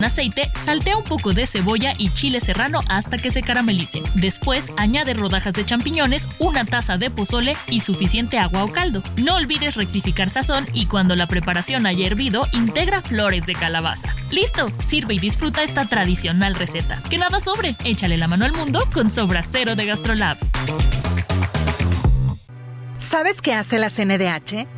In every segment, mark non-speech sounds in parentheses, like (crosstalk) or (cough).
En aceite, saltea un poco de cebolla y chile serrano hasta que se caramelicen. Después, añade rodajas de champiñones, una taza de pozole y suficiente agua o caldo. No olvides rectificar sazón y cuando la preparación haya hervido, integra flores de calabaza. ¡Listo! Sirve y disfruta esta tradicional receta. Que nada sobre, échale la mano al mundo con Sobra Cero de Gastrolab. ¿Sabes qué hace la CNDH?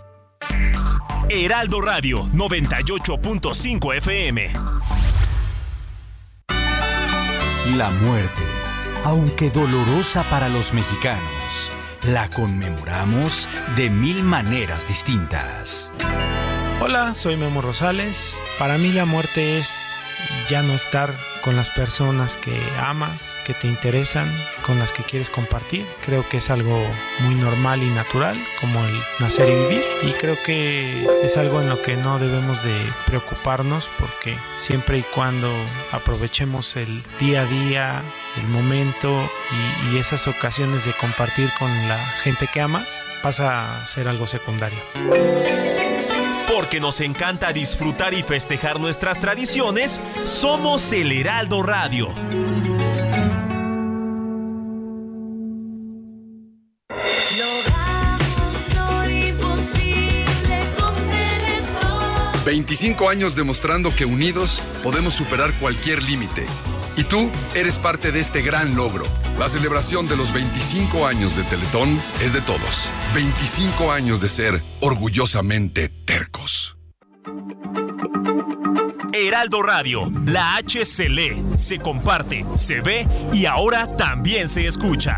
Heraldo Radio 98.5 FM. La muerte, aunque dolorosa para los mexicanos, la conmemoramos de mil maneras distintas. Hola, soy Memo Rosales. Para mí la muerte es ya no estar con las personas que amas, que te interesan, con las que quieres compartir. Creo que es algo muy normal y natural, como el nacer y vivir. Y creo que es algo en lo que no debemos de preocuparnos porque siempre y cuando aprovechemos el día a día, el momento y, y esas ocasiones de compartir con la gente que amas, pasa a ser algo secundario. Porque nos encanta disfrutar y festejar nuestras tradiciones, somos el Heraldo Radio. 25 años demostrando que unidos podemos superar cualquier límite. Y tú eres parte de este gran logro. La celebración de los 25 años de Teletón es de todos. 25 años de ser orgullosamente tercos. Heraldo Radio, la H se lee, se comparte, se ve y ahora también se escucha.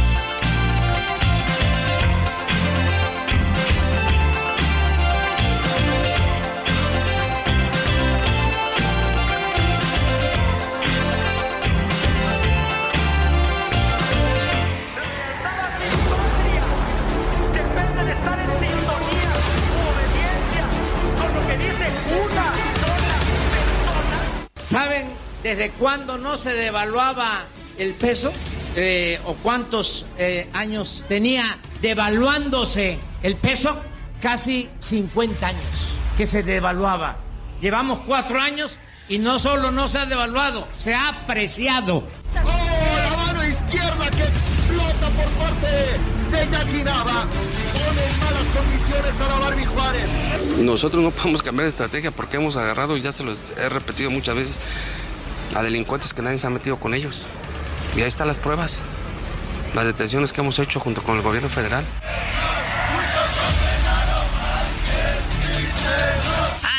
Desde cuándo no se devaluaba el peso? Eh, ¿O cuántos eh, años tenía devaluándose el peso? Casi 50 años que se devaluaba. Llevamos cuatro años y no solo no se ha devaluado, se ha apreciado. la mano izquierda que explota por parte de Yaquinaba. Pone en malas condiciones a la Barbie Juárez. Nosotros no podemos cambiar de estrategia porque hemos agarrado, y ya se los he repetido muchas veces, a delincuentes que nadie se ha metido con ellos. Y ahí están las pruebas, las detenciones que hemos hecho junto con el gobierno federal.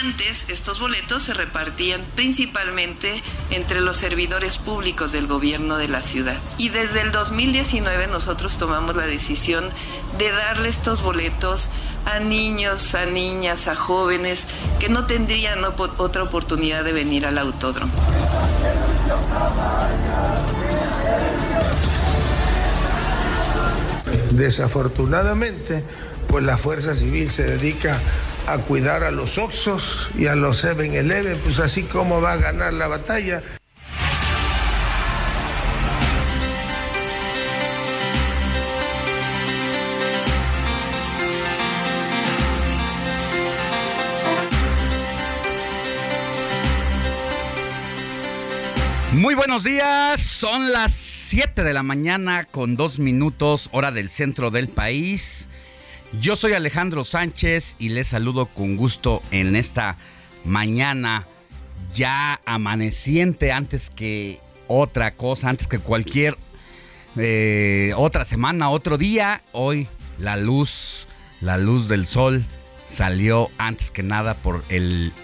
Antes, estos boletos se repartían principalmente entre los servidores públicos del gobierno de la ciudad. Y desde el 2019 nosotros tomamos la decisión de darle estos boletos a niños, a niñas, a jóvenes que no tendrían otra oportunidad de venir al autódromo. Desafortunadamente, pues la Fuerza Civil se dedica a cuidar a los Oxos y a los 7-Eleven, pues así como va a ganar la batalla. Muy buenos días, son las 7 de la mañana con 2 minutos hora del centro del país. Yo soy Alejandro Sánchez y les saludo con gusto en esta mañana ya amaneciente antes que otra cosa, antes que cualquier eh, otra semana, otro día. Hoy la luz, la luz del sol salió antes que nada por el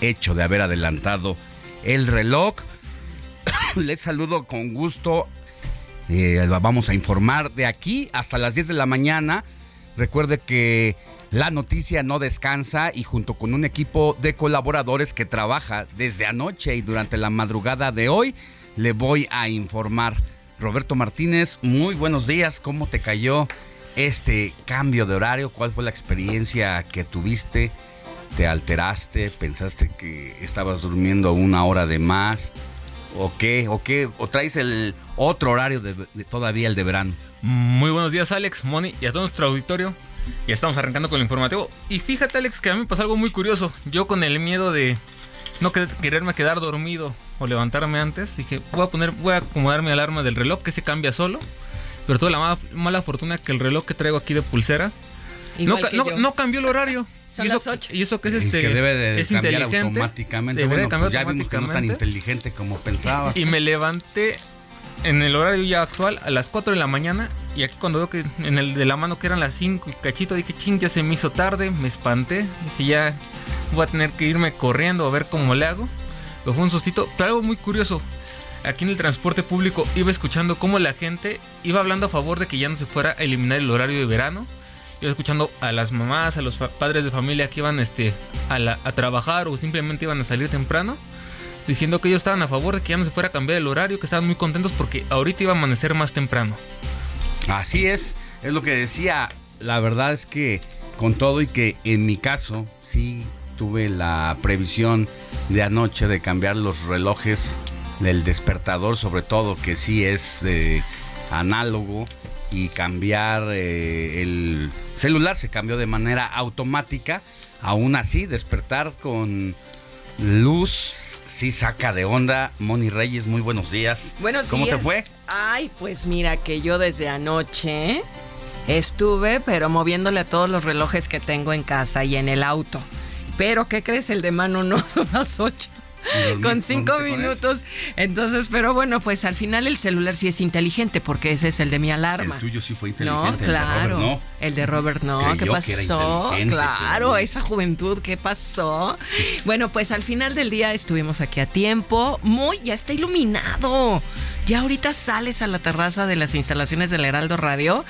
hecho de haber adelantado el reloj. (coughs) Les saludo con gusto. Eh, vamos a informar de aquí hasta las 10 de la mañana. Recuerde que la noticia no descansa y junto con un equipo de colaboradores que trabaja desde anoche y durante la madrugada de hoy, le voy a informar. Roberto Martínez, muy buenos días. ¿Cómo te cayó este cambio de horario? ¿Cuál fue la experiencia que tuviste? ¿Te alteraste? ¿Pensaste que estabas durmiendo una hora de más? ¿O qué? ¿O qué? ¿O traes el otro horario de, todavía el de verano? Muy buenos días, Alex, Moni y a todo nuestro auditorio. Ya estamos arrancando con el informativo. Y fíjate, Alex, que a mí me pasó algo muy curioso. Yo con el miedo de no que- quererme quedar dormido o levantarme antes, dije, voy a poner, voy a acomodar mi alarma del reloj que se cambia solo. Pero tuve la mala, fortuna que el reloj que traigo aquí de pulsera Igual ca- que no- yo. no cambió el horario. (laughs) Son y eso, las ocho. Y eso que es este. que debe de es cambiar inteligente. automáticamente. Debería Bueno, cambiar pues ya vimos que no es tan inteligente como pensaba. (laughs) Y me levanté en el horario ya actual a las 4 de la mañana. Y aquí cuando veo que en el de la mano que eran las 5 y cachito, dije, ching, ya se me hizo tarde, me espanté. Dije, ya voy a tener que irme corriendo a ver cómo le hago. Pero fue un sustito. Pero algo muy curioso. Aquí en el transporte público iba escuchando cómo la gente iba hablando a favor de que ya no se fuera a eliminar el horario de verano. Iba escuchando a las mamás, a los padres de familia que iban este, a, a trabajar o simplemente iban a salir temprano diciendo que ellos estaban a favor de que ya no se fuera a cambiar el horario, que estaban muy contentos porque ahorita iba a amanecer más temprano. Así es, es lo que decía. La verdad es que con todo y que en mi caso sí tuve la previsión de anoche de cambiar los relojes del despertador, sobre todo que sí es eh, análogo y cambiar eh, el celular se cambió de manera automática. Aún así, despertar con luz sí saca de onda. Moni Reyes, muy buenos días. Buenos ¿Cómo días. te fue? Ay, pues mira que yo desde anoche estuve, pero moviéndole a todos los relojes que tengo en casa y en el auto. Pero, ¿qué crees? El de mano no (laughs) son las 8. Con cinco con minutos. Entonces, pero bueno, pues al final el celular sí es inteligente porque ese es el de mi alarma. El tuyo sí fue No, inteligente. el de claro. Robert no. El de Robert no. Creyó ¿Qué pasó? inteligente, Claro, pero- esa juventud, ¿qué pasó? Bueno, pues al final del día estuvimos aquí a tiempo. Muy, ya está iluminado. Ya ahorita sales a la terraza de las instalaciones del Heraldo Radio,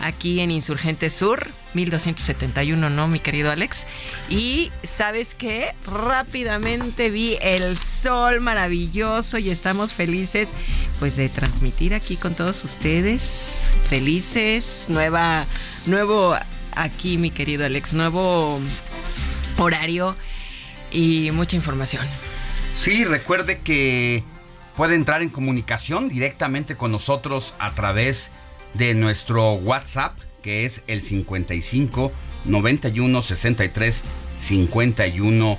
aquí en Insurgente Sur, 1271, ¿no, mi querido Alex? Y sabes qué? Rápidamente vi el sol maravilloso y estamos felices pues de transmitir aquí con todos ustedes. Felices, nueva, nuevo aquí, mi querido Alex, nuevo horario y mucha información. Sí, recuerde que puede entrar en comunicación directamente con nosotros a través de nuestro WhatsApp, que es el 55 91 63 51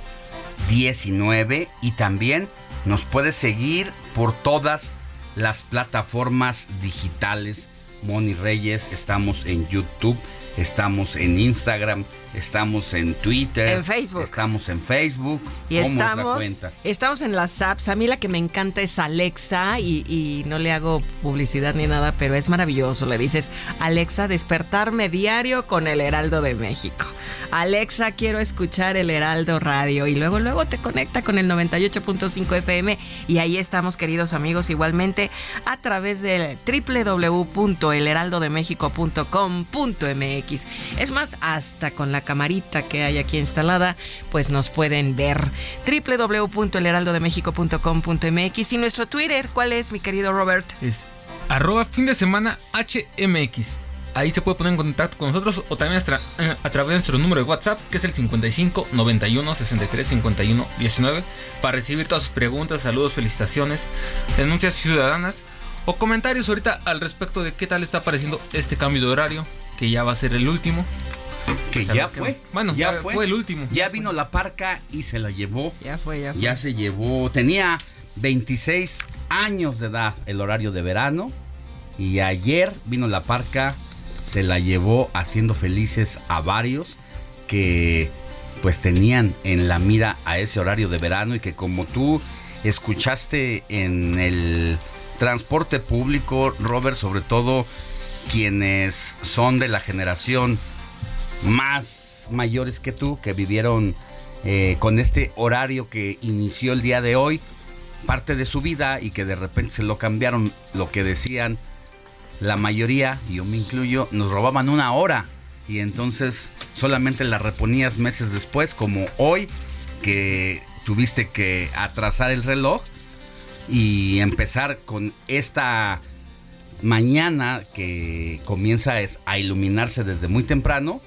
19 y también nos puede seguir por todas las plataformas digitales. Moni Reyes, estamos en YouTube, estamos en Instagram, estamos en Twitter, En Facebook. estamos en Facebook. Y ¿Cómo es la estamos, estamos en las apps. A mí la que me encanta es Alexa y, y no le hago publicidad ni nada, pero es maravilloso. Le dices, Alexa, despertarme diario con el Heraldo de México. Alexa, quiero escuchar el Heraldo Radio. Y luego, luego te conecta con el 98.5 FM. Y ahí estamos, queridos amigos, igualmente a través del www.elheraldodemexico.com.mx. Es más, hasta con la camarita que hay aquí instalada, pues nos pueden ver. www.elheraldodemexico.com.mx y nuestro Twitter, ¿cuál es, mi querido Robert? Es arroba fin de semana HMX. Ahí se puede poner en contacto con nosotros o también eh, a través de nuestro número de WhatsApp, que es el 55 91 63 51 19, para recibir todas sus preguntas, saludos, felicitaciones, denuncias ciudadanas o comentarios ahorita al respecto de qué tal está pareciendo este cambio de horario, que ya va a ser el último. Que Pues, ya fue. Bueno, ya fue el último. Ya vino la parca y se la llevó. Ya fue, ya fue. Ya se llevó. Tenía 26 años de edad el horario de verano. Y ayer vino la parca, se la llevó haciendo felices a varios que pues tenían en la mira a ese horario de verano y que como tú escuchaste en el transporte público, Robert, sobre todo quienes son de la generación más mayores que tú, que vivieron eh, con este horario que inició el día de hoy, parte de su vida y que de repente se lo cambiaron, lo que decían la mayoría, yo me incluyo, nos robaban una hora. Y entonces solamente la reponías meses después, como hoy, que tuviste que atrasar el reloj y empezar con esta mañana que comienza a iluminarse desde muy temprano,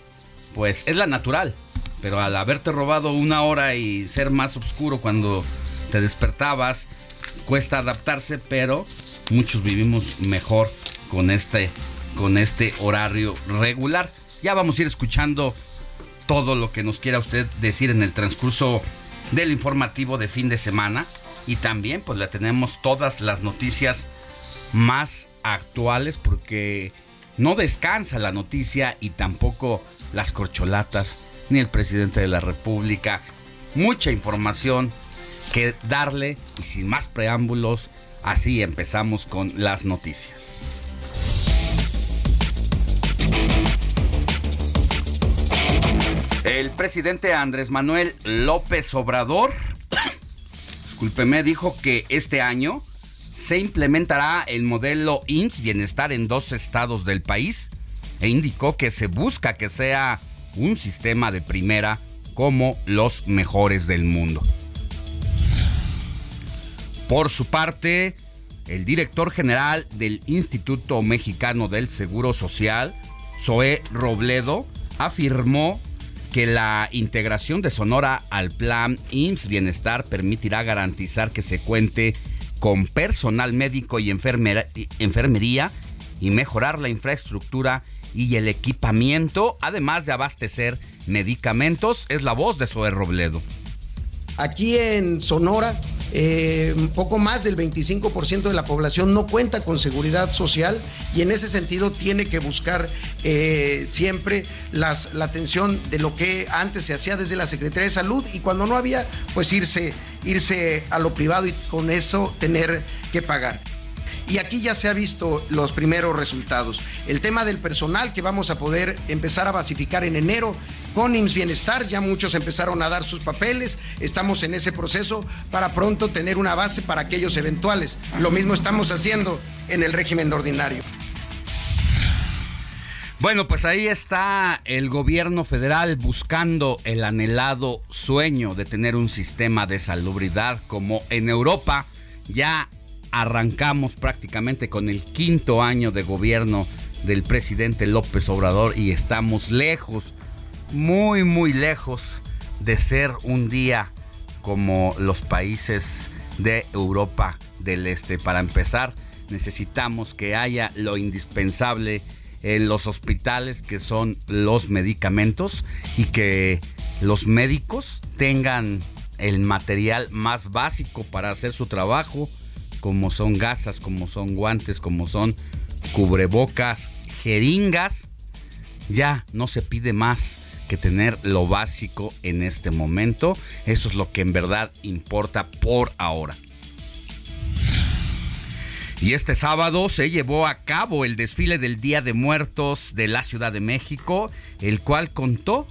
pues es la natural. Pero al haberte robado una hora y ser más oscuro cuando te despertabas, cuesta adaptarse, pero muchos vivimos mejor con este, con este horario regular. Ya vamos a ir escuchando todo lo que nos quiera usted decir en el transcurso del informativo de fin de semana. Y también pues le tenemos todas las noticias más actuales porque no descansa la noticia y tampoco las corcholatas ni el presidente de la República. Mucha información que darle y sin más preámbulos, así empezamos con las noticias. El presidente Andrés Manuel López Obrador, (coughs) discúlpeme, dijo que este año se implementará el modelo INS Bienestar en dos estados del país e indicó que se busca que sea un sistema de primera como los mejores del mundo. Por su parte, el director general del Instituto Mexicano del Seguro Social, Zoé Robledo, afirmó que la integración de Sonora al plan IMSS Bienestar permitirá garantizar que se cuente con personal médico y enfermería y mejorar la infraestructura y el equipamiento, además de abastecer medicamentos. Es la voz de Zoé Robledo. Aquí en Sonora eh, poco más del 25% de la población no cuenta con seguridad social y en ese sentido tiene que buscar eh, siempre las, la atención de lo que antes se hacía desde la Secretaría de Salud y cuando no había, pues irse, irse a lo privado y con eso tener que pagar y aquí ya se ha visto los primeros resultados. El tema del personal que vamos a poder empezar a basificar en enero con IMSS Bienestar, ya muchos empezaron a dar sus papeles, estamos en ese proceso para pronto tener una base para aquellos eventuales. Lo mismo estamos haciendo en el régimen ordinario. Bueno, pues ahí está el gobierno federal buscando el anhelado sueño de tener un sistema de salubridad como en Europa ya arrancamos prácticamente con el quinto año de gobierno del presidente López Obrador y estamos lejos, muy, muy lejos de ser un día como los países de Europa del Este. Para empezar, necesitamos que haya lo indispensable en los hospitales, que son los medicamentos, y que los médicos tengan el material más básico para hacer su trabajo, como son gasas, como son guantes, como son cubrebocas, jeringas, ya no se pide más que tener lo básico en este momento. Eso es lo que en verdad importa por ahora. Y este sábado se llevó a cabo el desfile del Día de Muertos de la Ciudad de México, el cual contó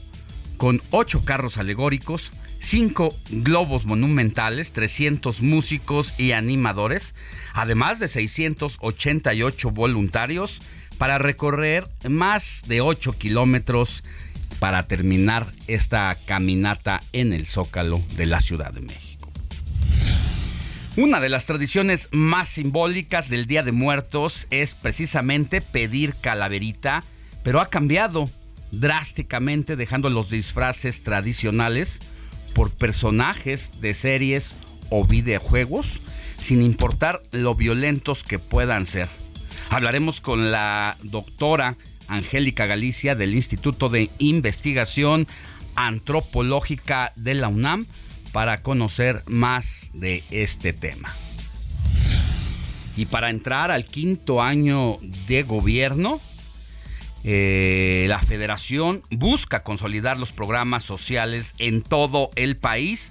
con ocho carros alegóricos, cinco globos monumentales, 300 músicos y animadores, además de 688 voluntarios para recorrer más de 8 kilómetros para terminar esta caminata en el Zócalo de la Ciudad de México. Una de las tradiciones más simbólicas del Día de Muertos es precisamente pedir calaverita, pero ha cambiado drásticamente dejando los disfraces tradicionales por personajes de series o videojuegos, sin importar lo violentos que puedan ser. Hablaremos con la doctora Angélica Galicia del Instituto de Investigación Antropológica de la UNAM para conocer más de este tema. Y para entrar al quinto año de gobierno, eh, la federación busca consolidar los programas sociales en todo el país,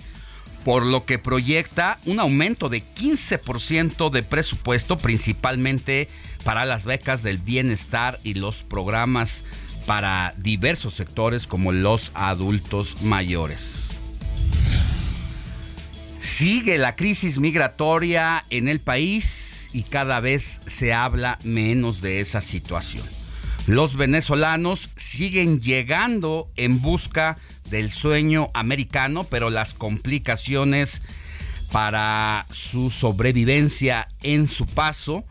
por lo que proyecta un aumento de 15% de presupuesto, principalmente para las becas del bienestar y los programas para diversos sectores como los adultos mayores. Sigue la crisis migratoria en el país y cada vez se habla menos de esa situación. Los venezolanos siguen llegando en busca del sueño americano, pero las complicaciones para su sobrevivencia en su paso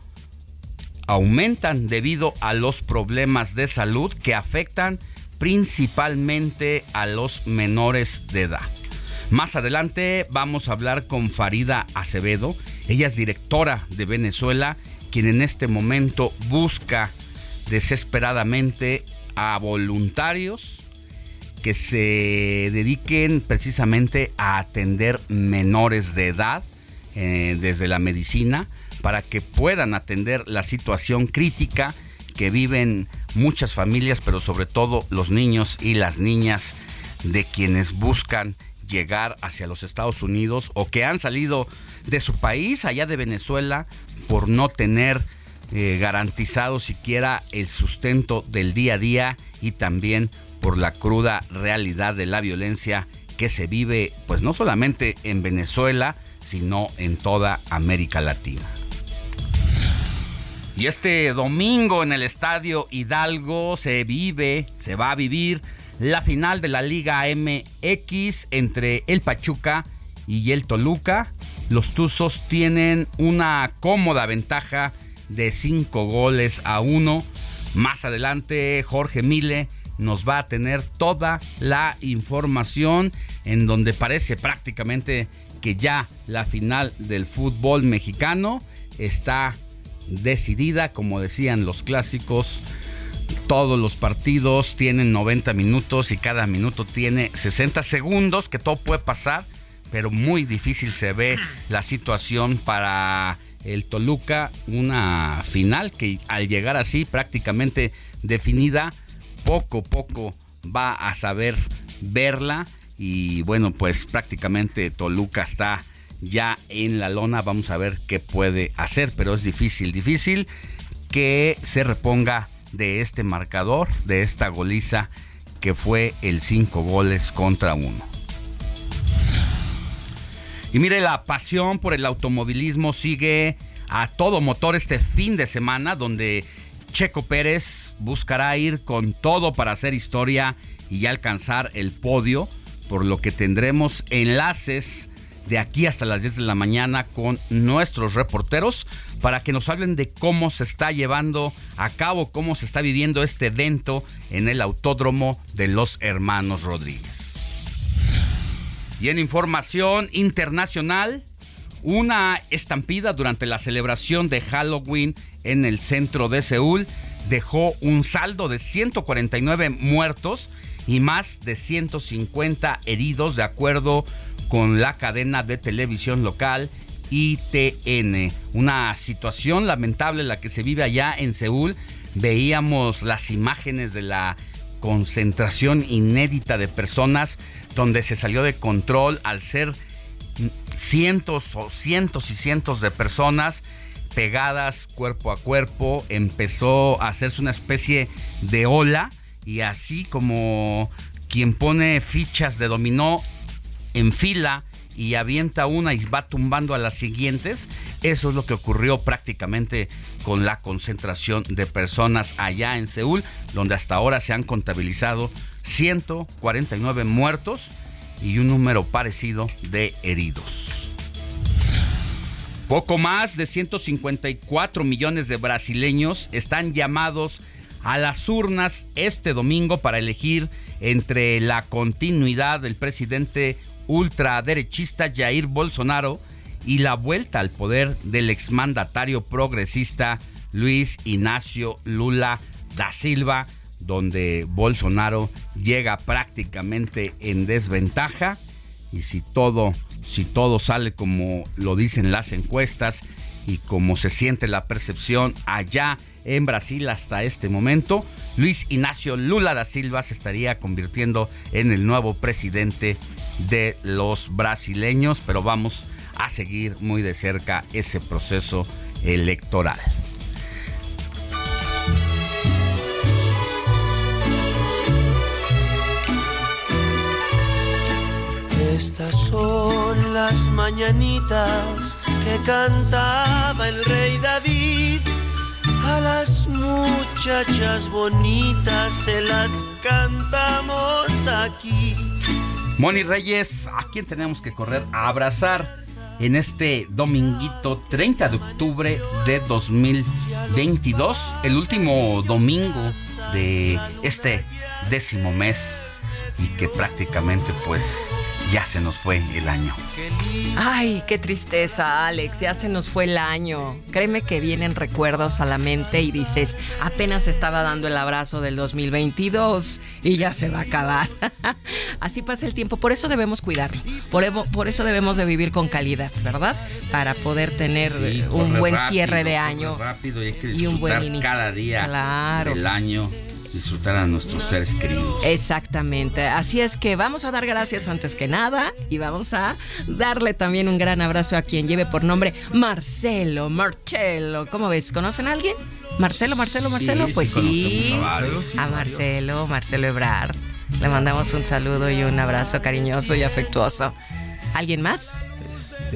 aumentan debido a los problemas de salud que afectan principalmente a los menores de edad. Más adelante vamos a hablar con Farida Acevedo, ella es directora de Venezuela, quien en este momento busca desesperadamente a voluntarios que se dediquen precisamente a atender menores de edad eh, desde la medicina para que puedan atender la situación crítica que viven muchas familias, pero sobre todo los niños y las niñas de quienes buscan llegar hacia los Estados Unidos o que han salido de su país, allá de Venezuela, por no tener eh, garantizado siquiera el sustento del día a día y también por la cruda realidad de la violencia que se vive pues no solamente en Venezuela, sino en toda América Latina. Y este domingo en el Estadio Hidalgo se vive, se va a vivir la final de la Liga MX entre el Pachuca y el Toluca. Los Tuzos tienen una cómoda ventaja de 5 goles a 1. Más adelante Jorge Mile nos va a tener toda la información en donde parece prácticamente que ya la final del fútbol mexicano está decidida, como decían los clásicos. Todos los partidos tienen 90 minutos y cada minuto tiene 60 segundos, que todo puede pasar, pero muy difícil se ve la situación para el Toluca, una final que al llegar así prácticamente definida, poco poco va a saber verla y bueno, pues prácticamente Toluca está ya en la lona. Vamos a ver qué puede hacer, pero es difícil, difícil que se reponga de este marcador, de esta goliza que fue el 5 goles contra uno. Y mire, la pasión por el automovilismo sigue a todo motor este fin de semana, donde Checo Pérez buscará ir con todo para hacer historia y alcanzar el podio, por lo que tendremos enlaces de aquí hasta las 10 de la mañana con nuestros reporteros para que nos hablen de cómo se está llevando a cabo, cómo se está viviendo este evento en el autódromo de los hermanos Rodríguez. Y en información internacional, una estampida durante la celebración de Halloween en el centro de Seúl dejó un saldo de 149 muertos y más de 150 heridos de acuerdo con la cadena de televisión local ITN. Una situación lamentable la que se vive allá en Seúl. Veíamos las imágenes de la concentración inédita de personas donde se salió de control al ser cientos o cientos y cientos de personas pegadas cuerpo a cuerpo. Empezó a hacerse una especie de ola y así como quien pone fichas de dominó en fila y avienta una y va tumbando a las siguientes. Eso es lo que ocurrió prácticamente con la concentración de personas allá en Seúl, donde hasta ahora se han contabilizado 149 muertos y un número parecido de heridos. Poco más de 154 millones de brasileños están llamados a las urnas este domingo para elegir entre la continuidad del presidente ultraderechista Jair Bolsonaro y la vuelta al poder del exmandatario progresista Luis Ignacio Lula da Silva, donde Bolsonaro llega prácticamente en desventaja. Y si todo, si todo sale como lo dicen las encuestas y como se siente la percepción allá en Brasil hasta este momento, Luis Ignacio Lula da Silva se estaría convirtiendo en el nuevo presidente de los brasileños, pero vamos a seguir muy de cerca ese proceso electoral. Estas son las mañanitas que cantaba el rey David. A las muchachas bonitas se las cantamos aquí. Moni Reyes, ¿a quién tenemos que correr a abrazar en este dominguito 30 de octubre de 2022? El último domingo de este décimo mes y que prácticamente pues ya se nos fue el año. Ay, qué tristeza, Alex. Ya se nos fue el año. Créeme que vienen recuerdos a la mente y dices, apenas estaba dando el abrazo del 2022 y ya se va a acabar. (laughs) Así pasa el tiempo. Por eso debemos cuidarlo. Por, eso debemos de vivir con calidad, ¿verdad? Para poder tener Sí, un buen rápido, cierre de año. rápido y hay que y un buen inicio. cada día Claro. del año, disfrutar a nuestros seres queridos. Exactamente. Así es que vamos a dar gracias antes que nada y vamos a darle también un gran abrazo a quien lleve por nombre Marcelo, Marcelo. ¿Cómo ves? ¿Conocen a alguien? Marcelo, Marcelo, Marcelo. sí pues sí. a varios, sí, a Marcelo, Marcelo Ebrard. Le mandamos un saludo y un abrazo cariñoso y afectuoso. ¿Alguien más?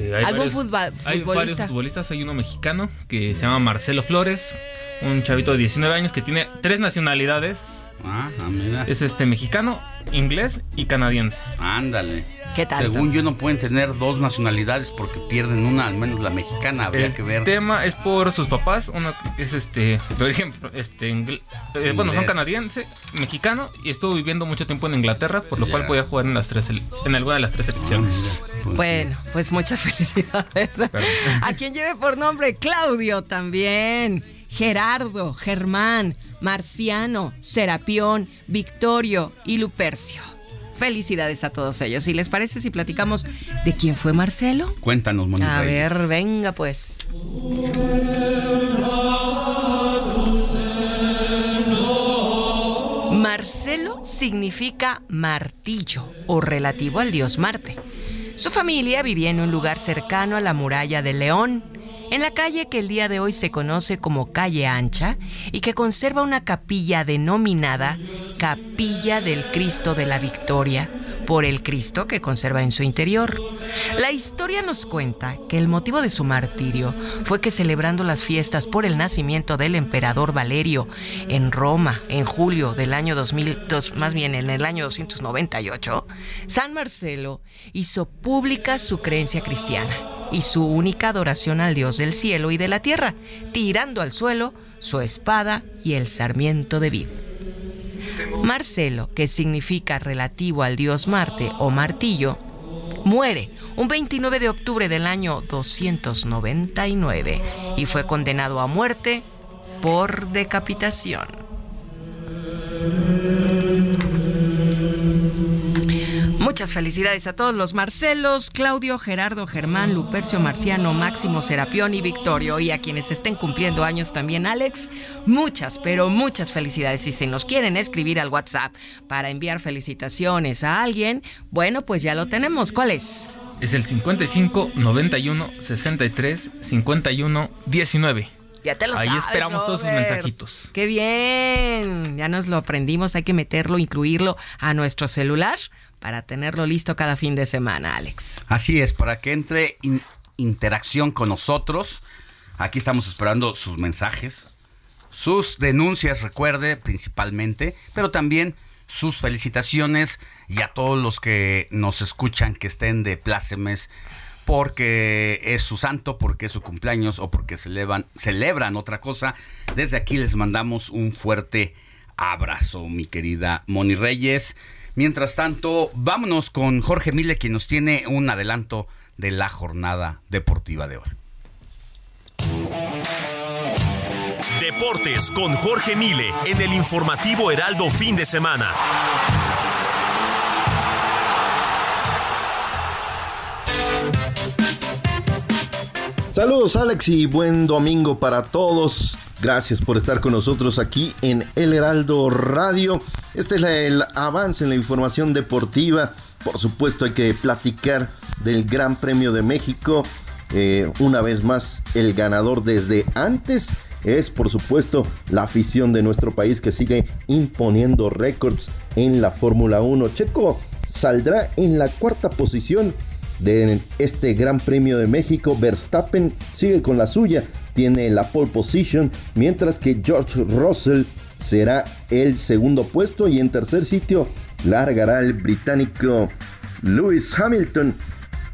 Este, hay ¿Algún varios- futbol- Hay varios futbolista? futbolistas. Hay uno mexicano que se llama Marcelo Flores, un chavito de 19 años que tiene tres nacionalidades. Ah, mira. Es este mexicano, inglés y canadiense. Ándale. ¿Qué tal? Según yo no pueden tener dos nacionalidades porque pierden una, al menos la mexicana, habría El que ver. tema es por sus papás. Uno es este, por ejemplo, este, ingl- eh, bueno, son canadiense, mexicano y estuvo viviendo mucho tiempo en Inglaterra, por lo Ya. cual podía jugar en las tres, en alguna de las tres selecciones. Bueno, pues muchas (laughs) felicidades. A quien lleve por nombre Claudio también. Gerardo, Germán, Marciano, Serapión, Victorio y Lupercio. Felicidades a todos ellos. ¿Y les parece si platicamos de quién fue Marcelo? Cuéntanos, Moni A ver, venga pues. Marcelo significa martillo o relativo al dios Marte. Su familia vivía en un lugar cercano a la muralla de León, en la calle que el día de hoy se conoce como Calle Ancha y que conserva una capilla denominada Capilla del Cristo de la Victoria, por el Cristo que conserva en su interior. La historia nos cuenta que el motivo de su martirio fue que celebrando las fiestas por el nacimiento del emperador Valerio en Roma en julio del año 2000, dos- más bien en el año 298, San Marcelo hizo pública su creencia cristiana y su única adoración al Dios del cielo y de la tierra, tirando al suelo su espada y el sarmiento de vid. Marcelo, que significa relativo al dios Marte o martillo, muere un 29 de octubre del año 299 y fue condenado a muerte por decapitación. Muchas felicidades a todos los Marcelos, Claudio, Gerardo, Germán, Lupercio, Marciano, Máximo, Serapión y Victorio. Y a quienes estén cumpliendo años también, Alex, muchas, pero muchas felicidades. Y si nos quieren escribir al WhatsApp para enviar felicitaciones a alguien, bueno, pues ya lo tenemos. ¿Cuál es? Es el 55 91 63 51 19. Ya te lo Ahí sabes, esperamos todos sus mensajitos. ¡Qué bien! Ya nos lo aprendimos, hay que meterlo, incluirlo a nuestro celular para tenerlo listo cada fin de semana, Alex. Así es, para que entre in- interacción con nosotros. Aquí estamos esperando sus mensajes, sus denuncias, recuerde, principalmente, pero también sus felicitaciones y a todos los que nos escuchan que estén de plácemes porque es su santo, porque es su cumpleaños o porque celebran, celebran otra cosa. Desde aquí les mandamos un fuerte abrazo, mi querida Moni Reyes. Mientras tanto, vámonos con Jorge Mile, quien nos tiene un adelanto de la jornada deportiva de hoy. Deportes con Jorge Mile en el informativo Heraldo fin de semana. Saludos Alex y buen domingo para todos. Gracias por estar con nosotros aquí en El Heraldo Radio. Este es el avance en la información deportiva. Por supuesto hay que platicar del Gran Premio de México. Eh, una vez más, el ganador desde antes es por supuesto la afición de nuestro país que sigue imponiendo récords en la Fórmula 1. Checo saldrá en la cuarta posición de este Gran Premio de México. Verstappen sigue con la suya, tiene la pole position, mientras que George Russell será el segundo puesto y en tercer sitio largará el británico Lewis Hamilton.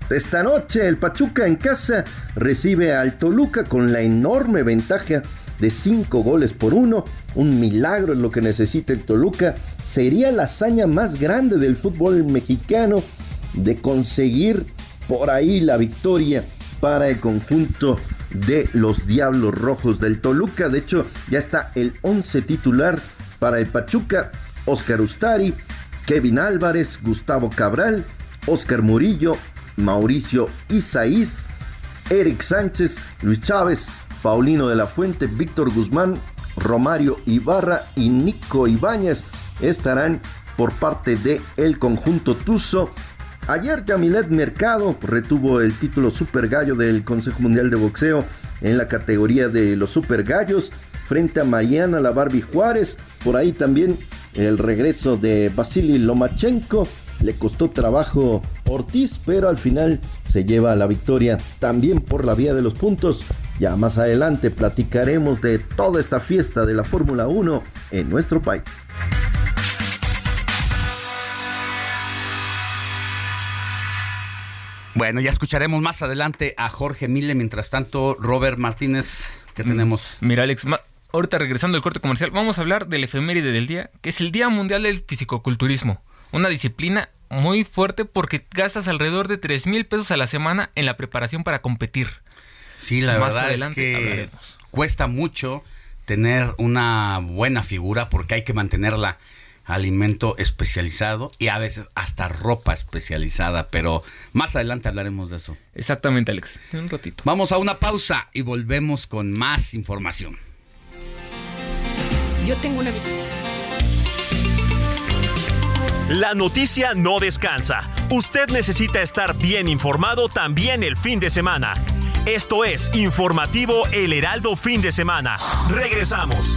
Esta noche el Pachuca en casa recibe al Toluca con la enorme ventaja de 5 goles por uno. Un milagro es lo que necesita el Toluca. Sería la hazaña más grande del fútbol mexicano de conseguir por ahí la victoria para el conjunto de los Diablos Rojos del Toluca. De hecho, ya está el 11 titular para el Pachuca. Oscar Ustari, Kevin Álvarez, Gustavo Cabral, Oscar Murillo, Mauricio Isaís, Eric Sánchez, Luis Chávez, Paulino de la Fuente, Víctor Guzmán, Romario Ibarra y Nico Ibáñez estarán por parte de el conjunto Tuzo. Ayer Yamilet Mercado retuvo el título Super Gallo del Consejo Mundial de Boxeo en la categoría de los Super Gallos frente a Mariana La Barbie Juárez. Por ahí también el regreso de Vasily Lomachenko. Le costó trabajo Ortiz, pero al final se lleva la victoria también por la vía de los puntos. Ya más adelante platicaremos de toda esta fiesta de la Fórmula 1 en nuestro país. Bueno, ya escucharemos más adelante a Jorge Mille. Mientras tanto, Robert Martínez, ¿qué tenemos? Mira, Alex, ahorita regresando al corte comercial, vamos a hablar del efeméride del día, que es el Día Mundial del Fisicoculturismo. Una disciplina muy fuerte porque gastas alrededor de 3 mil pesos a la semana en la preparación para competir. Sí, la Más verdad es que hablaremos. cuesta mucho tener una buena figura porque hay que mantenerla alimento especializado y a veces hasta ropa especializada, pero más adelante hablaremos de eso. Exactamente, Alex. En un ratito. Vamos a una pausa y volvemos con más información. Yo tengo una... La noticia no descansa. Usted necesita estar bien informado también el fin de semana. Esto es Informativo El Heraldo Fin de Semana. Regresamos.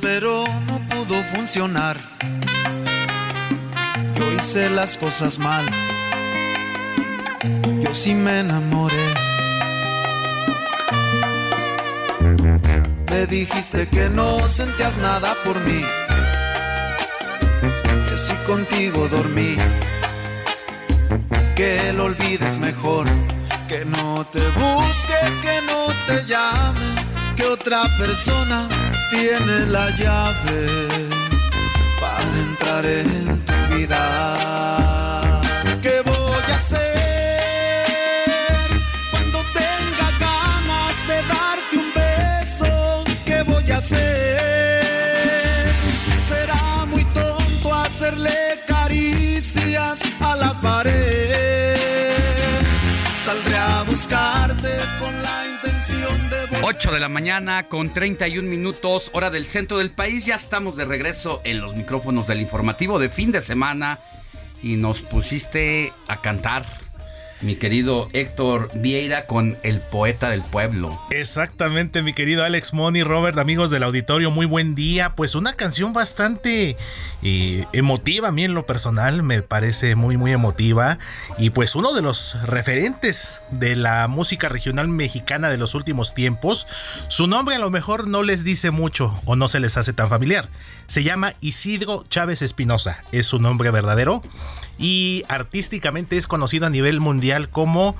Pero no pudo funcionar. Yo hice las cosas mal. Yo sí me enamoré. Me dijiste que no sentías nada por mí. Que si contigo dormí. Que lo olvides mejor. Que no te busque, que no te llame. Que otra persona tiene la llave para entrar en tu vida. 8 de la mañana con 31 minutos, hora del centro del país. Ya estamos de regreso en los micrófonos del informativo de fin de semana y nos pusiste a cantar. Mi querido Héctor Vieira con El Poeta del Pueblo. Exactamente, mi querido Alex Moni, Robert, amigos del auditorio, muy buen día. Pues una canción bastante eh, emotiva, a mí en lo personal me parece muy, muy emotiva. Y pues uno de los referentes de la música regional mexicana de los últimos tiempos, su nombre a lo mejor no les dice mucho o no se les hace tan familiar. Se llama Isidro Chávez Espinosa, es su nombre verdadero y artísticamente es conocido a nivel mundial como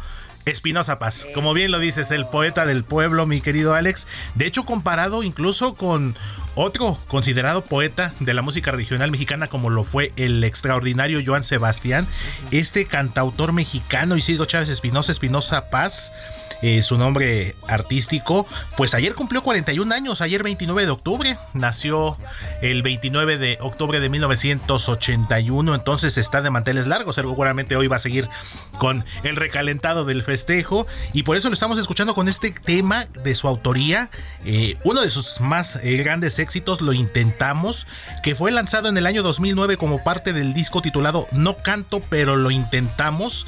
Espinosa Paz. Como bien lo dices, el poeta del pueblo, mi querido Alex. De hecho, comparado incluso con otro considerado poeta de la música regional mexicana como lo fue el extraordinario Joan Sebastián, este cantautor mexicano Isidro Chávez Espinosa, Espinosa Paz, eh, su nombre artístico, pues ayer cumplió 41 años, ayer 29 de octubre, nació el 29 de octubre de 1981, entonces está de manteles largos, seguramente hoy va a seguir con el recalentado del festejo y por eso lo estamos escuchando con este tema de su autoría, eh, uno de sus más eh, grandes éxitos, lo intentamos, que fue lanzado en el año 2009 como parte del disco titulado No canto, pero lo intentamos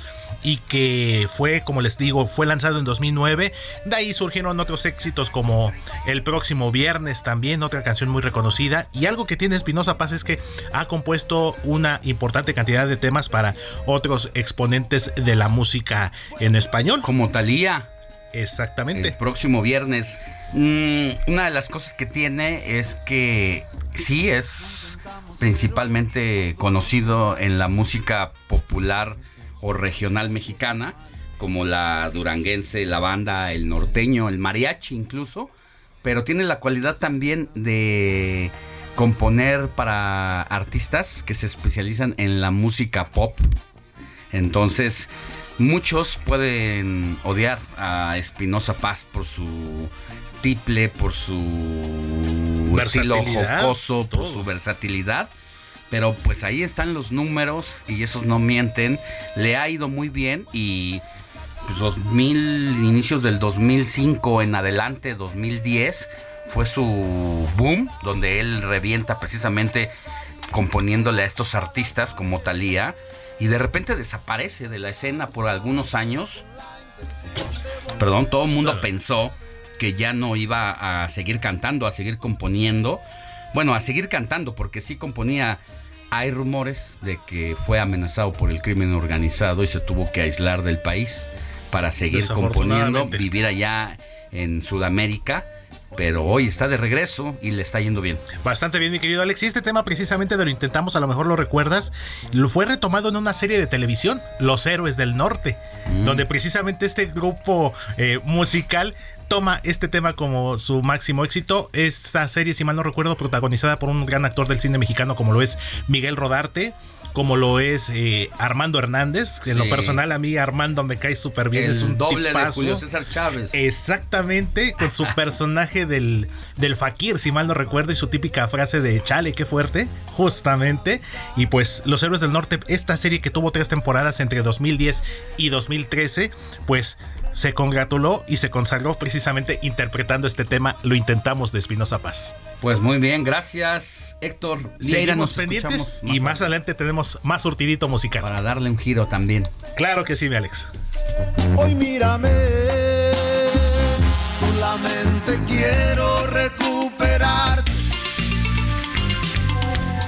y que fue, como les digo, fue lanzado en 2009. De ahí surgieron otros éxitos como El próximo viernes también, otra canción muy reconocida. Y algo que tiene Espinosa Paz es que ha compuesto una importante cantidad de temas para otros exponentes de la música en español. Como Talía. Exactamente. El próximo viernes. Mm, una de las cosas que tiene es que sí es principalmente conocido en la música popular o regional mexicana, como la duranguense, la banda, el norteño, el mariachi incluso, pero tiene la cualidad también de componer para artistas que se especializan en la música pop. Entonces, muchos pueden odiar a Espinosa Paz por su tiple, por su estilo jocoso, por todo. su versatilidad. Pero pues ahí están los números y esos no mienten. Le ha ido muy bien y pues, inicios del 2005 en adelante, 2010, fue su boom, donde él revienta precisamente componiéndole a estos artistas como Thalía y de repente desaparece de la escena por algunos años. Perdón, todo el mundo pensó que ya no iba a seguir cantando, a seguir componiendo. Bueno, a seguir cantando, porque sí componía. Hay rumores de que fue amenazado por el crimen organizado y se tuvo que aislar del país para seguir componiendo, vivir allá en Sudamérica. Pero hoy está de regreso y le está yendo bien. Bastante bien, mi querido Alex. Y este tema precisamente de lo intentamos, a lo mejor lo recuerdas, lo fue retomado en una serie de televisión, Los Héroes del Norte, Mm. donde precisamente este grupo eh, musical toma este tema como su máximo éxito. Esta serie, si mal no recuerdo, protagonizada por un gran actor del cine mexicano como lo es Miguel Rodarte. Como lo es eh, Armando Hernández. que En lo personal, a mí Armando me cae súper bien. El es un doble de. Julio César Chávez. Exactamente, con su (laughs) personaje del, del fakir, si mal no recuerdo, y su típica frase de chale, qué fuerte, justamente. Y pues Los Héroes del Norte, esta serie que tuvo tres temporadas entre 2010 y 2013, pues se congratuló y se consagró precisamente interpretando este tema, lo intentamos de Espinosa Paz. Pues muy bien, gracias Héctor. Vieira, Seguimos nos pendientes y más adelante tenemos más surtidito musical. Para darle un giro también. Claro que sí, mi Alex. Hoy mírame, solamente quiero recuperar.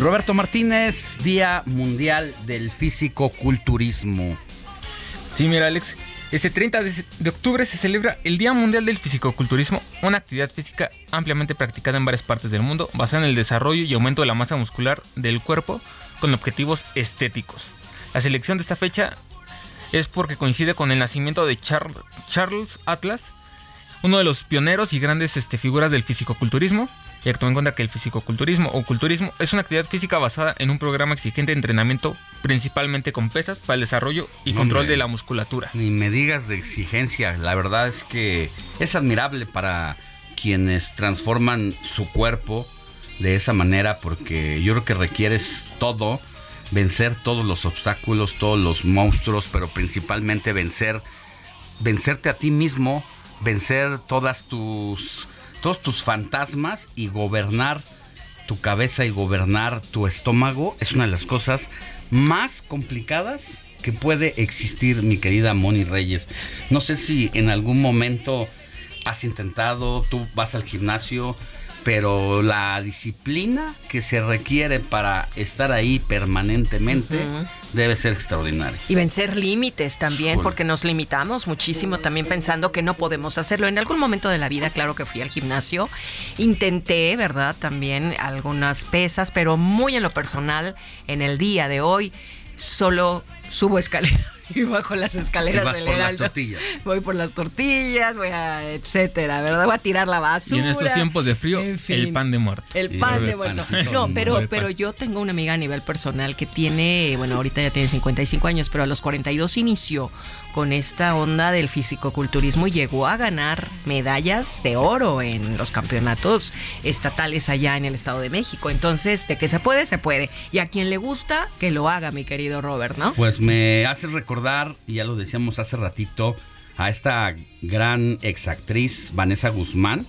Roberto Martínez, Día Mundial del Físico-Culturismo. Sí, mira, Alex. Este 30 de, octubre se celebra el Día Mundial del Fisicoculturismo, una actividad física ampliamente practicada en varias partes del mundo, basada en el desarrollo y aumento de la masa muscular del cuerpo con objetivos estéticos. La selección de esta fecha es porque coincide con el nacimiento de Char- Charles Atlas, uno de los pioneros y grandes este, figuras del fisicoculturismo. Y tomar en cuenta que el fisicoculturismo o culturismo es una actividad física basada en un programa exigente de entrenamiento principalmente con pesas para el desarrollo y control Hombre. de la musculatura. Ni me digas de exigencia, la verdad es que es admirable para quienes transforman su cuerpo de esa manera porque yo creo que requieres todo, vencer todos los obstáculos, todos los monstruos, pero principalmente vencer vencerte a ti mismo, vencer todas tus todos tus fantasmas y gobernar tu cabeza y gobernar tu estómago es una de las cosas más complicadas que puede existir, mi querida Moni Reyes. No sé si en algún momento has intentado, tú vas al gimnasio, pero la disciplina que se requiere para estar ahí permanentemente debe ser extraordinaria. Y vencer límites también, porque nos limitamos muchísimo también pensando que no podemos hacerlo. En algún momento de la vida, claro que fui al gimnasio, intenté, ¿verdad? También algunas pesas, pero muy en lo personal, en el día de hoy, solo subo escaleras (laughs) y bajo las escaleras Y vas del por las tortillas. Voy por las tortillas, voy a etcétera, ¿verdad? Voy a tirar la Y basura. en estos tiempos de frío, En fin. el pan de muerto. El pan de muerto. (laughs) No, pero, pero yo tengo una amiga a nivel personal que tiene, bueno, ahorita ya tiene 55 años, pero a los 42 inició con esta onda del fisicoculturismo y llegó a ganar medallas de oro en los campeonatos estatales allá en el Estado de México. Entonces, de que se puede, se puede. Y a quien le gusta, que lo haga, mi querido Robert, ¿no? Pues me hace recordar, y ya lo decíamos hace ratito, a esta gran exactriz Vanessa Guzmán,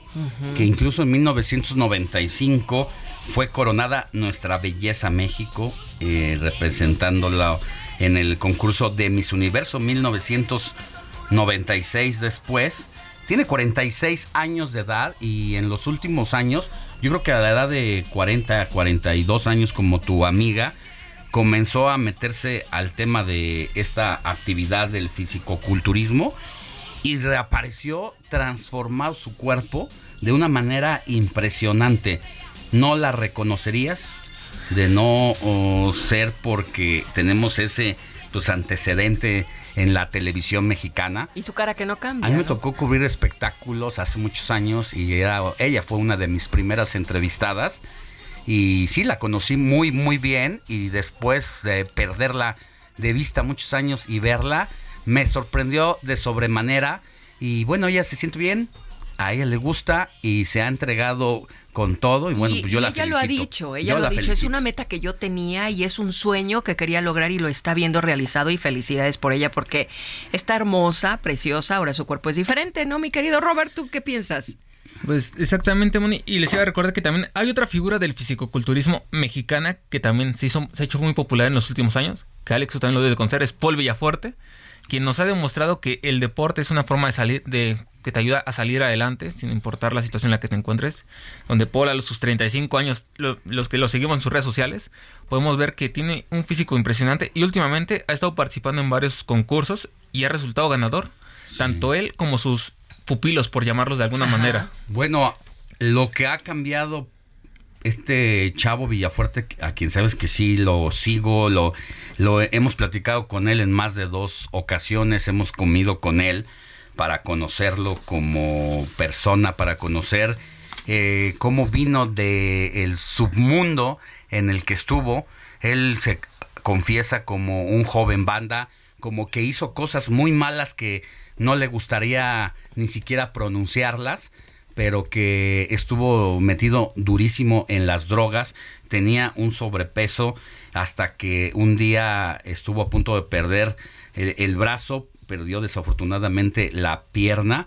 que incluso en 1995 fue coronada Nuestra Belleza México, eh, representándola en el concurso de Miss Universo 1996 después. Tiene 46 años de edad y en los últimos años, yo creo que a la edad de 40 a 42 años como tu amiga, comenzó a meterse al tema de esta actividad del fisicoculturismo y reapareció transformado su cuerpo de una manera impresionante. No la reconocerías de no oh, ser porque tenemos ese pues antecedente en la televisión mexicana. Y su cara que no cambia. A mí me ¿no? tocó cubrir espectáculos hace muchos años y era, ella fue una de mis primeras entrevistadas. Y sí, la conocí muy, muy bien. Y después de perderla de vista muchos años y verla, me sorprendió de sobremanera. Y bueno, ella se siente bien, a ella le gusta y se ha entregado con todo. Y bueno, Y- pues yo y la ella felicito. lo ha dicho, ella Yo lo ha dicho, es una meta que yo tenía y es un sueño que quería lograr y lo está viendo realizado y felicidades por ella porque está hermosa, preciosa, ahora su cuerpo es diferente, ¿no, mi querido Robert? ¿Tú qué piensas? Pues exactamente, Moni. Y les iba a recordar que también hay otra figura del fisicoculturismo mexicana que también se, hizo, se ha hecho muy popular en los últimos años, que Alex también lo debe de conocer, es Paul Villafuerte, quien nos ha demostrado que el deporte es una forma de salir, de que te ayuda a salir adelante, sin importar la situación en la que te encuentres. Donde Paul a los- sus 35 años, lo- los que lo seguimos en sus redes sociales, podemos ver que tiene un físico impresionante y últimamente ha estado participando en varios concursos y ha resultado ganador. Tanto él como sus pupilos, por llamarlos de alguna manera. Bueno, lo que ha cambiado este chavo Villafuerte, a quien sabes que sí lo sigo, lo, lo hemos platicado con él en más de dos ocasiones, hemos comido con él para conocerlo como persona, para conocer eh, cómo vino del submundo en el que estuvo. Él se confiesa como un joven banda, como que hizo cosas muy malas que no le gustaría ni siquiera pronunciarlas, pero que estuvo metido durísimo en las drogas, tenía un sobrepeso hasta que un día estuvo a punto de perder el, brazo, perdió desafortunadamente la pierna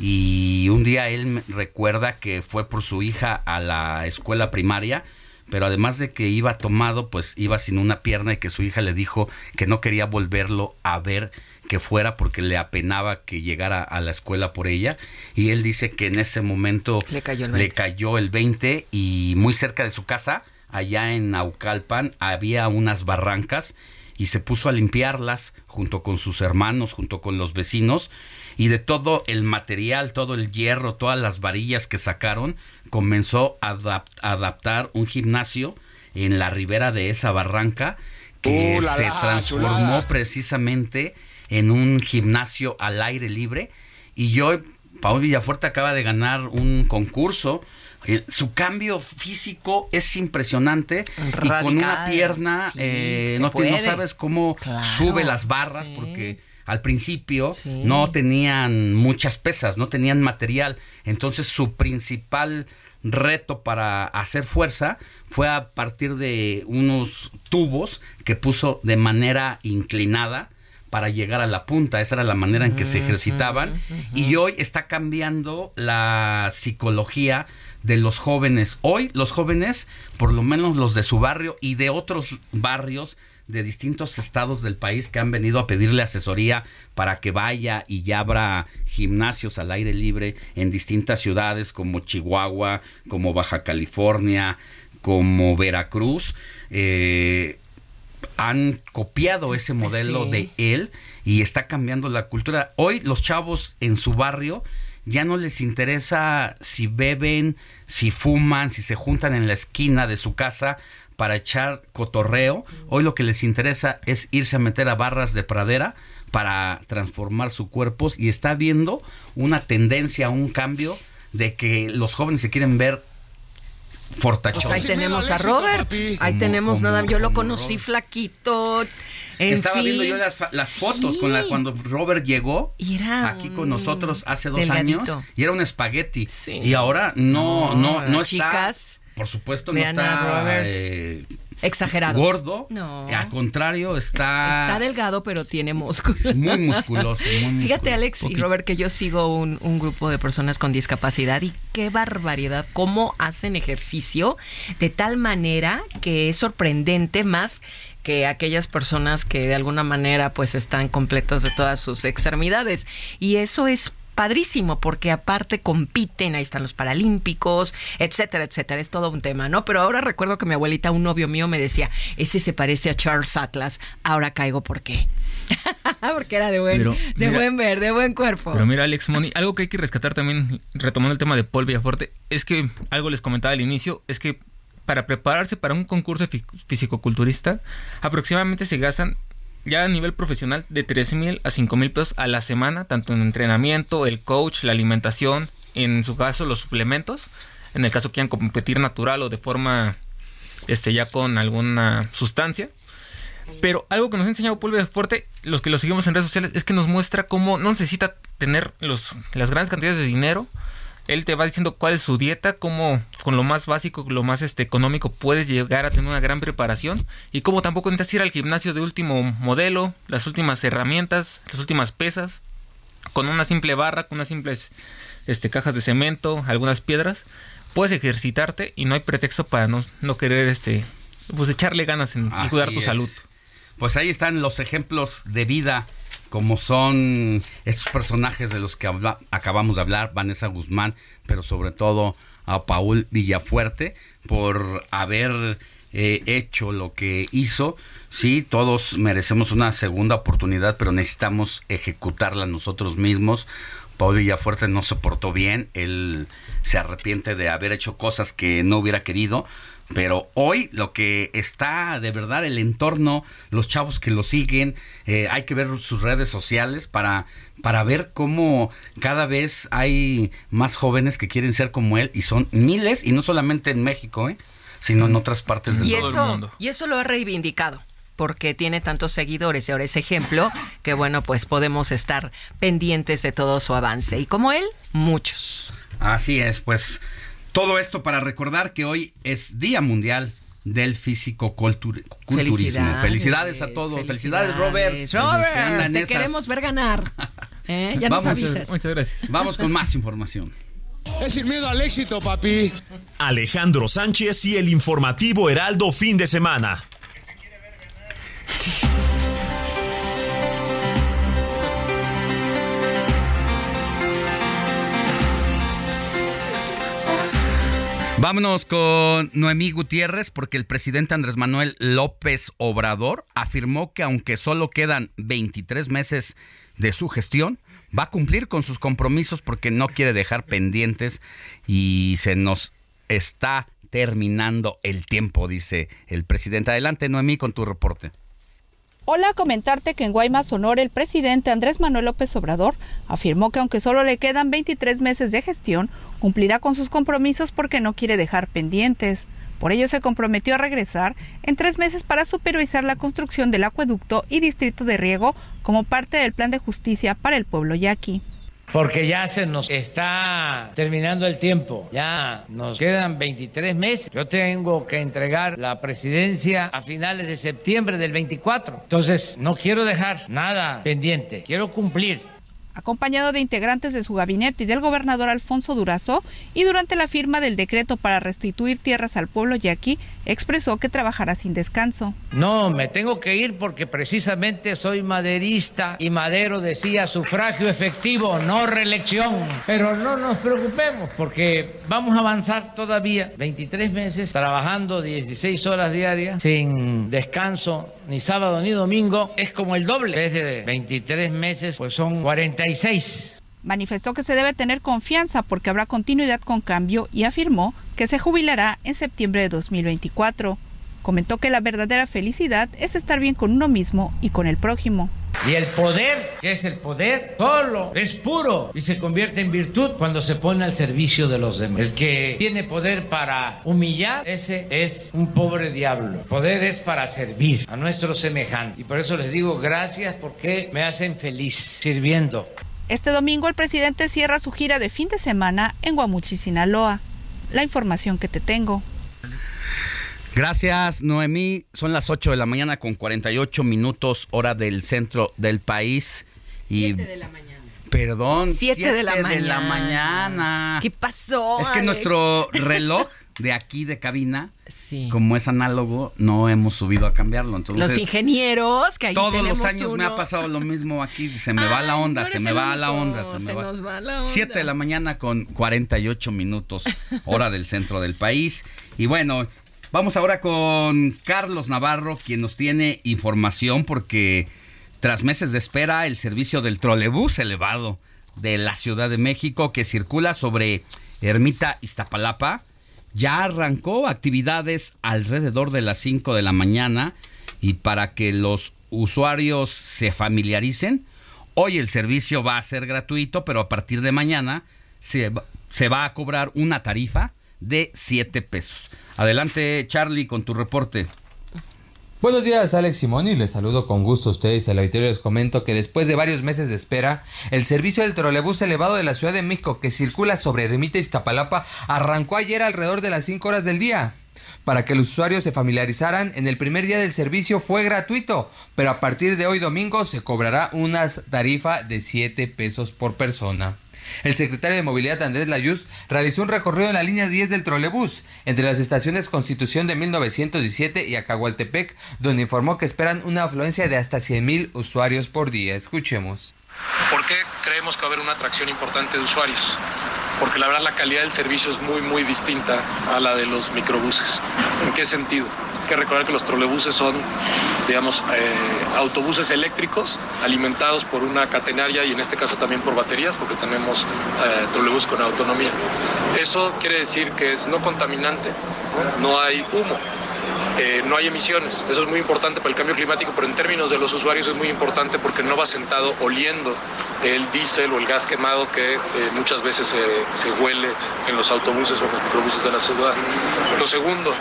y un día él recuerda que fue por su hija a la escuela primaria, pero además de que iba tomado, pues iba sin una pierna y que su hija le dijo que no quería volverlo a ver que fuera porque le apenaba que llegara a la escuela por ella y él dice que en ese momento Le cayó el le 20. cayó el 20 y muy cerca de su casa allá en Naucalpan, había unas barrancas y se puso a limpiarlas junto con sus hermanos, junto con los vecinos y de todo el material, todo el hierro, todas las varillas que sacaron, comenzó a adaptar un gimnasio en la ribera de esa barranca que ¡Uh, la, se la, transformó chulada! precisamente en un gimnasio al aire libre. Y yo Paul Villafuerte acaba de ganar un concurso. Eh, su cambio físico es impresionante. Y con una pierna sí, eh, no, te- no sabes cómo Claro, sube las barras sí. porque al principio no tenían muchas pesas, no tenían material. Entonces su principal reto para hacer fuerza fue a partir de unos tubos que puso de manera inclinada para llegar a la punta. Esa era la manera en que se ejercitaban. Y hoy está cambiando la psicología de los jóvenes. Hoy los jóvenes, por lo menos los de su barrio y de otros barrios de distintos estados del país que han venido a pedirle asesoría para que vaya y ya abra gimnasios al aire libre en distintas ciudades como Chihuahua, como Baja California, como Veracruz. Eh, han copiado ese modelo Sí. de él y está cambiando la cultura. Hoy los chavos en su barrio ya no les interesa si beben, si fuman, si se juntan en la esquina de su casa para echar cotorreo. Hoy lo que les interesa es irse a meter a barras de pradera para transformar sus cuerpos y está viendo una tendencia, un cambio de que los jóvenes se quieren ver Pues ahí tenemos a Robert. Ahí tenemos como- nada. Yo lo conocí flaquito. En Estaba fin. viendo yo las, fotos con la, cuando Robert llegó era aquí con nosotros hace dos delgadito. años y era un espagueti. Y ahora no, no, no, está. chicas, Por supuesto, no está Robert. eh, Exagerado. gordo. No. Al contrario, está, Está delgado, pero tiene músculos. es muy musculoso. muy (laughs) Fíjate. Alex y Robert, que yo sigo un, un grupo de personas con discapacidad y qué barbaridad, cómo hacen ejercicio de tal manera que es sorprendente más que aquellas personas que de alguna manera pues están completos de todas sus extremidades. Y eso es padrísimo porque aparte compiten, ahí están los paralímpicos, etcétera, etcétera, es todo un tema, ¿no? Pero ahora recuerdo que mi abuelita, un novio mío me decía, ese se parece a Charles Atlas, ahora caigo por qué. (laughs) porque era de buen, Pero, de mira- buen ver, de buen cuerpo. Pero mira, Alex Moni, algo que hay que rescatar también, retomando el tema de Paul Villafuerte, es que algo les comentaba al inicio, es que para prepararse para un concurso fi- fisicoculturista, aproximadamente se gastan ya a nivel profesional de 3 mil a 5 mil pesos a la semana, tanto en entrenamiento, el coach, la alimentación, en su caso los suplementos, en el caso quieran competir natural o de forma este ya con alguna sustancia. Pero algo que nos ha enseñado Paul Fuerte, los que lo seguimos en redes sociales, es que nos muestra cómo no necesita tener los, las grandes cantidades de dinero. Él te va diciendo cuál es su dieta, cómo con lo más básico, lo más este, económico puedes llegar a tener una gran preparación y cómo tampoco necesitas ir al gimnasio de último modelo, las últimas herramientas, las últimas pesas, con una simple barra, con unas simples este, cajas de cemento, algunas piedras, puedes ejercitarte y no hay pretexto para no, no querer este, pues echarle ganas en, y cuidar tu es. salud. Pues ahí están los ejemplos de vida, como son estos personajes de los que acabamos de hablar, Vanessa Guzmán, pero sobre todo a Paul Villafuerte, por haber eh, hecho lo que hizo. Sí, todos merecemos una segunda oportunidad, pero necesitamos ejecutarla nosotros mismos. Paul Villafuerte no se portó bien, él se arrepiente de haber hecho cosas que no hubiera querido, pero hoy lo que está de verdad el entorno, los chavos que lo siguen, eh, hay que ver sus redes sociales para, para ver cómo cada vez hay más jóvenes que quieren ser como él y son miles y no solamente en México, ¿eh? sino en otras partes del y todo el eso, mundo. y eso lo ha reivindicado porque tiene tantos seguidores y ahora es ejemplo que bueno pues podemos estar pendientes de todo su avance y como él muchos Así es, pues todo esto para recordar que hoy es Día Mundial del Físico Culturismo. Felicidades, a todos. Felicidades, Robert. Robert te esas. queremos ver ganar ¿Eh? ya nos Vamos, avisas Muchas gracias. Vamos con más información. Es sin miedo al éxito, papi. Alejandro Sánchez y el informativo Heraldo fin de semana. Vámonos con Noemí Gutiérrez porque el presidente Andrés Manuel López Obrador afirmó que aunque solo quedan 23 meses de su gestión, va a cumplir con sus compromisos porque no quiere dejar pendientes y se nos está terminando el tiempo, dice el presidente. Adelante, Noemí, con tu reporte. Hola, comentarte que en Guaymas, Sonora, el presidente Andrés Manuel López Obrador afirmó que aunque solo le quedan 23 meses de gestión, cumplirá con sus compromisos porque no quiere dejar pendientes. Por ello se comprometió a regresar en tres meses para supervisar la construcción del acueducto y distrito de riego como parte del plan de justicia para el pueblo yaqui porque ya se nos está terminando el tiempo, ya nos quedan 23 meses. Yo tengo que entregar la presidencia a finales de septiembre del 24. Entonces, no quiero dejar nada pendiente, quiero cumplir acompañado de integrantes de su gabinete y del gobernador Alfonso Durazo, y durante la firma del decreto para restituir tierras al pueblo yaqui, expresó que trabajará sin descanso. No, me tengo que ir porque precisamente soy maderista y Madero decía sufragio efectivo, no reelección. Pero no nos preocupemos porque vamos a avanzar todavía 23 meses trabajando 16 horas diarias sin descanso ni sábado ni domingo, es como el doble. Es de 23 meses, pues son 46. Manifestó que se debe tener confianza porque habrá continuidad con cambio y afirmó que se jubilará en septiembre de 2024. Comentó que la verdadera felicidad es estar bien con uno mismo y con el prójimo. Y el poder, que es el poder, solo es puro y se convierte en virtud cuando se pone al servicio de los demás. El que tiene poder para humillar, ese es un pobre diablo. Poder es para servir a nuestros semejantes. Y por eso les digo gracias porque me hacen feliz sirviendo. Este domingo el presidente cierra su gira de fin de semana en Guamuchi, Sinaloa. La información que te tengo. Gracias, Noemí. Son las 8 de la mañana con 48 minutos, hora del centro del país. Y... de la mañana. Perdón. 7 de, la, de la mañana. ¿Qué pasó? Es que nuestro reloj de aquí de cabina, como es análogo, no hemos subido a cambiarlo. Entonces, los ingenieros que ahí Todos los años me ha pasado lo mismo aquí. Se me va la onda, se me va la onda. Se, me va. Nos va la onda. 7 de la mañana con 48 minutos, hora del centro del país. Y bueno, Vamos ahora con Carlos Navarro, quien nos tiene información porque tras meses de espera, el servicio del trolebús elevado de la Ciudad de México que circula sobre Ermita Iztapalapa ya arrancó actividades alrededor de las 5 de la mañana y para que los usuarios se familiaricen, hoy el servicio va a ser gratuito, pero a partir de mañana se, va a cobrar una tarifa de 7 pesos. Adelante, Charlie, con tu reporte. Buenos días, Alex Simoni. Les saludo con gusto a ustedes. Al auditorio les comento que después de varios meses de espera, el servicio del trolebús elevado de la Ciudad de México que circula sobre Ermita Iztapalapa arrancó ayer alrededor de las 5 horas del día. Para que los usuarios se familiarizaran, en el primer día del servicio fue gratuito, pero a partir de hoy domingo se cobrará una tarifa de 7 pesos por persona. El secretario de Movilidad Andrés Layuz realizó un recorrido en la línea 10 del trolebús entre las estaciones Constitución de 1917 y Acahualtepec, donde informó que esperan una afluencia de hasta 100.000 usuarios por día. Escuchemos. ¿Por qué creemos que va a haber una atracción importante de usuarios? Porque la verdad la calidad del servicio es muy, muy distinta a la de los microbuses. ¿En qué sentido? Hay que recordar que los trolebuses son, digamos, eh, autobuses eléctricos alimentados por una catenaria y en este caso también por baterías, porque tenemos eh, trolebuses con autonomía. Eso quiere decir que es no contaminante, no hay humo eh, no hay emisiones. Eso es muy importante para el cambio climático, pero en términos de los usuarios es muy importante porque no va sentado oliendo el diésel o el gas quemado que eh, muchas veces se huele en los autobuses o los microbuses de la ciudad. Lo segundo,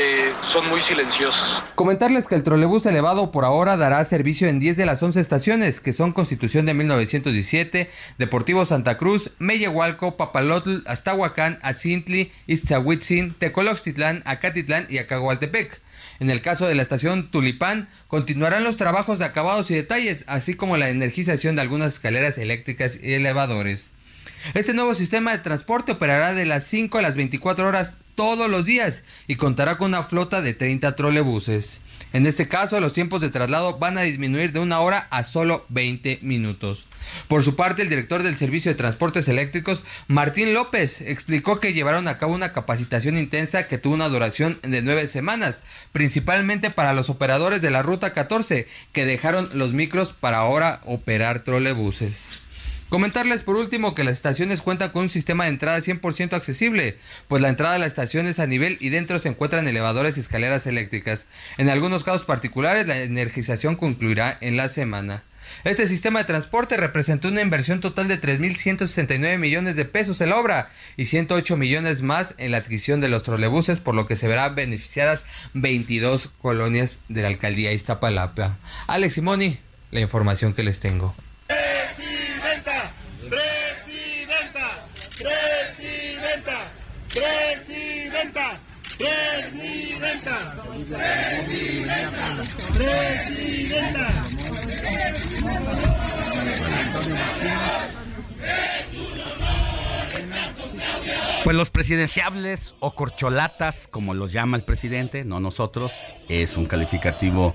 eh, son muy silenciosos. Comentarles que el trolebús elevado por ahora dará servicio en 10 de las 11 estaciones, que son Constitución de 1917, Deportivo Santa Cruz, Meyehualco, Papalotl, Aztahuacán, Acintli, Iztahuitzin, Tecoloxtitlán, Acatitlán y En el caso de la estación Tulipán, continuarán los trabajos de acabados y detalles, así como la energización de algunas escaleras eléctricas y elevadores. Este nuevo sistema de transporte operará de las 5 a las 24 horas todos los días y contará con una flota de 30 trolebuses. En este caso, los tiempos de traslado van a disminuir de una hora a solo 20 minutos. Por su parte, el director del Servicio de Transportes Eléctricos, Martín López, explicó que llevaron a cabo una capacitación intensa que tuvo una duración de nueve semanas, principalmente para los operadores de la Ruta 14, que dejaron los micros para ahora operar trolebuses. Comentarles por último que las estaciones cuentan con un sistema de entrada 100% accesible, pues la entrada a la estación es a nivel y dentro se encuentran elevadores y escaleras eléctricas. En algunos casos particulares la energización concluirá en la semana. Este sistema de transporte representó una inversión total de 3.169 millones de pesos en la obra y 108 millones más en la adquisición de los trolebuses, por lo que se verán beneficiadas 22 colonias de la alcaldía Iztapalapa. Alex Simoni, la información que les tengo. Presidenta, presidenta, presidenta, presidenta, presidenta, presidenta. Pues los presidenciables o corcholatas, como los llama el presidente, no nosotros, es un calificativo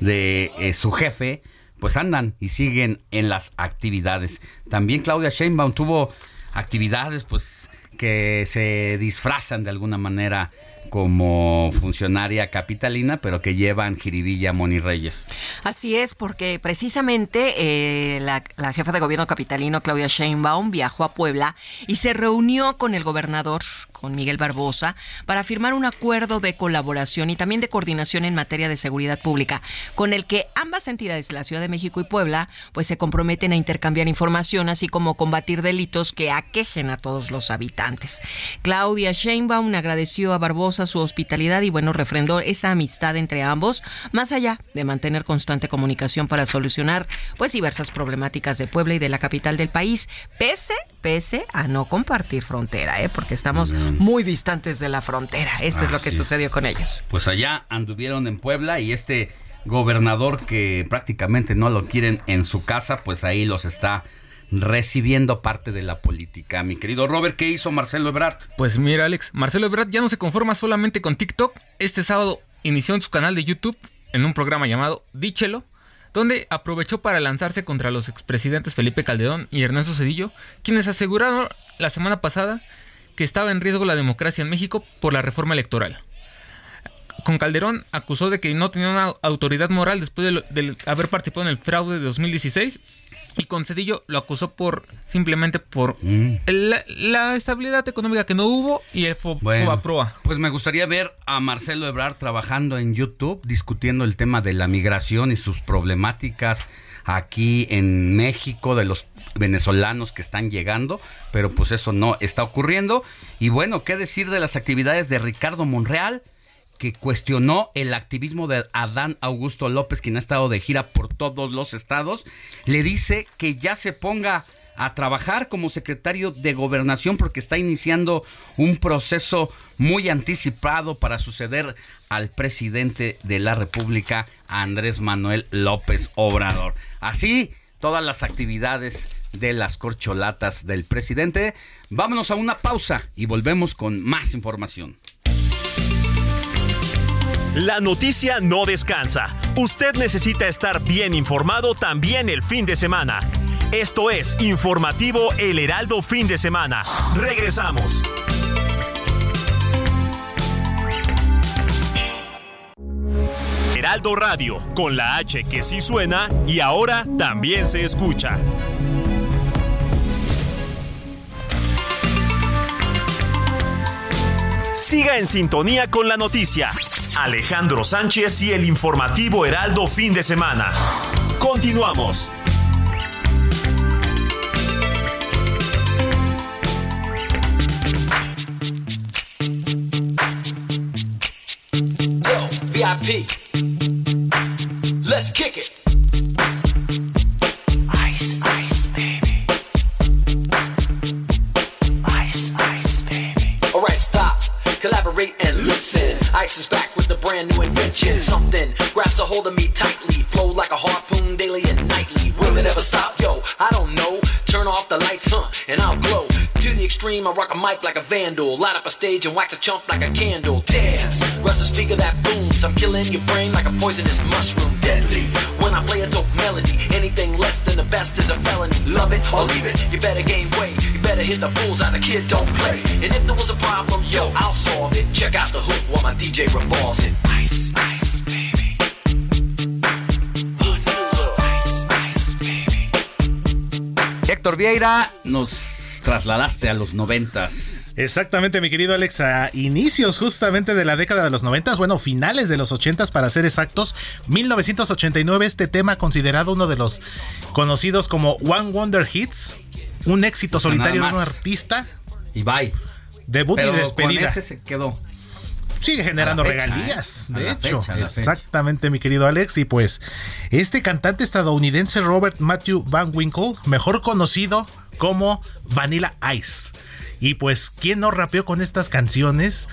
de eh, su jefe, pues andan y siguen en las actividades. También Claudia Sheinbaum tuvo actividades pues que se disfrazan de alguna manera como funcionaria capitalina, pero que llevan jiribilla Moni Reyes. Así es, porque precisamente eh, la, la jefa de gobierno capitalino, Claudia Sheinbaum, viajó a Puebla y se reunió con el gobernador, con Miguel Barbosa, para firmar un acuerdo de colaboración y también de coordinación en materia de seguridad pública, con el que ambas entidades, la Ciudad de México y Puebla, pues se comprometen a intercambiar información, así como combatir delitos que aquejen a todos los habitantes. Claudia Sheinbaum agradeció a Barbosa su hospitalidad y bueno, refrendó esa amistad entre ambos, más allá de mantener constante comunicación para solucionar pues diversas problemáticas de Puebla y de la capital del país, pese, pese a no compartir frontera, ¿eh? porque estamos muy distantes de la frontera. Esto es lo que sucedió con ellos. Pues allá anduvieron en Puebla y este gobernador que prácticamente no lo quieren en su casa, pues ahí los está recibiendo parte de la política. Mi querido Robert, ¿qué hizo Marcelo Ebrard? Pues mira, Alex, Marcelo Ebrard ya no se conforma solamente con TikTok. Este sábado inició en su canal de YouTube en un programa llamado Díchelo, donde aprovechó para lanzarse contra los expresidentes Felipe Calderón y Ernesto Cedillo, quienes aseguraron la semana pasada que estaba en riesgo la democracia en México por la reforma electoral. Con Calderón acusó de que no tenía una autoridad moral después de, lo- de haber participado en el fraude de 2016 y con Cedillo lo acusó por simplemente por la, la estabilidad económica que no hubo y el fo- Bueno, Fobaproa. pues me gustaría ver a Marcelo Ebrard trabajando en YouTube, discutiendo el tema de la migración y sus problemáticas aquí en México, de los venezolanos que están llegando, pero pues eso no está ocurriendo. Y bueno, ¿qué decir de las actividades de Ricardo Monreal? que cuestionó el activismo de Adán Augusto López, quien ha estado de gira por todos los estados, le dice que ya se ponga a trabajar como secretario de gobernación porque está iniciando un proceso muy anticipado para suceder al presidente de la República, Andrés Manuel López Obrador. Así, todas las actividades de las corcholatas del presidente. Vámonos a una pausa y volvemos con más información. La noticia no descansa. Usted necesita estar bien informado también el fin de semana. Esto es Informativo El Heraldo Fin de Semana. Regresamos. Heraldo Radio, con la H que sí suena y ahora también se escucha. Siga en sintonía con la noticia. Alejandro Sánchez y el informativo Heraldo Fin de Semana. Continuamos. VIP. Let's kick it. Ice, ice, baby. Ice, ice, baby. Alright, stop. Collaborate and listen. Ice is back with a brand new invention. Something grabs a hold of me tightly. Flow like a harpoon daily and nightly. Will it ever stop? Yo, I don't know. Turn off the lights, huh? And I'll glow. Extreme. I rock a mic like a vandal. Light up a stage and wax a chump like a candle. Dance, rush the speaker that booms. I'm killing your brain like a poisonous mushroom. Deadly, when I play a dope melody. Anything less than the best is a felony. Love it or leave it, you better gain weight. You better hit the bullseye, the kid don't play. And if there was a problem, yo, I'll solve it. Check out the hook while my DJ revolves it. Ice, ice, baby. Héctor Vieira, nos trasladaste a los noventas. Exactamente, mi querido Alex, a inicios justamente de la década de los 90, bueno, finales de los 80 para ser exactos, 1989, este tema considerado uno de los conocidos como One Wonder Hits, un éxito sea, solitario de un artista. Y bye. Debut Pero y despedida. Con ese se quedó. Sigue generando fecha, regalías, ¿eh? De hecho. fecha. Exactamente, mi querido Alex. Y pues, este cantante estadounidense Robert Matthew Van Winkle, mejor conocido como Vanilla Ice. Y pues, ¿quién no rapeó con estas canciones?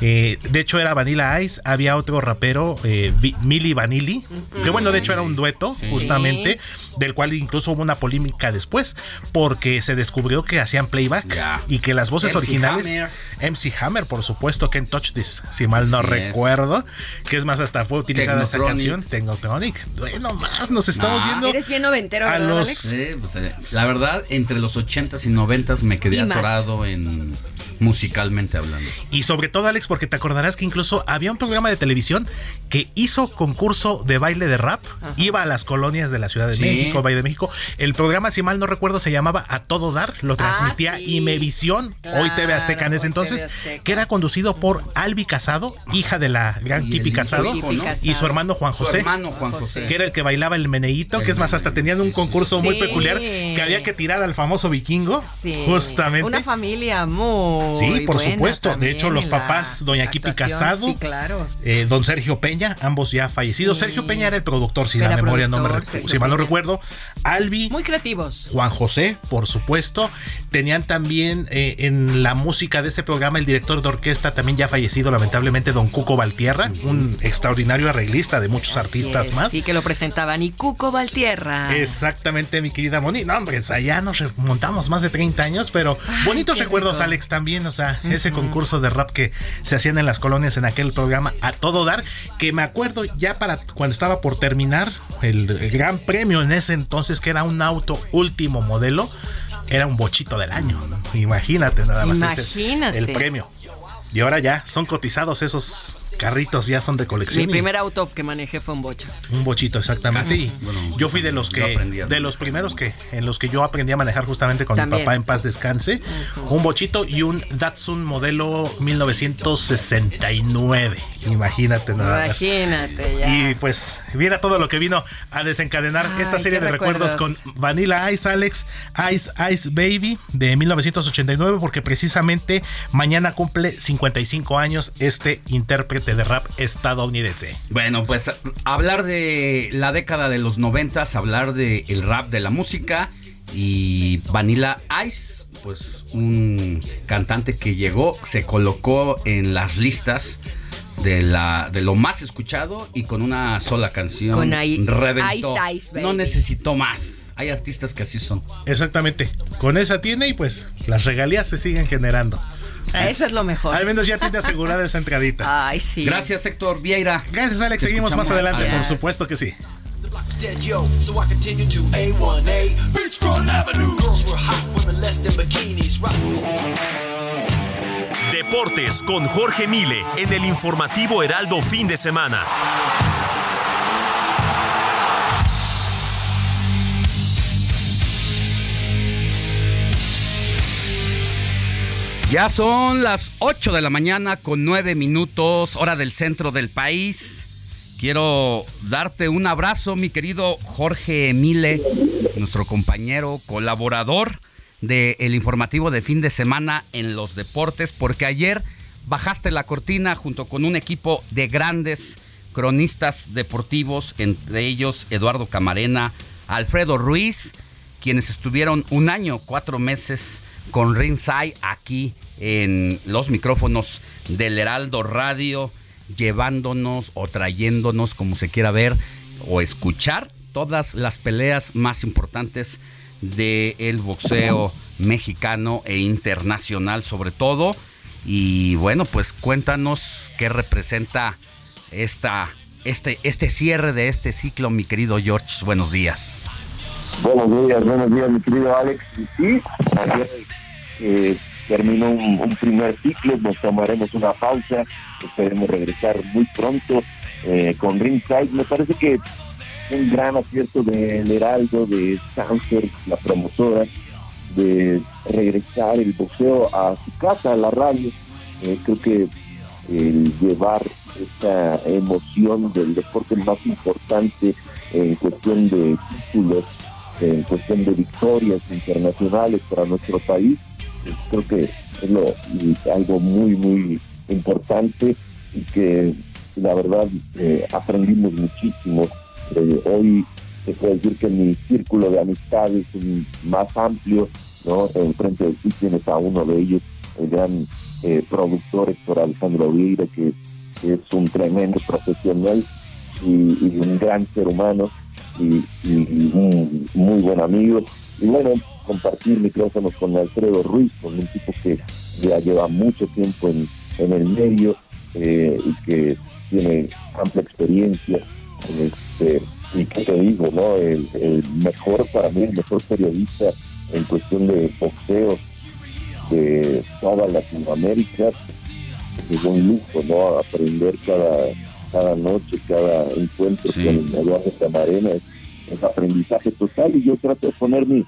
Eh, de hecho, era Vanilla Ice. Había otro rapero, eh, Milli Vanilli, que bueno, de hecho era un dueto, justamente, del cual incluso hubo una polémica después, porque se descubrió que hacían playback y que las voces MC originales. Hammer. MC Hammer, por supuesto, Can't Touch This, si mal no Así es. recuerdo. Que es más, hasta fue utilizada esa canción, Technotronic. Bueno, más nos estamos Ah. viendo. Eres bien noventero, a ¿verdad, los- Alex? Sí, pues, eh, la verdad, entre los 80s y 90s me quedé Y más. atorado en musicalmente hablando. Y sobre todo, Alex, porque te acordarás que incluso había un programa de televisión que hizo concurso de baile de rap, iba a las colonias de la Ciudad de Sí. México, Valle de México. El programa, si mal no recuerdo, se llamaba A Todo Dar, lo Ah, transmitía sí. Imevisión, hoy TV Azteca en ese entonces, Azteca. que era conducido por Albi Casado, hija de la gran Kipi Casado, su hijo, ¿no? y su hermano Juan Su José. hermano Juan José. Que era el que bailaba el meneíto, que es más, hasta tenían un concurso muy Sí. peculiar que había que tirar al famoso vikingo, Sí. justamente. Una familia muy. Sí, por supuesto. De hecho, los papás, doña Kipi. Casado, Sí, claro. eh, don Sergio Peña, ambos ya fallecidos. Sí. Sergio Peña era el productor, si Era la memoria no me Sergio si mal no Peña. recuerdo. Albi, Muy creativos. Juan José, por supuesto. Tenían también eh, en la música de ese programa el director de orquesta, también ya fallecido lamentablemente, don Cuco Valtierra, un extraordinario arreglista de muchos artistas más. Sí, que lo presentaban. Y Cuco Valtierra. Exactamente, mi querida Moni. No, hombre, ya nos remontamos más de 30 años, pero bonitos recuerdos, rico. Alex, también. O sea, ese concurso de rap que se hacían en las colonias en aquel programa a todo dar, que me acuerdo ya para cuando estaba por terminar el, el gran premio en ese entonces, que era un auto último modelo, era un bochito del año. Imagínate nada más ese- Imagínate. el premio. Y ahora ya son cotizados esos carritos, ya son de colección. Mi y- primer auto que manejé fue un bocho. un bochito, exactamente. Y Bueno, yo fui de los que, de los primeros que, en los que yo aprendí a manejar justamente con También. mi papá en paz descanse. Un bochito y un Datsun modelo 1969. Imagínate nada más. Imagínate ya. Y pues mira todo lo que vino a desencadenar Ay, esta serie de recuerdos, recuerdos. con Vanilla Ice Alex, Ice Ice Baby de 1989, porque precisamente mañana cumple 55 años este intérprete de rap estadounidense. Bueno, pues hablar de la década de los noventas, hablar de el rap de la música y Vanilla Ice, pues un cantante que llegó, se colocó en las listas de la de lo más escuchado y con una sola canción Con ahí- reventó. Ice Ice, baby. no necesitó más. Hay artistas que así son. Exactamente. Con esa tiene y pues las regalías se siguen generando. Eso es lo mejor. Al menos ya tiene asegurada esa entradita. Ay, sí. Gracias, Héctor Vieira. Gracias, Alex. Te Seguimos más adelante, por supuesto que sí. dead, yo. So I continue to A1A. Beachfront Avenue. Girls were hot, women less than bikinis. Rock. Deportes con Jorge Mile en el informativo Heraldo fin de semana. Ya son las 8 de la mañana con 9 minutos, hora del centro del país. Quiero darte un abrazo, mi querido Jorge Emile, nuestro compañero, colaborador del informativo de fin de semana en los deportes, porque ayer bajaste la cortina junto con un equipo de grandes cronistas deportivos, entre ellos Eduardo Camarena, Alfredo Ruiz, quienes estuvieron un año, cuatro meses con Ringside aquí en los micrófonos del Heraldo Radio, llevándonos o trayéndonos, como se quiera ver o escuchar, todas las peleas más importantes del boxeo mexicano e internacional sobre todo. Y bueno, pues cuéntanos qué representa esta, este, este cierre de este ciclo, mi querido George. Buenos días. Buenos días, buenos días, mi querido Alex. Sí, ayer eh, terminó un, primer ciclo, nos tomaremos una pausa, esperemos regresar muy pronto eh, con Ringside. Me parece que un gran acierto del Heraldo, de Sanfer, la promotora, de regresar el boxeo a su casa, a la radio. Eh, creo que el llevar esta emoción del deporte más importante en cuestión de títulos, en cuestión de victorias internacionales para nuestro país, pues creo que es lo, algo muy, muy importante y que la verdad eh, aprendimos muchísimo. Eh, hoy se puede decir que mi círculo de amistades es más amplio, ¿no? Enfrente de ti tienes a uno de ellos, el gran eh, productor Héctor Alejandro Vieira, que, es un tremendo profesional y, un gran ser humano y, un muy buen amigo. Y bueno, compartir micrófonos con Alfredo Ruiz, con un tipo que ya lleva mucho tiempo en, el medio eh, y que tiene amplia experiencia. Este, y que te digo, ¿no? El, el, mejor para mí, el mejor periodista en cuestión de boxeo de toda Latinoamérica. Es un lujo, ¿no? Aprender cada, cada noche, cada encuentro con Eduardo Camarena. Es, es, aprendizaje total y yo trato de poner mi,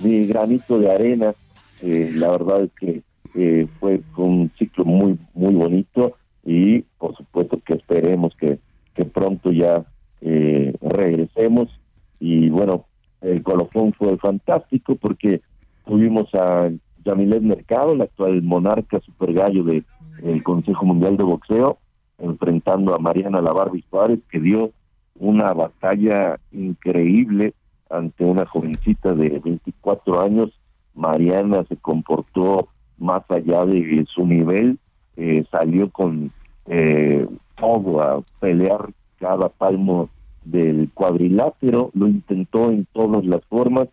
mi granito de arena. Eh, la verdad es que eh, fue un ciclo muy, muy bonito y por supuesto que esperemos que, que pronto ya eh, regresemos y bueno, el colofón fue fantástico porque tuvimos a Yamilet Mercado, el actual monarca super gallo del Consejo Mundial de Boxeo, enfrentando a Mariana Lavarbi Suárez, que dio una batalla increíble ante una jovencita de 24 años. Mariana se comportó más allá de su nivel, eh, salió con eh, todo a pelear cada palmo del cuadrilátero, lo intentó en todas las formas,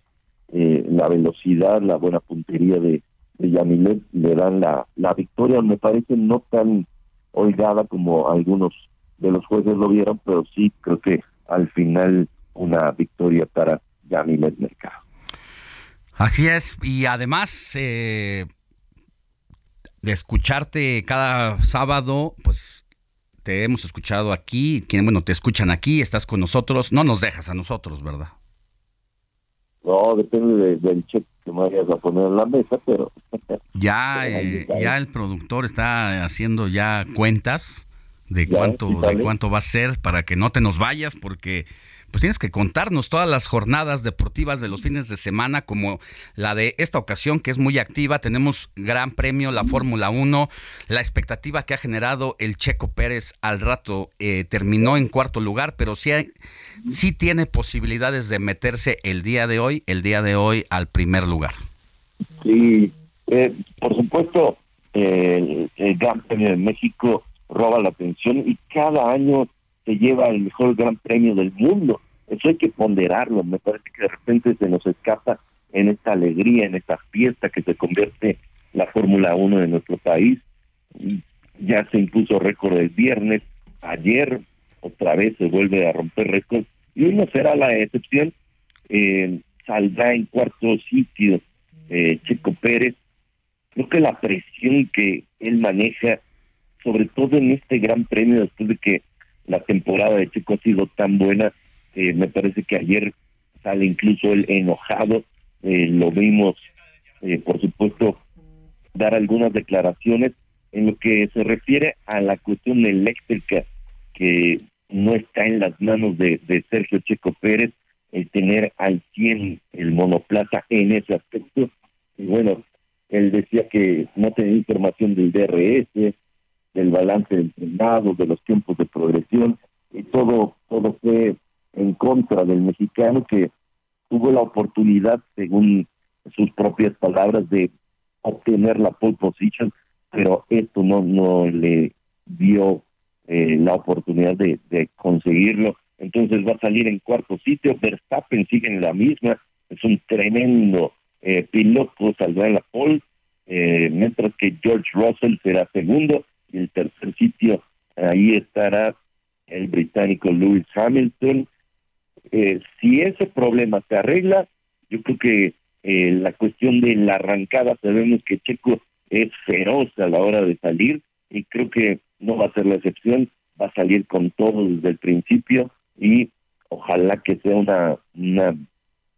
eh, la velocidad, la buena puntería de, de Yamilet le dan la, la victoria, me parece no tan holgada como algunos de los jueces lo vieron, pero sí creo que al final una victoria para Yamilet Mercado. Así es, y además eh, de escucharte cada sábado, pues te hemos escuchado aquí, quien bueno, te escuchan aquí, estás con nosotros, no nos dejas a nosotros, ¿verdad? No, depende del cheque que me vayas a poner en la mesa, pero... (laughs) (laughs) ya, eh, ya el productor está haciendo ya cuentas de cuánto, de cuánto va a ser para que no te nos vayas, porque pues tienes que contarnos todas las jornadas deportivas de los fines de semana, como la de esta ocasión, que es muy activa. Tenemos gran premio, la Fórmula 1, la expectativa que ha generado el Checo Pérez al rato eh, terminó en cuarto lugar, pero sí, sí tiene posibilidades de meterse el día de hoy, el día de hoy al primer lugar. Sí, eh, por supuesto, el, el Gran de México roba la atención y cada año se lleva el mejor gran premio del mundo. Eso hay que ponderarlo. Me parece que de repente se nos escapa en esta alegría, en esta fiesta que se convierte la Fórmula 1 de nuestro país. Ya se impuso récord el viernes. Ayer otra vez se vuelve a romper récord. Y uno será la excepción. Eh, saldrá en cuarto sitio eh, Checo Pérez. Creo que la presión que él maneja, sobre todo en este gran premio, después de que la temporada de Checo ha sido tan buena. Eh, me parece que ayer sale incluso el enojado. Eh, lo vimos, eh, por supuesto, dar algunas declaraciones en lo que se refiere a la cuestión eléctrica que no está en las manos de, de Sergio Checo Pérez el tener al 100 el monoplaza en ese aspecto. Y bueno, él decía que no tenía información del DRS, del balance del entrenado, de los tiempos de progresión, y todo, todo fue en contra del mexicano que tuvo la oportunidad, según sus propias palabras, de obtener la pole position, pero esto no, no le dio eh, la oportunidad de, de conseguirlo. Entonces va a salir en cuarto sitio, Verstappen sigue en la misma, es un tremendo eh, piloto saldrá en la pole, eh, mientras que George Russell será segundo y el tercer sitio ahí estará el británico Lewis Hamilton. Eh, si ese problema se arregla, yo creo que eh, la cuestión de la arrancada, sabemos que Checo es feroz a la hora de salir y creo que no va a ser la excepción, va a salir con todo desde el principio y ojalá que sea una, una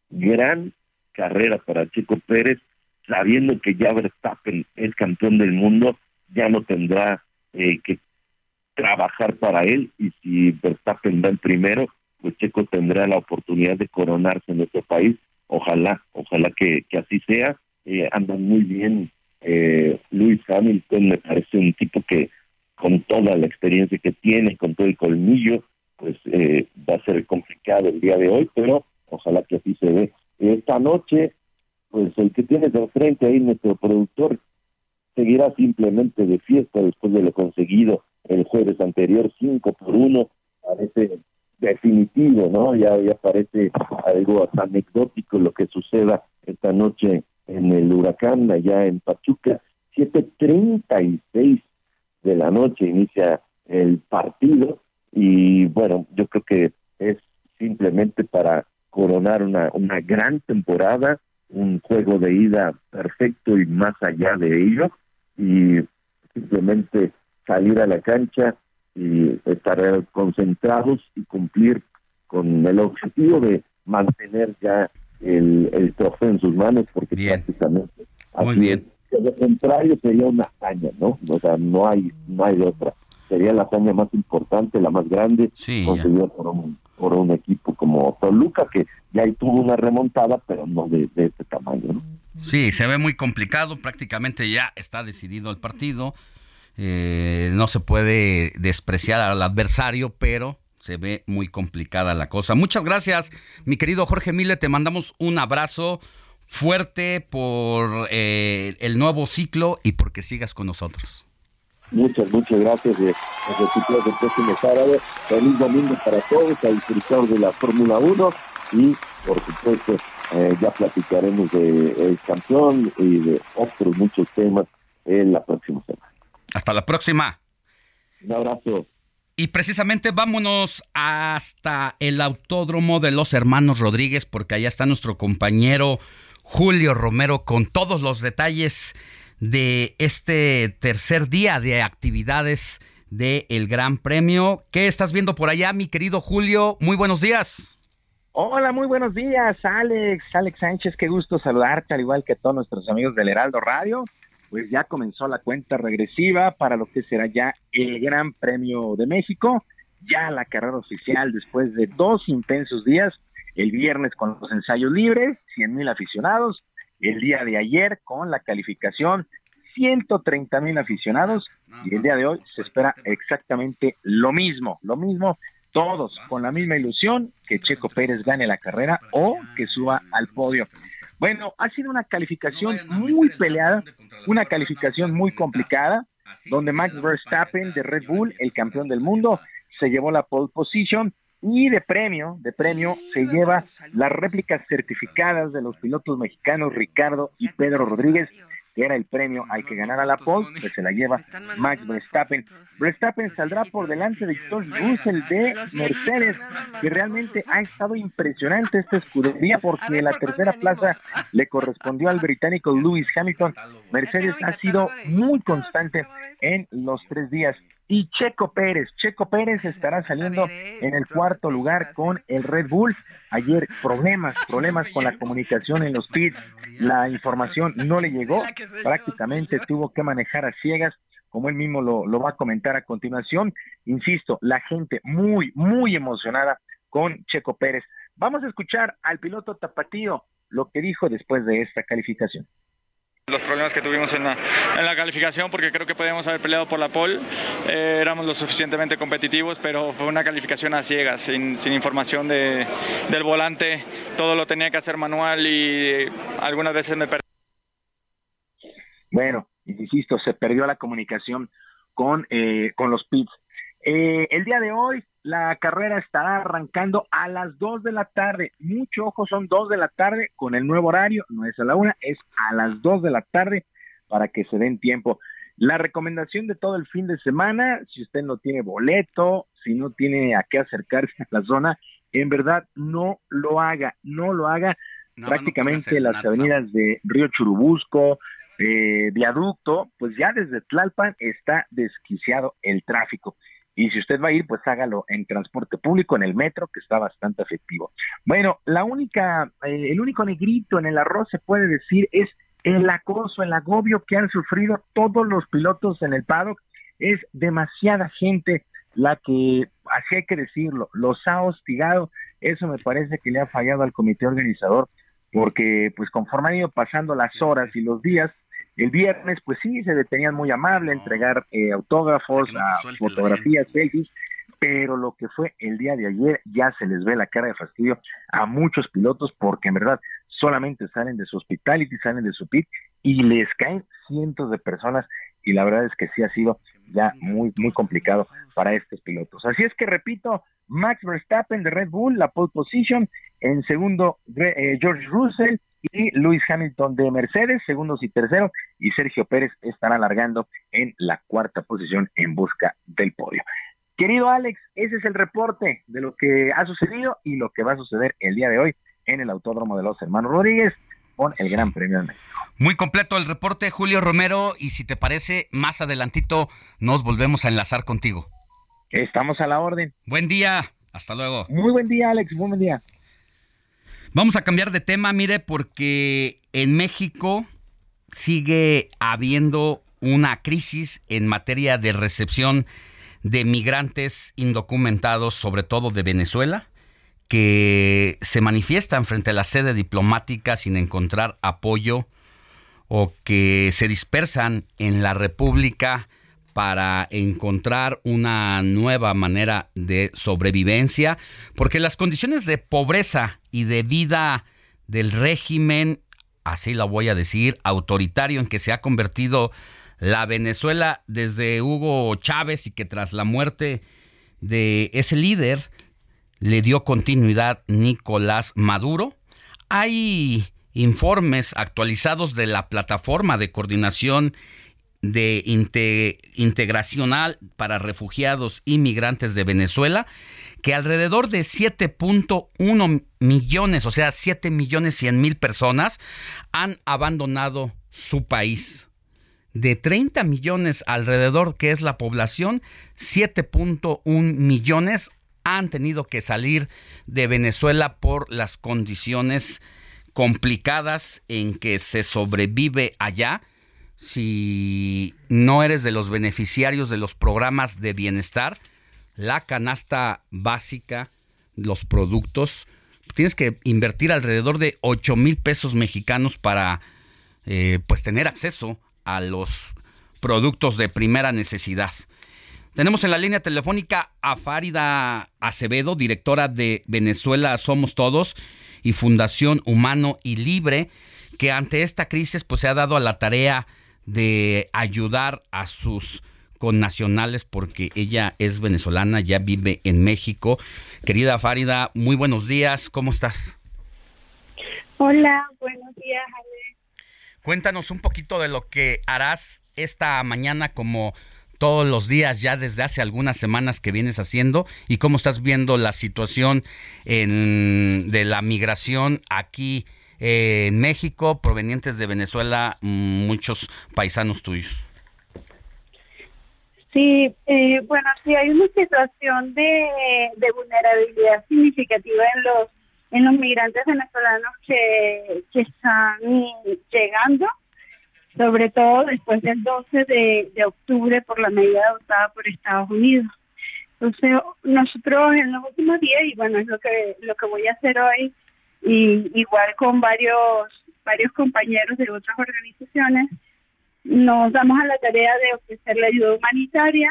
gran carrera para Checo Pérez, sabiendo que ya Verstappen es campeón del mundo, ya no tendrá eh, que trabajar para él y si Verstappen va en primero, pues Checo tendrá la oportunidad de coronarse en nuestro país. Ojalá, ojalá que, así sea. Eh, andan muy bien. Eh, Luis Hamilton me parece un tipo que con toda la experiencia que tiene, con todo el colmillo, pues eh, va a ser complicado el día de hoy, pero ojalá que así se dé. Esta noche, pues el que tiene de frente ahí, nuestro productor, seguirá simplemente de fiesta después de lo conseguido el jueves anterior, 5 por 1, parece definitivo, ¿no? Ya, ya parece algo anecdótico lo que suceda esta noche en el huracán allá en Pachuca, 7.36 de la noche inicia el partido y bueno, yo creo que es simplemente para coronar una, una gran temporada, un juego de ida perfecto y más allá de ello y simplemente salir a la cancha y estar concentrados y cumplir con el objetivo de mantener ya el, el trofeo en sus manos porque prácticamente Muy bien. lo contrario sería una hazaña, ¿no? O sea, no hay, no hay otra. Sería la hazaña más importante, la más grande, Sí, conseguida por un, por un equipo como Toluca, que ya tuvo una remontada, pero no de, este tamaño. Sí, se ve muy complicado, prácticamente ya está decidido el partido. Eh, no se puede despreciar al adversario, pero se ve muy complicada la cosa. Muchas gracias, mi querido Jorge Mille, te mandamos un abrazo fuerte por eh, el nuevo ciclo y porque sigas con nosotros. Muchas, muchas gracias. eh, Nos recibimos el próximo sábado. Feliz domingo para todos, a disfrutar de la Fórmula 1 y, por supuesto, eh, ya platicaremos de el campeón y de otros muchos temas en la próxima semana. Hasta la próxima. Un abrazo. Y precisamente vámonos hasta el autódromo de los hermanos Rodríguez, porque allá está nuestro compañero Julio Romero con todos los detalles de este tercer día de actividades del Gran Premio. ¿Qué estás viendo por allá, mi querido Julio? Muy buenos días. Hola, muy buenos días, Alex. Alex Sánchez, qué gusto saludarte, al igual que todos nuestros amigos del Heraldo Radio. Pues ya comenzó la cuenta regresiva para lo que será ya el Gran Premio de México. Ya la carrera oficial después de dos intensos días. El viernes con los ensayos libres, 100 mil aficionados. El día de ayer con la calificación, 130 mil aficionados. Y el día de hoy se espera exactamente lo mismo, lo mismo todos con la misma ilusión que Checo Pérez gane la carrera o que suba al podio. Bueno, ha sido una calificación muy peleada, una calificación muy complicada, donde Max Verstappen de Red Bull, el campeón del mundo, se llevó la pole position y de premio, de premio se lleva las réplicas certificadas de los pilotos mexicanos Ricardo y Pedro Rodríguez, que era el premio al que ganara la pole, que se la lleva Max Verstappen. Verstappen saldrá por delante de George Russell de Mercedes, que realmente ha estado impresionante esta escudería porque la tercera plaza le correspondió al británico (laughs) Lewis Hamilton. Mercedes ha sido muy constante en los tres días. Y Checo Pérez, Checo Pérez estará saliendo en el cuarto lugar con el Red Bull. Ayer problemas, problemas con la comunicación en los pits, la información no le llegó, prácticamente tuvo que manejar a ciegas, como él mismo lo, lo va a comentar a continuación. Insisto, la gente muy, muy emocionada con Checo Pérez. Vamos a escuchar al piloto Tapatío lo que dijo después de esta calificación. Los problemas que tuvimos en la, en la calificación, porque creo que podíamos haber peleado por la pole, eh, éramos lo suficientemente competitivos, pero fue una calificación a ciegas, sin, sin información de, del volante, todo lo tenía que hacer manual y algunas veces me perdí. Bueno, insisto, se perdió la comunicación con, eh, con los pits. Eh, el día de hoy la carrera estará arrancando a las 2 de la tarde. Mucho ojo, son 2 de la tarde con el nuevo horario, no es a la 1, es a las 2 de la tarde para que se den tiempo. La recomendación de todo el fin de semana, si usted no tiene boleto, si no tiene a qué acercarse a la zona, en verdad no lo haga, no lo haga. Prácticamente las avenidas de Río Churubusco, eh, Viaducto, pues ya desde Tlalpan está desquiciado el tráfico. Y si usted va a ir, pues hágalo en transporte público, en el metro, que está bastante efectivo. Bueno, la única, eh, el único negrito en el arroz se puede decir es el acoso, el agobio que han sufrido todos los pilotos en el paddock. Es demasiada gente la que, así hay que decirlo, los ha hostigado. Eso me parece que le ha fallado al comité organizador, porque pues conforme han ido pasando las horas y los días, el viernes, pues sí, se detenían muy amable a entregar eh, autógrafos, a fotografías, selfies, pero lo que fue el día de ayer ya se les ve la cara de fastidio a muchos pilotos porque en verdad solamente salen de su hospitality, salen de su pit y les caen cientos de personas y la verdad es que sí ha sido ya muy, muy complicado para estos pilotos. Así es que repito, Max Verstappen de Red Bull, la pole position, en segundo eh, George Russell y Lewis Hamilton de Mercedes, segundos y terceros, y Sergio Pérez estará alargando en la cuarta posición en busca del podio. Querido Alex, ese es el reporte de lo que ha sucedido y lo que va a suceder el día de hoy en el Autódromo de los Hermanos Rodríguez con el Gran Premio de México. Muy completo el reporte, Julio Romero, y si te parece, más adelantito nos volvemos a enlazar contigo. Estamos a la orden. Buen día, hasta luego. Muy buen día, Alex, buen día. Vamos a cambiar de tema, mire, porque en México sigue habiendo una crisis en materia de recepción de migrantes indocumentados, sobre todo de Venezuela, que se manifiestan frente a la sede diplomática sin encontrar apoyo o que se dispersan en la República para encontrar una nueva manera de sobrevivencia, porque las condiciones de pobreza y de vida del régimen, así lo voy a decir, autoritario en que se ha convertido la Venezuela desde Hugo Chávez y que tras la muerte de ese líder le dio continuidad Nicolás Maduro. Hay informes actualizados de la plataforma de coordinación de integracional para refugiados inmigrantes de Venezuela, que alrededor de 7.1 millones, o sea, 7 millones 100 mil personas han abandonado su país. De 30 millones alrededor, que es la población, 7.1 millones han tenido que salir de Venezuela por las condiciones complicadas en que se sobrevive allá si no eres de los beneficiarios de los programas de bienestar, la canasta básica, los productos, tienes que invertir alrededor de 8 mil pesos mexicanos para eh, pues tener acceso a los productos de primera necesidad. Tenemos en la línea telefónica a Farida Acevedo, directora de Venezuela Somos Todos y Fundación Humano y Libre, que ante esta crisis pues se ha dado a la tarea de ayudar a sus connacionales porque ella es venezolana, ya vive en México. Querida Farida, muy buenos días, ¿cómo estás? Hola, buenos días, Ale. Cuéntanos un poquito de lo que harás esta mañana como todos los días ya desde hace algunas semanas que vienes haciendo y cómo estás viendo la situación en, de la migración aquí eh, en México, provenientes de Venezuela, muchos paisanos tuyos. Sí, eh, bueno, sí hay una situación de, vulnerabilidad significativa en los en los migrantes venezolanos que, que están llegando, sobre todo después del 12 de, de octubre por la medida adoptada por Estados Unidos. Entonces, nosotros en los últimos días, y bueno, es lo que, lo que voy a hacer hoy, y igual con varios, varios compañeros de otras organizaciones, nos damos a la tarea de ofrecer la ayuda humanitaria,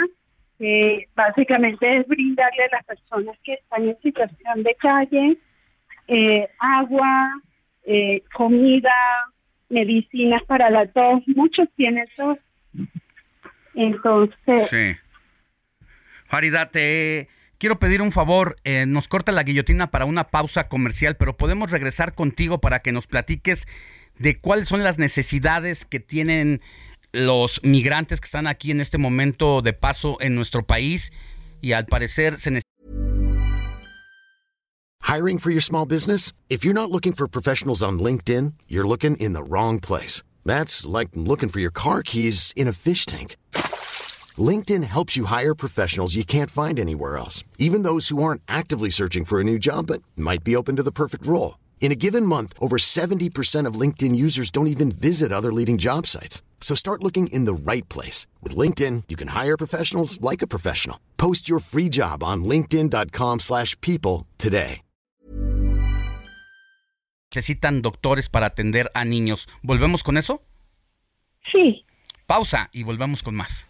que básicamente es brindarle a las personas que están en situación de calle eh, agua, eh, comida, medicinas para la tos, muchos tienen tos. Entonces... Sí. Farida, te, quiero pedir un favor. Eh, nos corta la guillotina para una pausa comercial, pero podemos regresar contigo para que nos platiques de cuáles son las necesidades que tienen los migrantes que están aquí en este momento de paso en nuestro país y al parecer se necesita. Hiring for your small business? If you're not looking for professionals on LinkedIn, you're looking in the wrong place. That's like looking for your car keys in a fish tank. LinkedIn helps you hire professionals you can't find anywhere else, even those who aren't actively searching for a new job but might be open to the perfect role. In a given month, over 70% of LinkedIn users don't even visit other leading job sites. So start looking in the right place. With LinkedIn, you can hire professionals like a professional. Post your free job on linkedin.com slash people today. Necesitan doctores para atender a niños. ¿Volvemos con eso? Sí. Pausa y volvemos con más.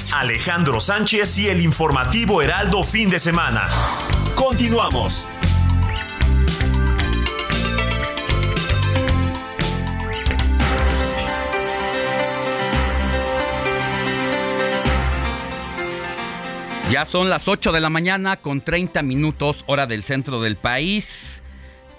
Alejandro Sánchez y el informativo Heraldo Fin de Semana. Continuamos. Ya son las 8 de la mañana con 30 minutos hora del centro del país.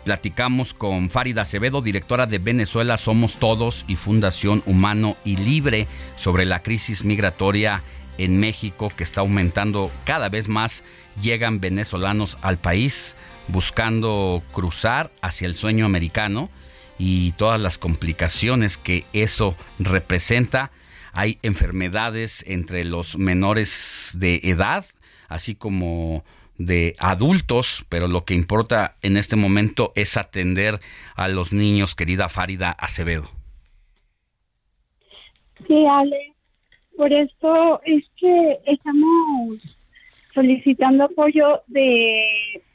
Platicamos con Farida Acevedo, directora de Venezuela Somos Todos y Fundación Humano y Libre sobre la crisis migratoria en México que está aumentando cada vez más. Llegan venezolanos al país buscando cruzar hacia el sueño americano y todas las complicaciones que eso representa. Hay enfermedades entre los menores de edad, así como de adultos, pero lo que importa en este momento es atender a los niños, querida Farida Acevedo. Sí, Ale. Por esto es que estamos solicitando apoyo de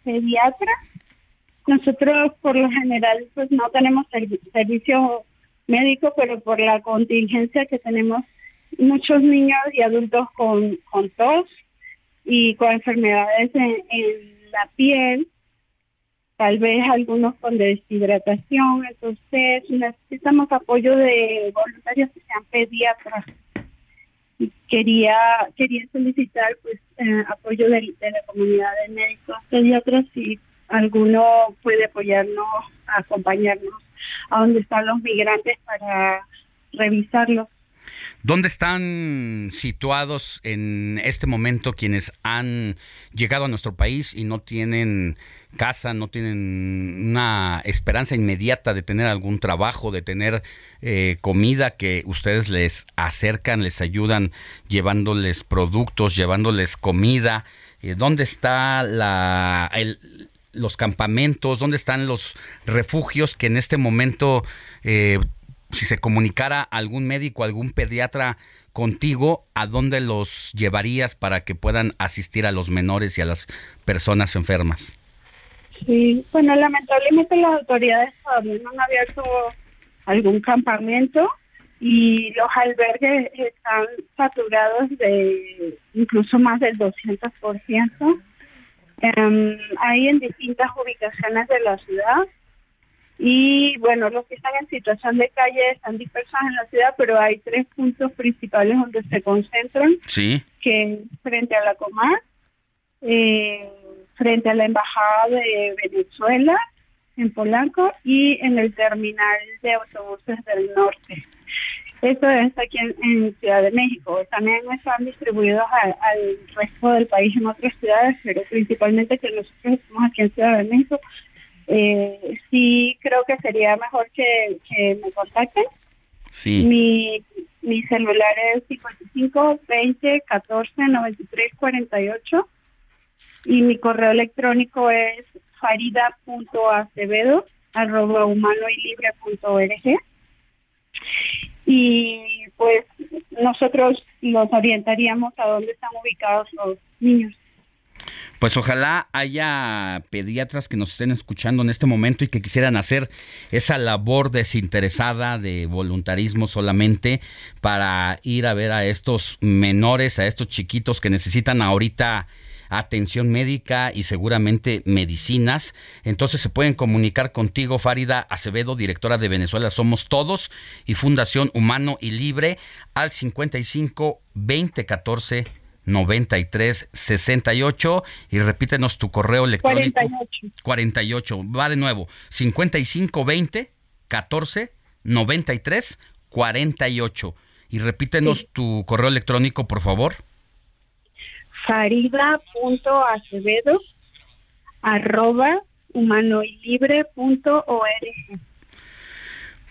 pediatra. Nosotros por lo general pues no tenemos servi- servicio médico, pero por la contingencia que tenemos muchos niños y adultos con, con tos y con enfermedades en, en la piel, tal vez algunos con deshidratación, entonces necesitamos apoyo de voluntarios que sean pediatras. Quería quería solicitar pues eh, apoyo de, de la comunidad de médicos pediatras si alguno puede apoyarnos, acompañarnos a donde están los migrantes para revisarlos. ¿Dónde están situados en este momento quienes han llegado a nuestro país y no tienen casa, no tienen una esperanza inmediata de tener algún trabajo, de tener eh, comida que ustedes les acercan, les ayudan llevándoles productos, llevándoles comida? Eh, ¿Dónde está la, el- los campamentos? ¿Dónde están los refugios que en este momento eh, si se comunicara algún médico, algún pediatra contigo, ¿a dónde los llevarías para que puedan asistir a los menores y a las personas enfermas? Sí, bueno, lamentablemente las autoridades todavía no han abierto algún campamento y los albergues están saturados de incluso más del 200%. Em, hay en distintas ubicaciones de la ciudad y bueno, los que están en situación de calle están dispersos en la ciudad, pero hay tres puntos principales donde se concentran Sí. que frente a la Comar, eh, frente a la Embajada de Venezuela en Polanco y en el terminal de autobuses del norte. Esto es aquí en, en Ciudad de México. También están distribuidos a- al resto del país en otras ciudades, pero principalmente que nosotros estamos aquí en Ciudad de México. Eh, sí creo que sería mejor que, que me contacten. Sí. Mi, mi celular es 55 20 14 93 48 y mi correo electrónico es farida.acevedo arroba humano y libre punto org. Y pues nosotros los orientaríamos a dónde están ubicados los niños. Pues ojalá haya pediatras que nos estén escuchando en este momento y que quisieran hacer esa labor desinteresada de voluntarismo solamente para ir a ver a estos menores, a estos chiquitos que necesitan ahorita atención médica y seguramente medicinas. Entonces se pueden comunicar contigo, Farida Acevedo, directora de Venezuela Somos Todos y Fundación Humano y Libre al 55 20 14 93 68 y repítenos tu correo electrónico. 48. 48 va de nuevo. 55 20 14 93 48 y repítenos tu correo electrónico por favor. Farida.acevedo arroba humanoylibre.org.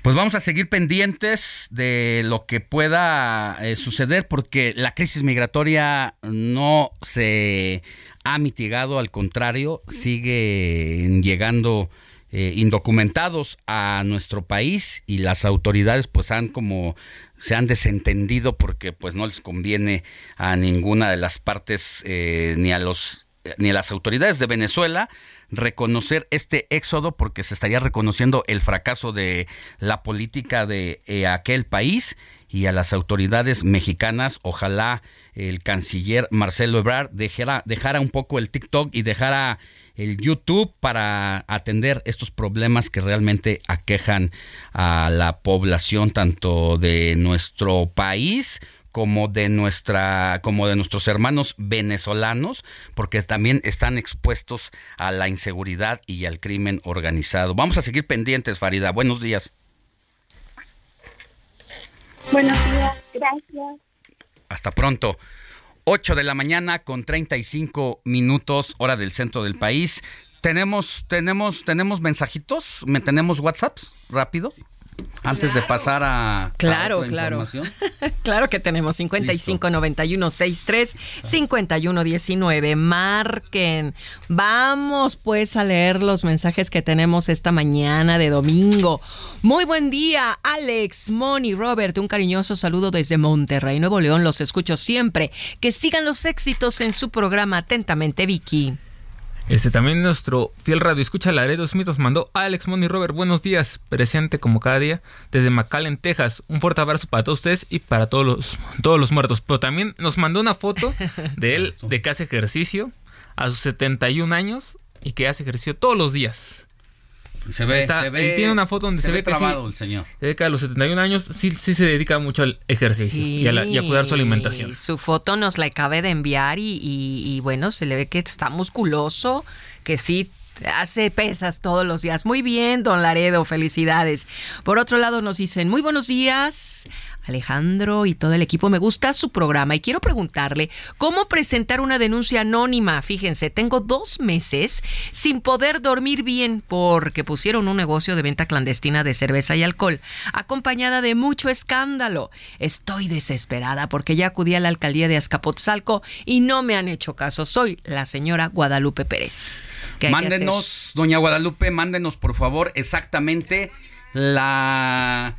Pues vamos a seguir pendientes de lo que pueda eh, suceder porque la crisis migratoria no se ha mitigado, al contrario, sigue llegando eh, indocumentados a nuestro país y las autoridades pues han como se han desentendido porque pues no les conviene a ninguna de las partes eh, ni a los ni las autoridades de Venezuela reconocer este éxodo porque se estaría reconociendo el fracaso de la política de eh, aquel país y a las autoridades mexicanas. Ojalá el canciller Marcelo Ebrard dejara, dejara un poco el TikTok y dejara el YouTube para atender estos problemas que realmente aquejan a la población tanto de nuestro país como de nuestra como de nuestros hermanos venezolanos porque también están expuestos a la inseguridad y al crimen organizado. Vamos a seguir pendientes, Farida. Buenos días. Buenos días, gracias. Hasta pronto. 8 de la mañana con 35 minutos, hora del centro del país. Tenemos, tenemos, tenemos mensajitos, ¿Me tenemos WhatsApps rápido. Antes de pasar a. Claro, a claro. información. (laughs) claro que tenemos 55 91 63 51 19. Marquen. Vamos pues a leer los mensajes que tenemos esta mañana de domingo. Muy buen día, Alex, Moni, Robert. Un cariñoso saludo desde Monterrey, Nuevo León. Los escucho siempre. Que sigan los éxitos en su programa. Atentamente, Vicky. Este también nuestro fiel radio escucha Laredo Smith nos mandó Alex Money Robert, buenos días, presente como cada día desde McAllen, Texas. Un fuerte abrazo para todos ustedes y para todos los, todos los muertos. Pero también nos mandó una foto (laughs) de él de que hace ejercicio a sus 71 años y que hace ejercicio todos los días. Se ve, Está- se ve- y tiene una foto donde se, se ve, ve que sí- trabado el señor. se ve que a los 71 años sí, sí se dedica mucho al ejercicio y, a la- y a cuidar su alimentación. Su foto nos la acabe de enviar y, y- y bueno, se le ve que está musculoso, que sí hace pesas todos los días. Muy bien, don Laredo, felicidades. Por otro lado nos dicen, muy buenos días. Alejandro y todo el equipo, me gusta su programa y quiero preguntarle cómo presentar una denuncia anónima. Fíjense, tengo dos meses sin poder dormir bien porque pusieron un negocio de venta clandestina de cerveza y alcohol, acompañada de mucho escándalo. Estoy desesperada porque ya acudí a la alcaldía de Azcapotzalco y no me han hecho caso. Soy la señora Guadalupe Pérez. Mándenos, doña Guadalupe, mándenos por favor exactamente la...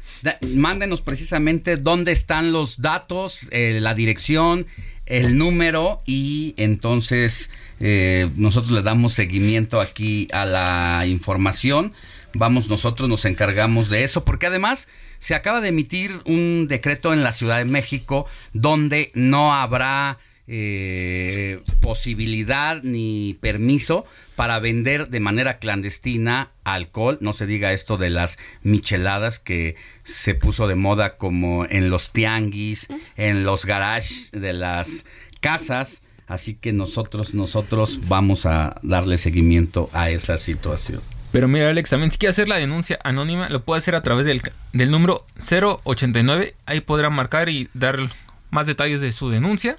mándenos precisamente dónde están los datos, eh, la dirección, el número y entonces eh, nosotros le damos seguimiento aquí a la información. Vamos, nosotros nos encargamos de eso, porque además se acaba de emitir un decreto en la Ciudad de México donde no habrá eh, posibilidad ni permiso para vender de manera clandestina alcohol. No se diga esto de las micheladas que se puso de moda como en los tianguis, en los garages de las casas. Así que nosotros, nosotros vamos a darle seguimiento a esa situación. Pero mira, Alex, también si quiere hacer la denuncia anónima, lo puede hacer a través del, del número 089. Ahí podrá marcar y dar más detalles de su denuncia.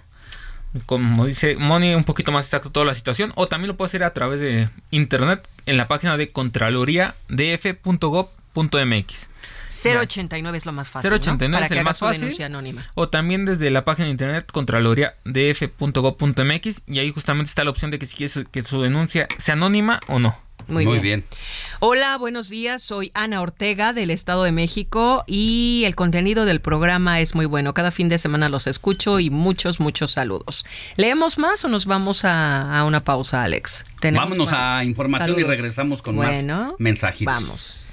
Como dice Moni, un poquito más exacto toda la situación. O también lo puede hacer a través de internet en la página de contraloriadf.gov.mx. 089 es lo más fácil. ¿no? 089 Para es que el más fácil. anónima. O también desde la página de internet contraloriadf.gov.mx y ahí justamente está la opción de que si quieres que su denuncia sea anónima o no. Muy, bien. Hola, buenos días. Soy Ana Ortega del Estado de México y el contenido del programa es muy bueno. Cada fin de semana los escucho y muchos, muchos saludos. ¿Leemos más o nos vamos a, a una pausa, Alex? ¿Tenemos Vámonos más? a información Saludos. y regresamos con Bueno, más mensajitos. Vamos.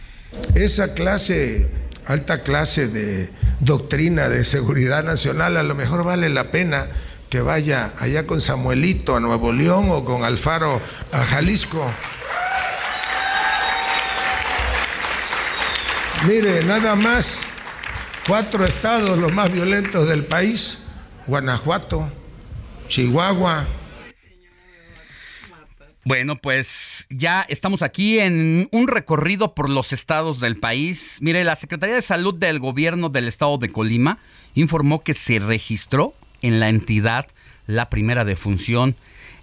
Esa clase, alta clase de doctrina de seguridad nacional, a lo mejor vale la pena que vaya allá con Samuelito a Nuevo León o con Alfaro a Jalisco. Mire, nada más cuatro estados los más violentos del país, Guanajuato, Chihuahua, Bueno, pues ya estamos aquí en un recorrido por los estados del país. Mire, la Secretaría de Salud del Gobierno del Estado de Colima informó que se registró en la entidad la primera defunción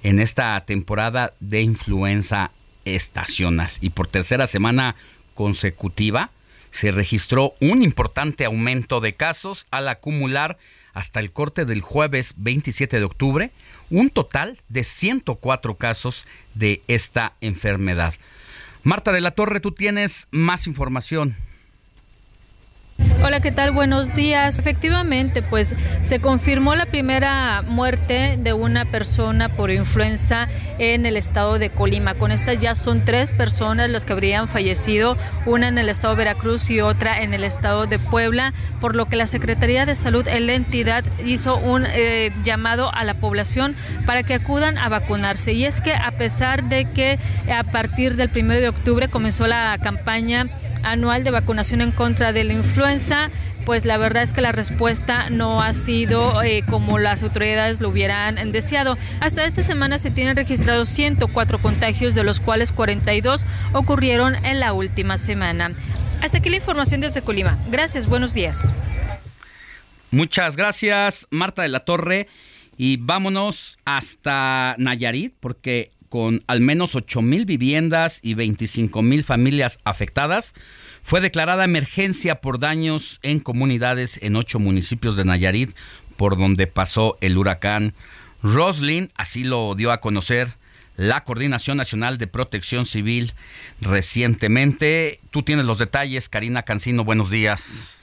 en esta temporada de influenza estacional. Y por tercera semana consecutiva se registró un importante aumento de casos al acumular hasta el corte del jueves 27 de octubre un total de 104 casos de esta enfermedad. Marta de la Torre, tú tienes más información. Hola, ¿qué tal? Buenos días. Efectivamente, pues se confirmó la primera muerte de una persona por influenza en el estado de Colima. Con estas ya son tres personas las que habrían fallecido, una en el estado de Veracruz y otra en el estado de Puebla, por lo que la Secretaría de Salud en la entidad hizo un eh, llamado a la población para que acudan a vacunarse. Y es que a pesar de que a partir del primero de octubre comenzó la campaña anual de vacunación en contra de la influenza, pues la verdad es que la respuesta no ha sido eh, como las autoridades lo hubieran deseado. Hasta esta semana se tienen registrados 104 contagios, de los cuales 42 ocurrieron en la última semana. Hasta aquí la información desde Colima. Gracias, buenos días. Muchas gracias, Marta de la Torre. Y vámonos hasta Nayarit, porque con al menos 8 mil viviendas y 25 mil familias afectadas, fue declarada emergencia por daños en comunidades en ocho municipios de Nayarit, por donde pasó el huracán Roslin. Así lo dio a conocer la Coordinación Nacional de Protección Civil recientemente. Tú tienes los detalles, Karina Cancino, buenos días.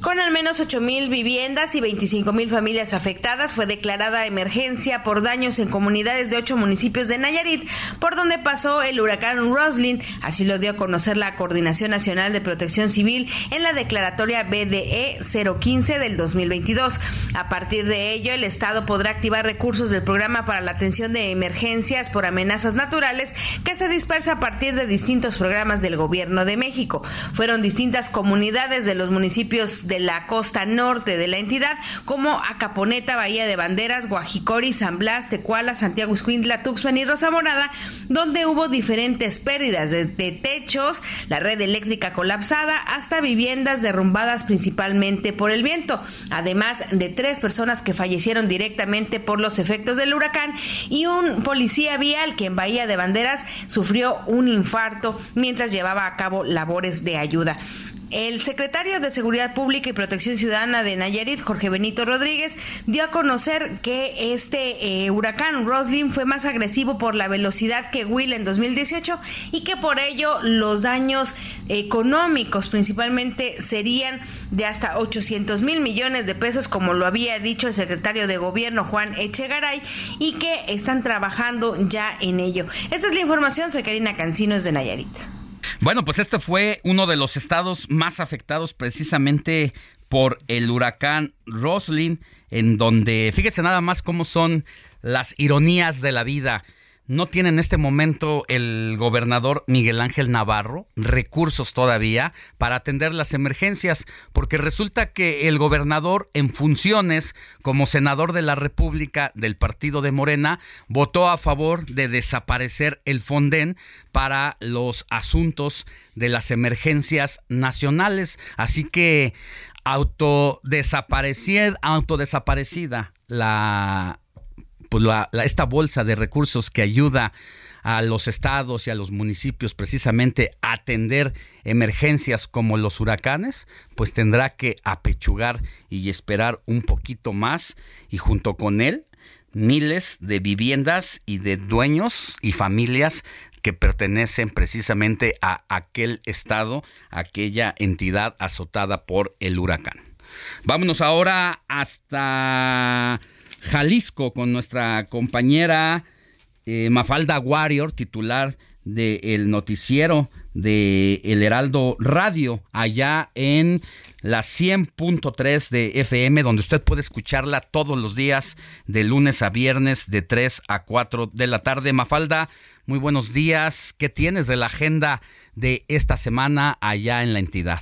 Con al menos 8.000 viviendas y 25.000 familias afectadas, fue declarada emergencia por daños en comunidades de ocho municipios de Nayarit, por donde pasó el huracán Roslin. Así lo dio a conocer la Coordinación Nacional de Protección Civil en la declaratoria BDE 015 del 2022. A partir de ello, el Estado podrá activar recursos del Programa para la Atención de Emergencias por Amenazas Naturales, que se dispersa a partir de distintos programas del Gobierno de México. Fueron distintas comunidades de los municipios de la costa norte de la entidad, como Acaponeta, Bahía de Banderas, Guajicori, San Blas, Tecuala, Santiago Escuintla, Tuxpan y Rosa Morada, donde hubo diferentes pérdidas de, de techos, la red eléctrica colapsada, hasta viviendas derrumbadas principalmente por el viento, además de tres personas que fallecieron directamente por los efectos del huracán y un policía vial que en Bahía de Banderas sufrió un infarto mientras llevaba a cabo labores de ayuda. El secretario de Seguridad Pública y Protección Ciudadana de Nayarit, Jorge Benito Rodríguez, dio a conocer que este eh, huracán Roslin fue más agresivo por la velocidad que Will en 2018 y que por ello los daños económicos principalmente serían de hasta 800 mil millones de pesos, como lo había dicho el secretario de Gobierno Juan Echegaray, y que están trabajando ya en ello. Esa es la información, soy Karina Cancinos de Nayarit. Bueno, pues este fue uno de los estados más afectados precisamente por el huracán Roslin, en donde, fíjese nada más cómo son las ironías de la vida. No tiene en este momento el gobernador Miguel Ángel Navarro recursos todavía para atender las emergencias, porque resulta que el gobernador en funciones como senador de la República del partido de Morena votó a favor de desaparecer el Fonden para los asuntos de las emergencias nacionales. Así que autodesaparecida, autodesaparecida la pues la, la, esta bolsa de recursos que ayuda a los estados y a los municipios precisamente a atender emergencias como los huracanes, pues tendrá que apechugar y esperar un poquito más y junto con él miles de viviendas y de dueños y familias que pertenecen precisamente a aquel estado, aquella entidad azotada por el huracán. Vámonos ahora hasta Jalisco con nuestra compañera eh, Mafalda Warrior, titular del noticiero de El Heraldo Radio, allá en la 100.3 de FM, donde usted puede escucharla todos los días, de lunes a viernes, de 3 a 4 de la tarde. Mafalda, muy buenos días. ¿Qué tienes de la agenda de esta semana allá en la entidad?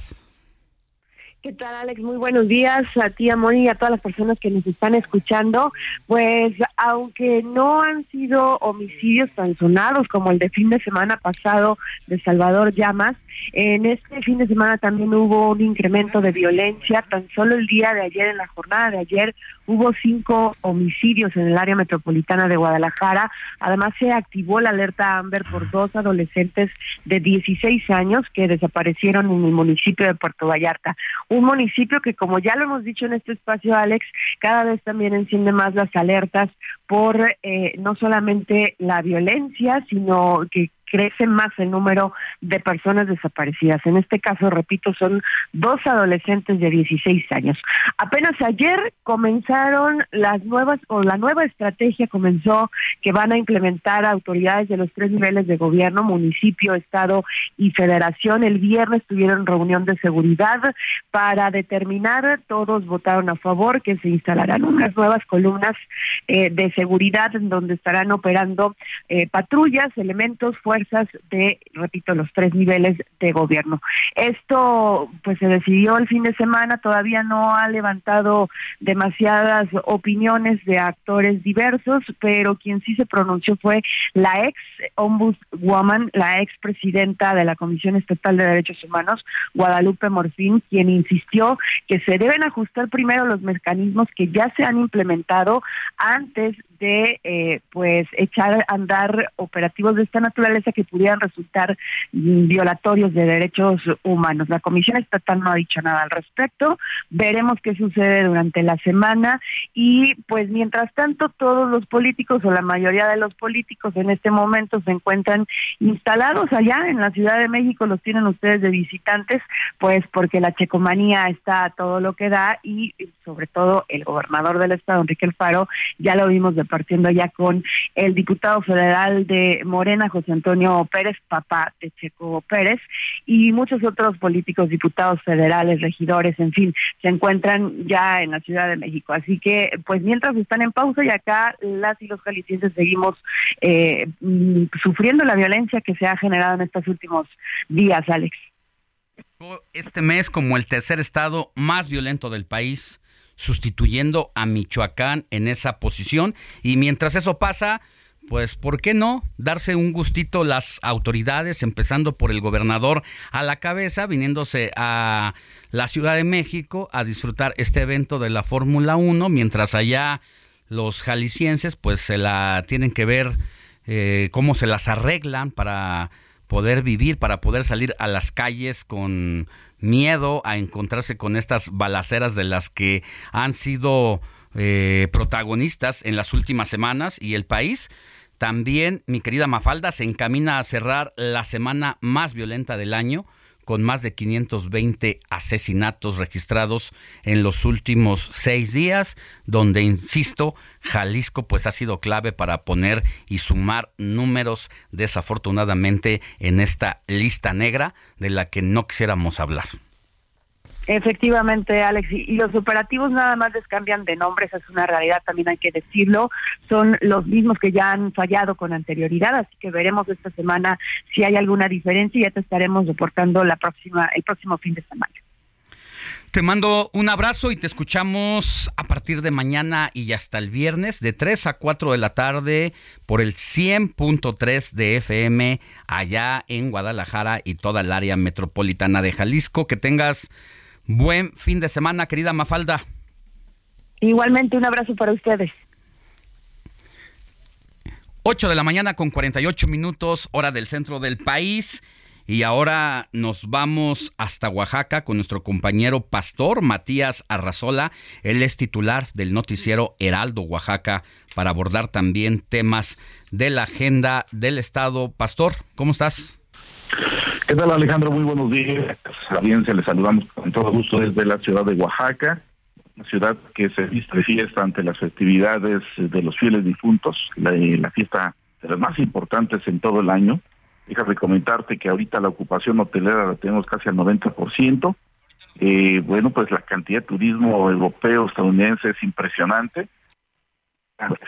¿Qué tal, Alex? Muy buenos días a ti, Amor, y a todas las personas que nos están escuchando. Pues, aunque no han sido homicidios tan sonados como el de fin de semana pasado de Salvador Llamas, en este fin de semana también hubo un incremento de violencia. Tan solo el día de ayer, en la jornada de ayer, hubo cinco homicidios en el área metropolitana de Guadalajara. Además, se activó la alerta Amber por dos adolescentes de 16 años que desaparecieron en el municipio de Puerto Vallarta un municipio que, como ya lo hemos dicho en este espacio, Alex, cada vez también enciende más las alertas por eh, no solamente la violencia, sino que crece más el número de personas desaparecidas. En este caso, repito, son dos adolescentes de 16 años. Apenas ayer comenzaron las nuevas, o la nueva estrategia comenzó que van a implementar autoridades de los tres niveles de gobierno, municipio, estado y federación. El viernes tuvieron reunión de seguridad para determinar, todos votaron a favor que se instalarán unas nuevas columnas eh, de seguridad en donde estarán operando eh, patrullas, elementos, fuerzas de, repito, los tres niveles de gobierno. Esto pues se decidió el fin de semana, todavía no ha levantado demasiadas opiniones de actores diversos, pero quien sí se pronunció fue la ex ombudswoman, la ex presidenta de la Comisión Estatal de Derechos Humanos, Guadalupe Morfín, quien insistió que se deben ajustar primero los mecanismos que ya se han implementado antes de eh, pues echar a andar operativos de esta naturaleza que pudieran resultar violatorios de derechos humanos. La Comisión Estatal no ha dicho nada al respecto. Veremos qué sucede durante la semana y pues mientras tanto todos los políticos o la mayoría de los políticos en este momento se encuentran instalados allá en la Ciudad de México, los tienen ustedes de visitantes, pues porque la checomanía está a todo lo que da y sobre todo el gobernador del estado, Enrique Alfaro, ya lo vimos de partiendo ya con el diputado federal de Morena, José Antonio Pérez, papá de Checo Pérez, y muchos otros políticos, diputados federales, regidores, en fin, se encuentran ya en la Ciudad de México. Así que, pues mientras están en pausa y acá las y los jaliscienses seguimos eh, mm, sufriendo la violencia que se ha generado en estos últimos días, Alex. Este mes como el tercer estado más violento del país, sustituyendo a Michoacán en esa posición. Y mientras eso pasa, pues, ¿por qué no darse un gustito las autoridades, empezando por el gobernador a la cabeza, viniéndose a la Ciudad de México a disfrutar este evento de la Fórmula 1, mientras allá los jaliscienses, pues, se la tienen que ver eh, cómo se las arreglan para poder vivir, para poder salir a las calles con miedo a encontrarse con estas balaceras de las que han sido eh, protagonistas en las últimas semanas y el país. También, mi querida Mafalda, se encamina a cerrar la semana más violenta del año con más de 520 asesinatos registrados en los últimos seis días, donde, insisto, Jalisco pues ha sido clave para poner y sumar números desafortunadamente en esta lista negra de la que no quisiéramos hablar. Efectivamente, Alex, y, los operativos nada más les cambian de nombre, esa es una realidad, también hay que decirlo, son los mismos que ya han fallado con anterioridad, así que veremos esta semana si hay alguna diferencia y ya te estaremos reportando la próxima, el próximo fin de semana. Te mando un abrazo y te escuchamos a partir de mañana y hasta el viernes de 3 a 4 de la tarde por el 100.3 de FM allá en Guadalajara y toda el área metropolitana de Jalisco. Que tengas Buen fin de semana, querida Mafalda. Igualmente, un abrazo para ustedes. 8 de la mañana con 48 minutos, hora del centro del país. Y ahora nos vamos hasta Oaxaca con nuestro compañero pastor Matías Arrazola. Él es titular del noticiero Heraldo Oaxaca para abordar también temas de la agenda del Estado. Pastor, ¿cómo estás? ¿Qué tal Alejandro? Muy buenos días. A bien, se les saludamos con todo gusto desde la ciudad de Oaxaca, una ciudad que se viste fiesta ante las festividades de los fieles difuntos, la, fiesta de las más importantes en todo el año. Déjame comentarte que ahorita la ocupación hotelera la tenemos casi al 90%. Eh, bueno, pues la cantidad de turismo europeo, estadounidense es impresionante.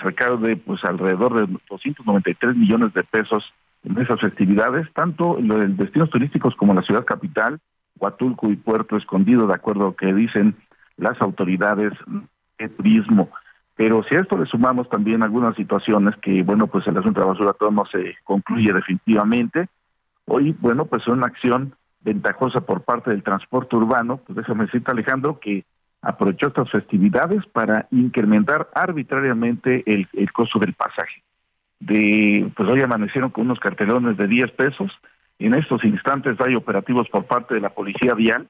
Cerca de pues alrededor de 293 millones de pesos esas festividades, tanto en destinos turísticos como la ciudad capital, Huatulco y Puerto Escondido, de acuerdo a lo que dicen las autoridades de turismo. Pero si a esto le sumamos también algunas situaciones que, bueno, pues el asunto de la basura todo no se concluye definitivamente, hoy, bueno, pues es una acción ventajosa por parte del transporte urbano, pues déjame decirte Alejandro que aprovechó estas festividades para incrementar arbitrariamente el, el costo del pasaje. De, pues hoy amanecieron con unos cartelones de 10 pesos. En estos instantes hay operativos por parte de la Policía Vial,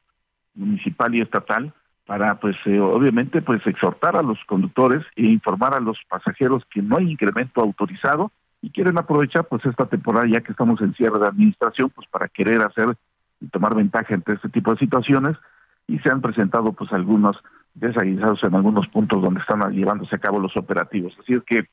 municipal y estatal, para pues eh, obviamente pues exhortar a los conductores e informar a los pasajeros que no hay incremento autorizado y quieren aprovechar pues esta temporada ya que estamos en cierre de administración pues para querer hacer y tomar ventaja entre este tipo de situaciones y se han presentado pues algunos desaguisados en algunos puntos donde están llevándose a cabo los operativos. Así es que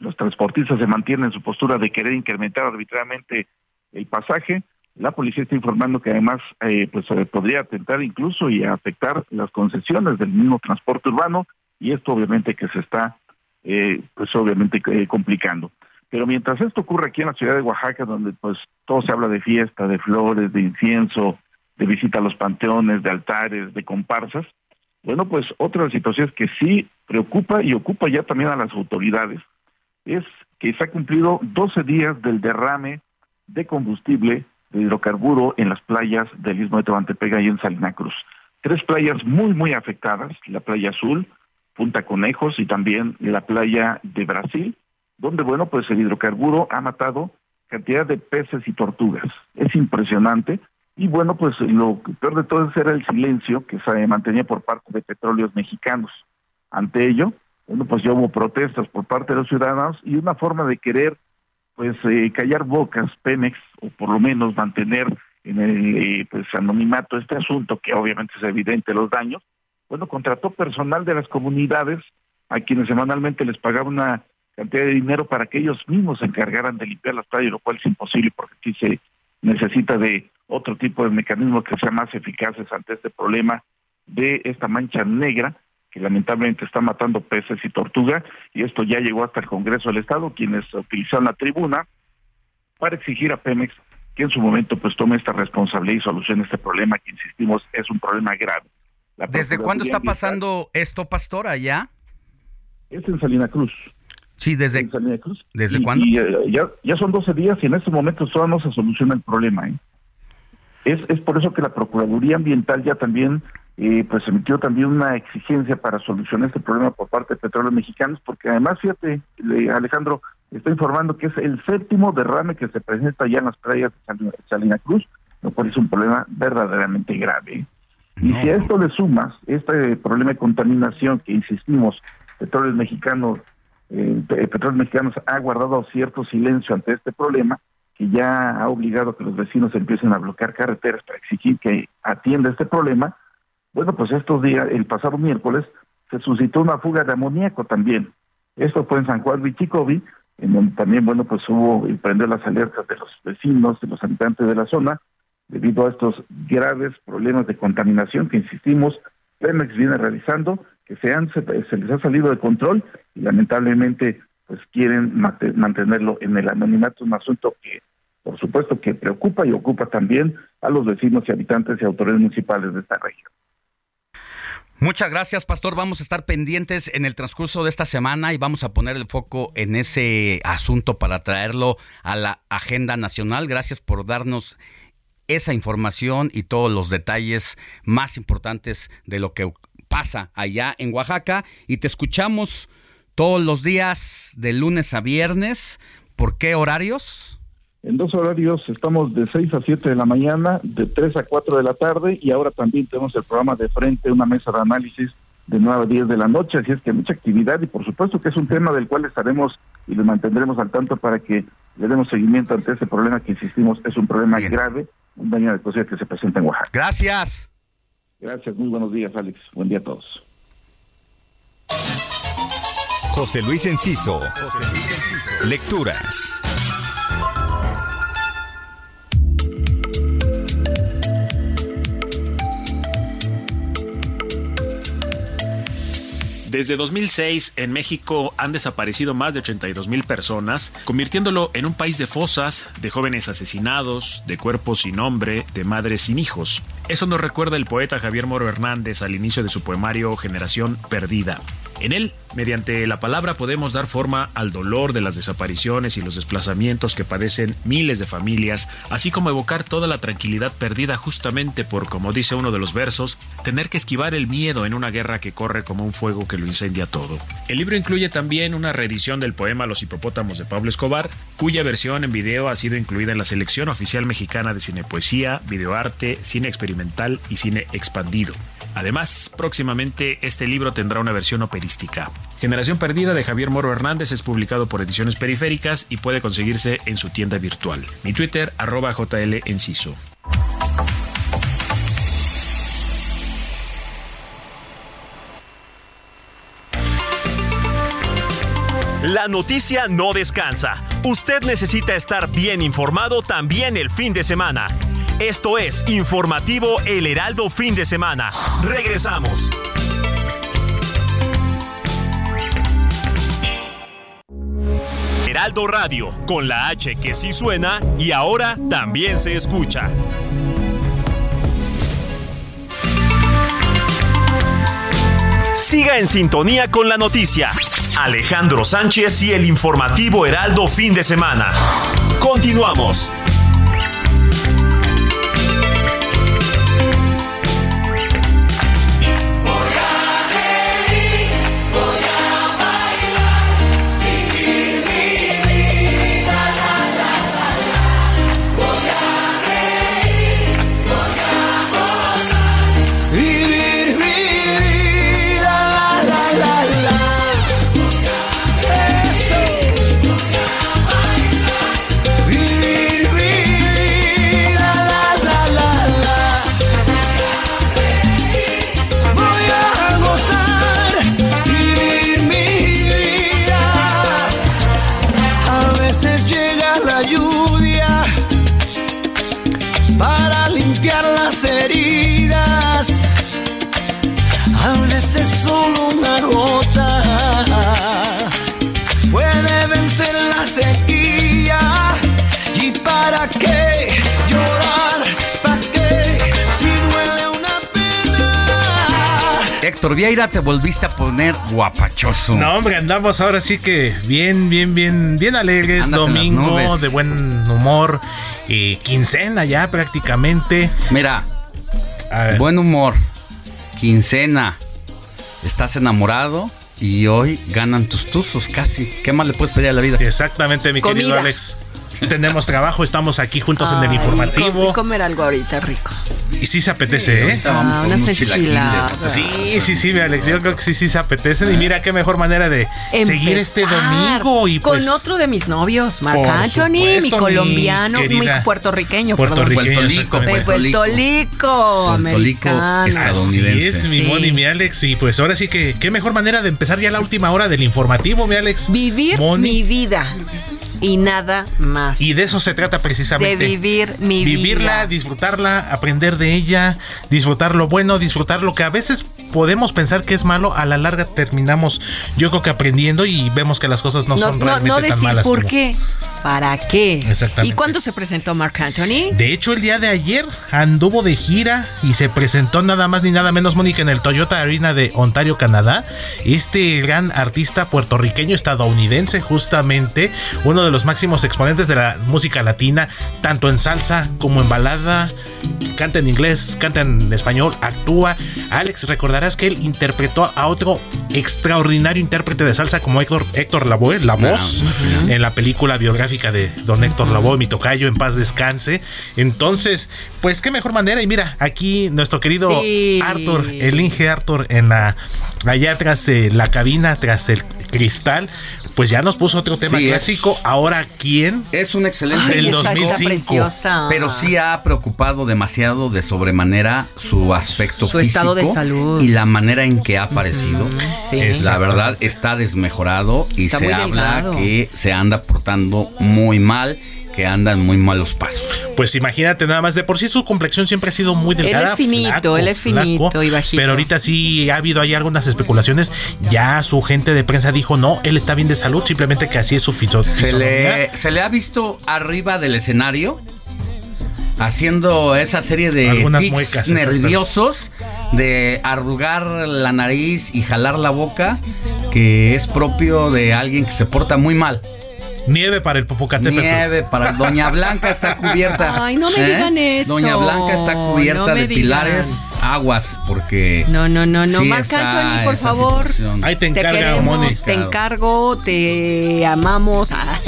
los transportistas se mantienen en su postura de querer incrementar arbitrariamente el pasaje la policía está informando que además eh, pues podría atentar incluso y afectar las concesiones del mismo transporte urbano y esto obviamente que se está eh, pues obviamente eh, complicando. Pero mientras esto ocurre aquí en la ciudad de Oaxaca, donde pues todo se habla de fiesta, de flores, de incienso, de visita a los panteones, de altares, de comparsas, bueno, pues otra situación que sí preocupa y ocupa ya también a las autoridades es que se ha cumplido 12 días del derrame de combustible de hidrocarburo en las playas del Istmo de Tehuantepec y en Salina Cruz. Tres playas muy, muy afectadas, la playa Azul, Punta Conejos y también la playa de Brasil, donde, bueno, pues el hidrocarburo ha matado cantidad de peces y tortugas. Es impresionante. Y bueno, pues lo peor de todo era el silencio que se mantenía por parte de petróleos mexicanos. Ante ello, bueno, pues ya hubo protestas por parte de los ciudadanos y una forma de querer pues eh, callar bocas Pemex o por lo menos mantener en el eh, pues anonimato este asunto que obviamente es evidente los daños bueno contrató personal de las comunidades a quienes semanalmente les pagaba una cantidad de dinero para que ellos mismos se encargaran de limpiar las playas lo cual es imposible porque aquí se necesita de otro tipo de mecanismos que sean más eficaces ante este problema de esta mancha negra que lamentablemente está matando peces y tortuga, y esto ya llegó hasta el Congreso del Estado, quienes utilizaron la tribuna para exigir a Pemex que en su momento pues tome esta responsabilidad y solucione este problema, que insistimos es un problema grave. ¿Desde cuándo está pasando esto, Pastor, allá? Es en Salina Cruz. Sí, desde, Salina Cruz. ¿desde cuándo? Y, eh, ya, ya son 12 días y en este momento todavía no se soluciona el problema. ¿eh? Es, es por eso que la Procuraduría Ambiental ya también eh, pues emitió también una exigencia para solucionar este problema por parte de Petróleos Mexicanos, porque además, fíjate, Alejandro, está informando que es el séptimo derrame que se presenta ya en las playas de Salina Cruz, lo cual es un problema verdaderamente grave. Y si a esto le sumas este problema de contaminación que insistimos, Petróleos Mexicanos, eh, Petróleos Mexicanos ha guardado cierto silencio ante este problema, que ya ha obligado a que los vecinos empiecen a bloquear carreteras para exigir que atienda este problema, bueno, pues estos días, el pasado miércoles, se suscitó una fuga de amoníaco también. Esto fue en San Juan Vichicovi, en donde también, bueno, pues hubo y prender las alertas de los vecinos, de los habitantes de la zona, debido a estos graves problemas de contaminación que insistimos, Pemex viene realizando, que se, han, les ha salido de control y lamentablemente pues quieren mantenerlo en el anonimato, un asunto que por supuesto que preocupa y ocupa también a los vecinos y habitantes y autoridades municipales de esta región. Muchas gracias, Pastor. Vamos a estar pendientes en el transcurso de esta semana y vamos a poner el foco en ese asunto para traerlo a la agenda nacional. Gracias por darnos esa información y todos los detalles más importantes de lo que pasa allá en Oaxaca. Y te escuchamos todos los días de lunes a viernes. ¿Por qué horarios? En dos horarios estamos de 6 a 7 de la mañana, de 3 a 4 de la tarde y ahora también tenemos el programa de frente, una mesa de análisis de 9 a 10 de la noche, así es que mucha actividad y por supuesto que es un tema del cual estaremos y lo mantendremos al tanto para que le demos seguimiento ante ese problema que insistimos es un problema grave, un daño de cosecha que se presenta en Oaxaca. Gracias. Gracias, muy buenos días Alex, buen día a todos. José Luis Enciso. Lecturas. Desde 2006 en México han desaparecido más de 82 mil personas, convirtiéndolo en un país de fosas, de jóvenes asesinados, de cuerpos sin nombre, de madres sin hijos. Eso nos recuerda el poeta Javier Moro Hernández al inicio de su poemario Generación Perdida. En él, mediante la palabra podemos dar forma al dolor de las desapariciones y los desplazamientos que padecen miles de familias, así como evocar toda la tranquilidad perdida justamente por, como dice uno de los versos, tener que esquivar el miedo en una guerra que corre como un fuego que lo incendia todo. El libro incluye también una reedición del poema Los hipopótamos de Pablo Escobar, cuya versión en video ha sido incluida en la selección oficial mexicana de cinepoesía, videoarte, cine experimental y cine expandido. Además, próximamente este libro tendrá una versión operística. Generación Perdida de Javier Moro Hernández es publicado por Ediciones Periféricas y puede conseguirse en su tienda virtual. Mi Twitter, arroba JL Enciso. La noticia no descansa. Usted necesita estar bien informado también el fin de semana. Esto es Informativo El Heraldo Fin de Semana. Regresamos. Heraldo Radio, con la H que sí suena y ahora también se escucha. Siga en sintonía con la noticia. Alejandro Sánchez y el informativo Heraldo Fin de Semana. Continuamos. Héctor Vieira, te volviste a poner guapachoso. No, hombre, andamos ahora sí que bien, bien, bien, bien alegres. Andas domingo, de buen humor. eh, quincena ya prácticamente. Mira, buen humor, quincena, estás enamorado y hoy ganan tus tuzos casi. ¿Qué más le puedes pedir a la vida? Exactamente, mi querido. Alex. Tenemos trabajo, estamos aquí juntos en el informativo. com- comer algo ahorita rico. Y sí se apetece, ¿eh? Ah, unas enchiladas. Sí, sí, sí, mi Alex. Yo creo que sí, sí se apetece. Y mira qué mejor manera de seguir este domingo. Y con pues, otro de mis novios, Marc Anthony, mi colombiano, mi, puertorriqueño, puertorriqueño. De Puerto Rico, americano. Así es, mi Sí. Moni y mi Alex. Y pues ahora sí que qué mejor manera de empezar ya la última hora del informativo, mi Alex. Vivir Moni. mi vida y nada más. Y de eso se trata precisamente. De vivir mi Vivirla, vida. disfrutarla, aprender de ella, disfrutar lo bueno, disfrutar lo que a veces podemos pensar que es malo, a la larga terminamos yo creo que aprendiendo y vemos que las cosas no, No, son no, realmente no tan decir malas. por como- qué, para qué. Exactamente. ¿Y cuándo se presentó Marc Anthony? De hecho, el día de ayer anduvo de gira y se presentó nada más ni nada menos, Mónica, en el Toyota Arena de Ontario, Canadá. Este gran artista puertorriqueño estadounidense, justamente uno de los máximos exponentes de la música latina, tanto en salsa como en balada. Canta en inglés, canta en español, actúa. Alex, recordarás que él interpretó a otro extraordinario intérprete de salsa como Héctor, Héctor Lavoe, la voz, en la película biográfica de don Héctor Lavoe, mi tocayo, en paz descanse. Entonces, pues qué mejor manera. Y mira, aquí nuestro querido Sí. Arthur, el Inge Arthur, en la allá tras eh, la cabina, tras el cristal, pues ya nos puso otro tema Sí, es- clásico. Ahora, ¿quién? Es un excelente 2005. Pero sí ha preocupado demasiado de sobremanera su aspecto Su físico estado de salud. y la manera en que ha aparecido. sí. La verdad está desmejorado y Está se habla delgado. que se anda portando muy mal, que anda en muy malos pasos. Pues imagínate nada más, de por sí su complexión siempre ha sido muy Él delgada. es finito, él es finito y bajito. Pero ahorita sí ha habido ahí algunas especulaciones. Ya su gente de prensa dijo, no, él está bien de salud, simplemente que así es su fito- Se fisonomía. le, se le ha visto arriba del escenario haciendo esa serie de Algunas tics muecas, exacto. nerviosos de arrugar la nariz y jalar la boca que es propio de alguien que se porta muy mal. Nieve para el Popocatépetl. Nieve para Doña Blanca está cubierta. ¿eh? Ay, no me digan eso. Doña Blanca está cubierta No de digan. pilares aguas porque No, no, no, no. sí Anthony, por favor. situación. Ahí te Te encarga, queremos, Moni. te encargo, te amamos (laughs) ah,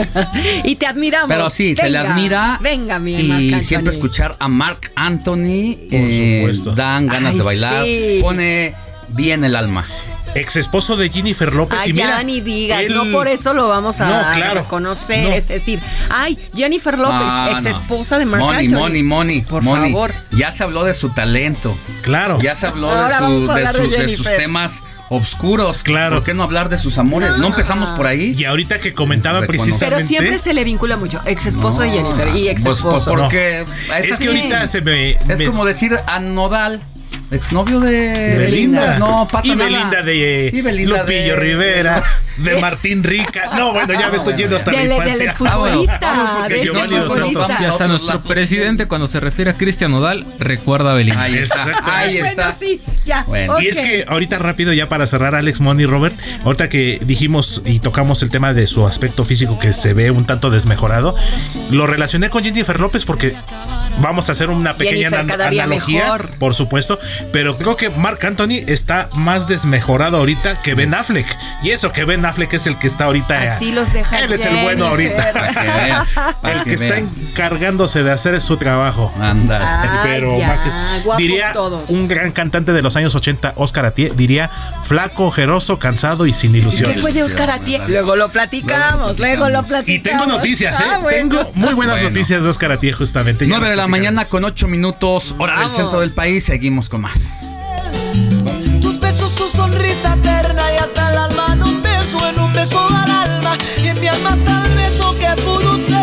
y te admiramos. Pero sí, se le Venga, admira. Venga, mi Y Marc Anthony. siempre escuchar a Mark Anthony eh, dan ganas Ay, de bailar. sí. Pone bien el alma. Ex esposo de Jennifer López. Ay, y mira, ya ni digas, él- no por eso lo vamos a No, claro. reconocer. No. Es decir, ay, Jennifer López, No, ex no. esposa de Marc Money, Anthony. money, money. Por money. favor. Ya se habló de su talento. Claro. Ya se habló de, su- vamos a de hablar su- de de sus temas obscuros. Claro. ¿Por qué no hablar de sus amores? ¿No empezamos por ahí? Y ahorita que comentaba Reconoce. precisamente. Pero siempre se le vincula mucho. Ex esposo de Jennifer y ex Pues, pues, esposo. porque Es que ahorita se me. Es me- como decir a Nodal, exnovio de Belinda. No pasa y nada. Belinda de Y Belinda Lupillo de- Rivera, de (laughs) Martín Rica. No, bueno, ya me estoy yendo hasta Del- la del infancia. futbolista, Ah, de este Giovanni Dos Santos. futbolista. Y hasta nuestro presidente, cuando se refiere a Cristian Nodal, recuerda a Belinda. Ahí está, ahí está. Bueno, sí, ya. Bueno. Y es que ahorita rápido ya para cerrar Alex Money Robert, ahorita que dijimos y tocamos el tema de su aspecto físico que se ve un tanto desmejorado, lo relacioné con Jennifer López porque vamos a hacer una pequeña Jennifer analogía, mejor. por supuesto, pero creo que Mark Anthony está más desmejorado ahorita que Ben Affleck. Y eso que Ben Affleck es el que está ahorita Así los deja Él es el bueno ahorita. (laughs) El que, está encargándose de hacer su trabajo. Anda. Pero ya, diría todos. un gran cantante de los años 80, Oscar Atié, diría flaco, ojeroso, cansado y sin ¿Qué ilusiones. fue de Oscar Atié? Luego lo platicamos, luego lo Y platicamos. tengo noticias, ¿eh? Ah, bueno. Tengo muy buenas Bueno. noticias de Oscar Atié, justamente. Ya 9 de la mañana con 8 minutos, hora Vamos. del centro del país. Seguimos con más. Tus besos, tu sonrisa eterna y hasta el alma en un beso, en un beso al alma y en mi alma beso que pudo ser.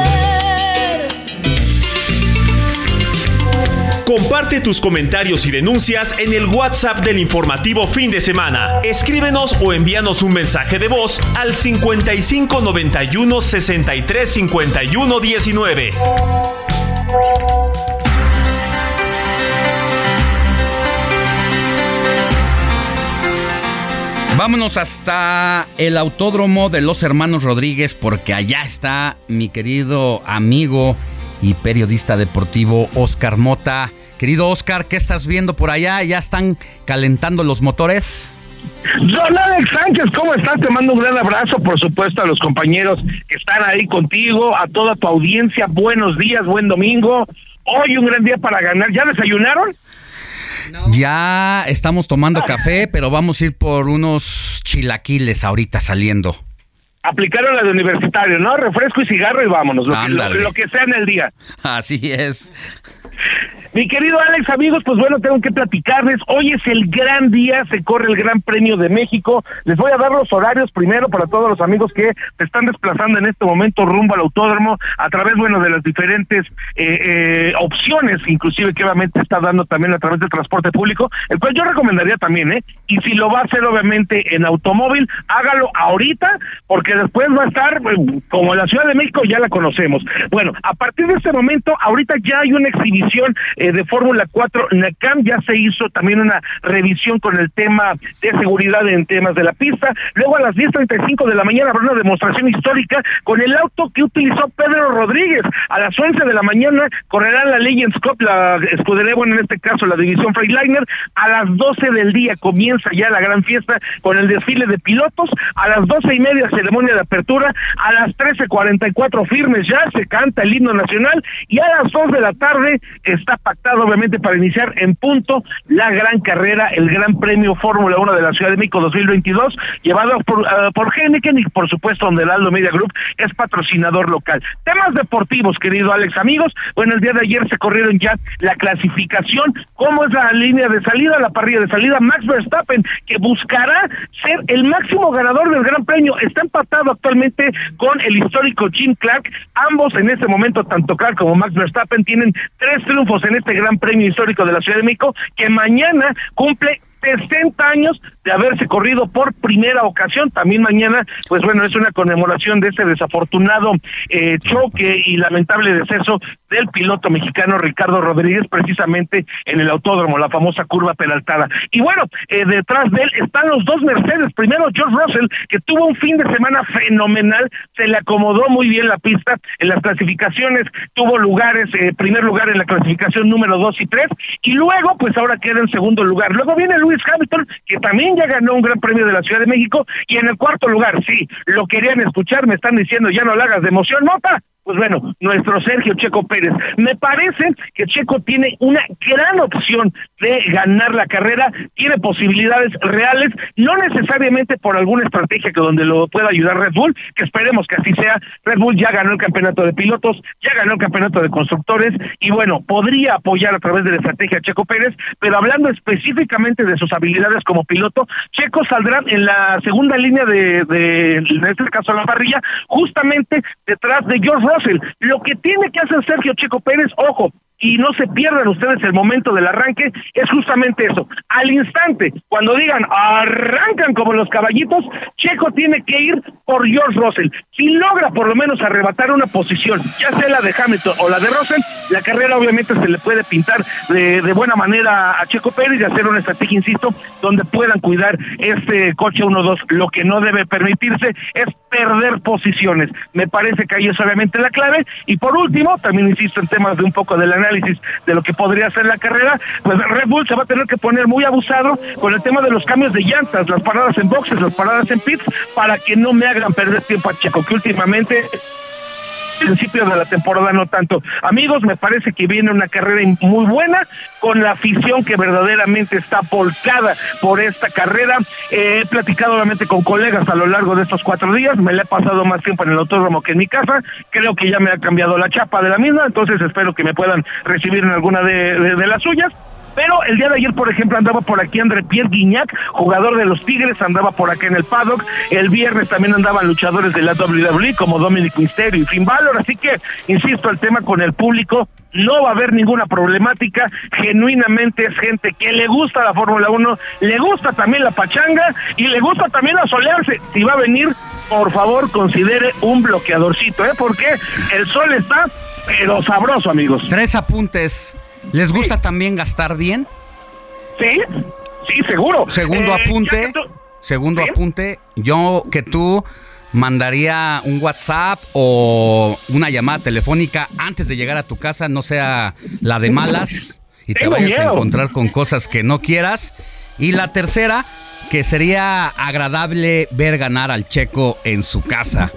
Comparte tus comentarios y denuncias en el WhatsApp del informativo fin de semana. Escríbenos o envíanos un mensaje de voz al 55 91 63 51 19. Vámonos hasta el autódromo de los hermanos Rodríguez porque allá está mi querido amigo y periodista deportivo Oscar Mota. Querido Oscar, ¿qué estás viendo por allá? ¿Ya están calentando los motores? Don Alex Sánchez, ¿cómo estás? Te mando un gran abrazo, por supuesto, a los compañeros que están ahí contigo, a toda tu audiencia. Buenos días, buen domingo. Hoy un gran día para ganar. ¿Ya desayunaron? Ya estamos tomando café, pero vamos a ir por unos chilaquiles ahorita saliendo. Aplicaron la de universitario, ¿no? Refresco y cigarro y vámonos, lo, que, lo- Ándale. lo que sea en el día. Así es. Mi querido Alex, amigos, pues bueno, tengo que platicarles. Hoy es el gran día, se corre el Gran Premio de México. Les voy a dar los horarios primero para todos los amigos que se están desplazando en este momento rumbo al autódromo a través, bueno, de las diferentes eh, eh, opciones, inclusive que obviamente está dando también a través del transporte público, el cual yo recomendaría también, ¿eh? Y si lo va a hacer obviamente en automóvil, hágalo ahorita, porque después va a estar, como la Ciudad de México ya la conocemos. Bueno, a partir de este momento, ahorita ya hay una exhibición eh, de Fórmula 4 NACAM, ya se hizo también una revisión con el tema de seguridad en temas de la pista. Luego a las 10.35 de la mañana habrá una demostración histórica con el auto que utilizó Pedro Rodríguez. A las 11 de la mañana correrá la Legends Cup, la escudería, bueno, en este caso la división Freightliner. A las 12 del día comienza ya la gran fiesta con el desfile de pilotos. A las 12 y media ceremonia de apertura. A las 13.44 firmes ya se canta el himno nacional. Y a las 2 de la tarde está pactado obviamente para iniciar en punto la gran carrera, el Gran Premio Fórmula 1 de la Ciudad de México 2022, llevado por, uh, por Heineken y por supuesto donde el Aldo Media Group es patrocinador local. Temas deportivos, querido Alex, amigos. Bueno, el día de ayer se corrieron ya la clasificación. ¿Cómo es la línea de salida, la parrilla de salida? Max Verstappen, que buscará ser el máximo ganador del Gran Premio. Está empatado actualmente con el histórico Jim Clark. Ambos en este momento, tanto Clark como Max Verstappen, tienen tres triunfos en este Gran Premio histórico de la Ciudad de México, que mañana cumple 60 años haberse corrido por primera ocasión. También mañana, pues bueno, es una conmemoración de este desafortunado eh, choque y lamentable deceso del piloto mexicano Ricardo Rodríguez, precisamente en el autódromo, la famosa curva peraltada. Y bueno, eh, detrás de él están los dos Mercedes. Primero, George Russell, que tuvo un fin de semana fenomenal, se le acomodó muy bien la pista en las clasificaciones, tuvo lugares, eh, primer lugar en la clasificación número dos y tres, y luego, pues ahora queda en segundo lugar. Luego viene Luis Hamilton, que también ya ganó un gran premio de la Ciudad de México, y en el cuarto lugar, sí, lo querían escuchar, me están diciendo, ya no lo hagas de emoción, nota, pues bueno, nuestro Sergio Checo Pérez. Me parece que Checo tiene una gran opción de ganar la carrera, tiene posibilidades reales, no necesariamente por alguna estrategia que donde lo pueda ayudar Red Bull, que esperemos que así sea. Red Bull ya ganó el campeonato de pilotos, ya ganó el campeonato de constructores y bueno, podría apoyar a través de la estrategia Checo Pérez, pero hablando específicamente de sus habilidades como piloto, Checo saldrá en la segunda línea de, de en este caso la parrilla, justamente detrás de George Russell. Lo que tiene que hacer Sergio Checo Pérez, ojo, y no se pierdan ustedes el momento del arranque, es justamente eso. Al instante, cuando digan arrancan como los caballitos, Checo tiene que ir por George Russell. Si logra por lo menos arrebatar una posición, ya sea la de Hamilton o la de Russell, la carrera obviamente se le puede pintar de, de buena manera a Checo Pérez y hacer una estrategia, insisto, donde puedan cuidar este coche 1-2. Lo que no debe permitirse es perder posiciones. Me parece que ahí es obviamente la clave. Y por último, también insisto en temas de un poco del análisis de lo que podría ser la carrera, pues Red Bull se va a tener que poner muy abusado con el tema de los cambios de llantas, las paradas en boxes, las paradas en pits, para que no me hagan perder tiempo a Checo, que últimamente principio de la temporada no tanto. Amigos, me parece que viene una carrera muy buena con la afición que verdaderamente está volcada por esta carrera. Eh, he platicado obviamente con colegas a lo largo de estos cuatro días, me le he pasado más tiempo en el autódromo que en mi casa, creo que ya me ha cambiado la chapa de la misma, entonces espero que me puedan recibir en alguna de, de, de las suyas. Pero el día de ayer, por ejemplo, andaba por aquí André Pierre Guignac, jugador de los Tigres, andaba por acá en el paddock. El viernes también andaban luchadores de la WWE como Dominic Mysterio y Finn Balor. Así que, insisto, el tema con el público no va a haber ninguna problemática, genuinamente es gente que le gusta la Fórmula 1, le gusta también la pachanga y le gusta también asolearse. Si va a venir, por favor, considere un bloqueadorcito, ¿eh? Porque el sol está, pero sabroso, amigos. Tres apuntes. ¿Les gusta sí. también gastar bien? Sí, sí, seguro. Segundo eh, apunte, segundo ¿sí? apunte, yo que tú mandaría un WhatsApp o una llamada telefónica antes de llegar a tu casa, no sea la de malas y te vayas miedo. a encontrar con cosas que no quieras. Y la tercera, que sería agradable ver ganar al checo en su casa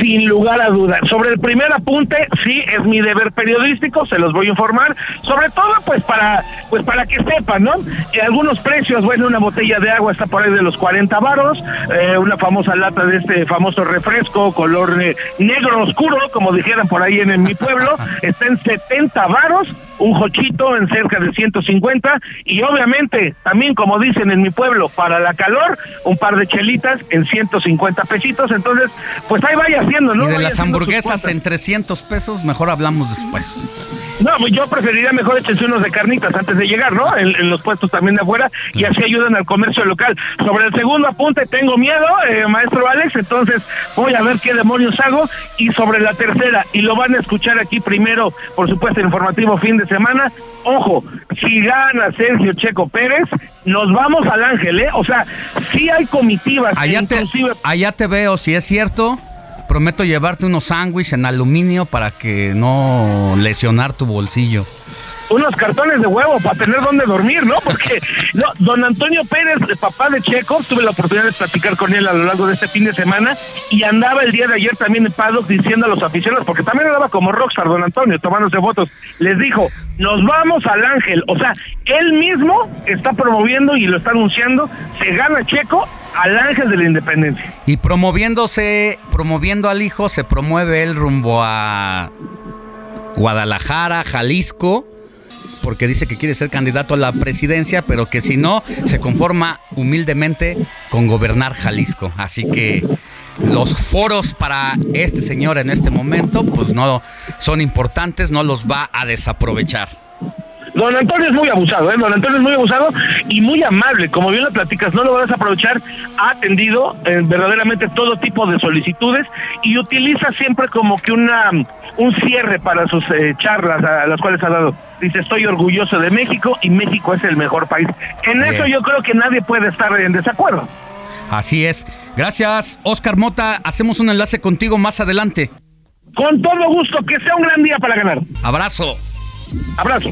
sin lugar a dudas. Sobre el primer apunte, sí, es mi deber periodístico, se los voy a informar, sobre todo pues para pues para que sepan, ¿no? Eh, algunos precios, bueno, una botella de agua está por ahí de los 40 varos, eh, una famosa lata de este famoso refresco color eh, negro oscuro, como dijeran por ahí en, en mi pueblo, (laughs) está en 70 varos, un jochito en cerca de 150 y obviamente también como dicen en mi pueblo, para la calor, un par de chelitas en 150 pesitos, entonces pues ahí va vaya haciendo, ¿no? Y de Vaya las hamburguesas en 300 pesos, mejor hablamos después. No, pues yo preferiría mejor échense unos de carnitas antes de llegar, ¿no? En, en los puestos también de afuera y así ayudan al comercio local. Sobre el segundo apunte tengo miedo, eh, maestro Alex, entonces voy a ver qué demonios hago. Y sobre la tercera, y lo van a escuchar aquí primero, por supuesto, informativo fin de semana. Ojo, si gana Sergio Checo Pérez, nos vamos al Ángel, ¿eh? O sea, sí hay comitivas. Allá te, allá te veo, si es cierto. Prometo llevarte unos sándwiches en aluminio para que no lesionar tu bolsillo. Unos cartones de huevo para tener donde dormir, ¿no? Porque (laughs) no, don Antonio Pérez, el papá de Checo, tuve la oportunidad de platicar con él a lo largo de este fin de semana y andaba el día de ayer también en Paddock diciendo a los aficionados, porque también andaba como rockstar don Antonio, tomándose fotos, les dijo, nos vamos al Ángel, o sea, él mismo está promoviendo y lo está anunciando, se gana Checo al Ángel de la Independencia. Y promoviéndose, promoviendo al hijo, se promueve él rumbo a Guadalajara, Jalisco, porque dice que quiere ser candidato a la presidencia, pero que si no, se conforma humildemente con gobernar Jalisco. Así que los foros para este señor en este momento, pues no son importantes, no los va a desaprovechar. Don Antonio es muy abusado, ¿eh? Don Antonio es muy abusado y muy amable. Como bien lo platicas, no lo vas a aprovechar. Ha atendido eh, verdaderamente todo tipo de solicitudes y utiliza siempre como que una un cierre para sus eh, charlas a las cuales ha dado. Dice, estoy orgulloso de México y México es el mejor país. En Bien. eso yo creo que nadie puede estar en desacuerdo. Así es. Gracias, Oscar Mota. Hacemos un enlace contigo más adelante. Con todo gusto, que sea un gran día para ganar. Abrazo. Abrazo.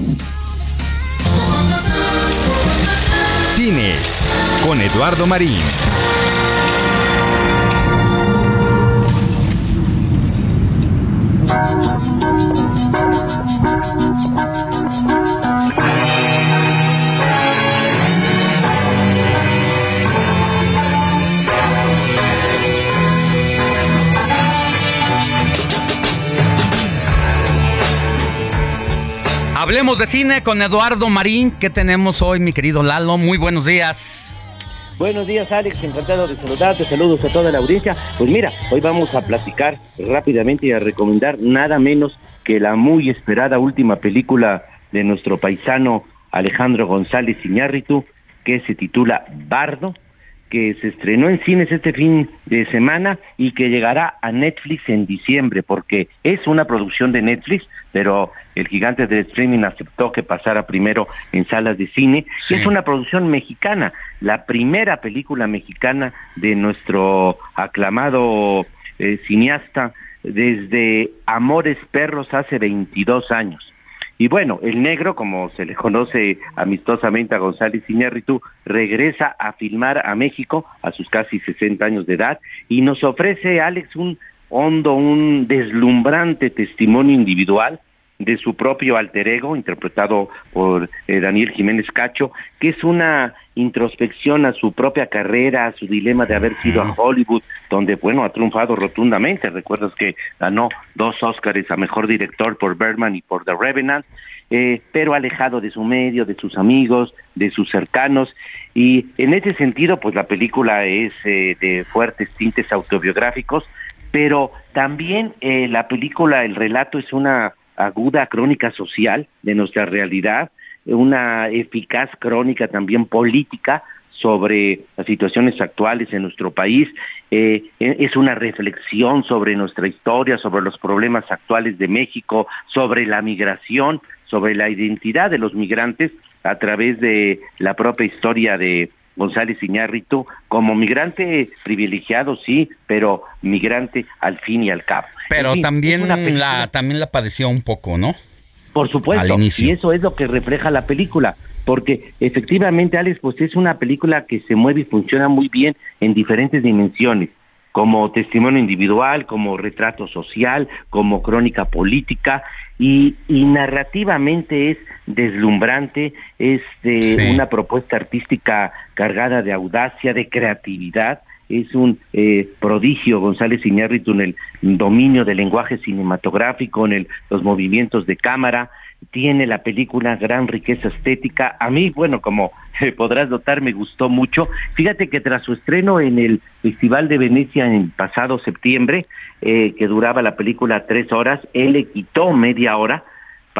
Cine con Eduardo Marín. Hablemos de cine con Eduardo Marín. ¿Qué tenemos hoy, mi querido Lalo? Muy buenos días. Buenos días, Alex. Encantado de saludarte. Saludos a toda la audiencia. Pues mira, hoy vamos a platicar rápidamente y a recomendar nada menos que la muy esperada última película de nuestro paisano Alejandro González Iñárritu, que se titula Bardo, que se estrenó en cines este fin de semana y que llegará a Netflix en diciembre, porque es una producción de Netflix, pero el gigante del streaming aceptó que pasara primero en salas de cine. Sí. Y es una producción mexicana, la primera película mexicana de nuestro aclamado eh, cineasta desde Amores Perros hace 22 años. Y bueno, el negro, como se le conoce amistosamente a González Iñárritu, regresa a filmar a México a sus casi 60 años de edad y nos ofrece, Alex, un hondo, un deslumbrante testimonio individual de su propio alter ego, interpretado por eh, Daniel Jiménez Cacho, que es una introspección a su propia carrera, a su dilema de haber sido a Hollywood, donde, bueno, ha triunfado rotundamente. Recuerdas que ganó dos Óscares a Mejor Director por Bergman y por The Revenant, eh, pero alejado de su medio, de sus amigos, de sus cercanos. Y en ese sentido, pues la película es eh, de fuertes tintes autobiográficos, pero también eh, la película, el relato es una aguda crónica social de nuestra realidad, una eficaz crónica también política sobre las situaciones actuales en nuestro país, eh, es una reflexión sobre nuestra historia, sobre los problemas actuales de México, sobre la migración, sobre la identidad de los migrantes a través de la propia historia de González Iñárritu como migrante privilegiado, sí, pero migrante al fin y al cabo. Pero En fin, también la, también la padeció un poco, ¿no? Por supuesto, y eso es lo que refleja la película, porque efectivamente, Alex, pues es una película que se mueve y funciona muy bien en diferentes dimensiones, como testimonio individual, como retrato social, como crónica política, y, y narrativamente es deslumbrante, es Sí. una propuesta artística cargada de audacia, de creatividad, es un eh, prodigio González Iñárritu en el dominio del lenguaje cinematográfico, en los movimientos de cámara, tiene la película gran riqueza estética. A mí, bueno, como (laughs) podrás notar, me gustó mucho. Fíjate que tras su estreno en el Festival de Venecia en pasado septiembre, eh, que duraba la película tres horas, él le quitó media hora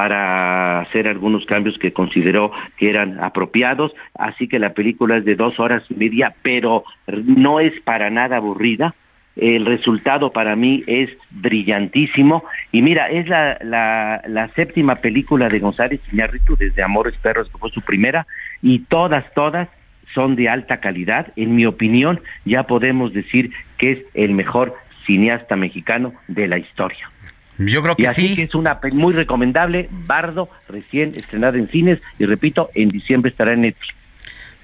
para hacer algunos cambios que consideró que eran apropiados, así que la película es de dos horas y media, pero no es para nada aburrida, el resultado para mí es brillantísimo. Y mira, es la, séptima película de González Iñárritu desde Amores Perros, que fue su primera, y todas, todas son de alta calidad. En mi opinión, ya podemos decir que es el mejor cineasta mexicano de la historia. Yo creo que y así que es una muy recomendable, Bardo, recién estrenada en cines y repito, en diciembre estará en Netflix.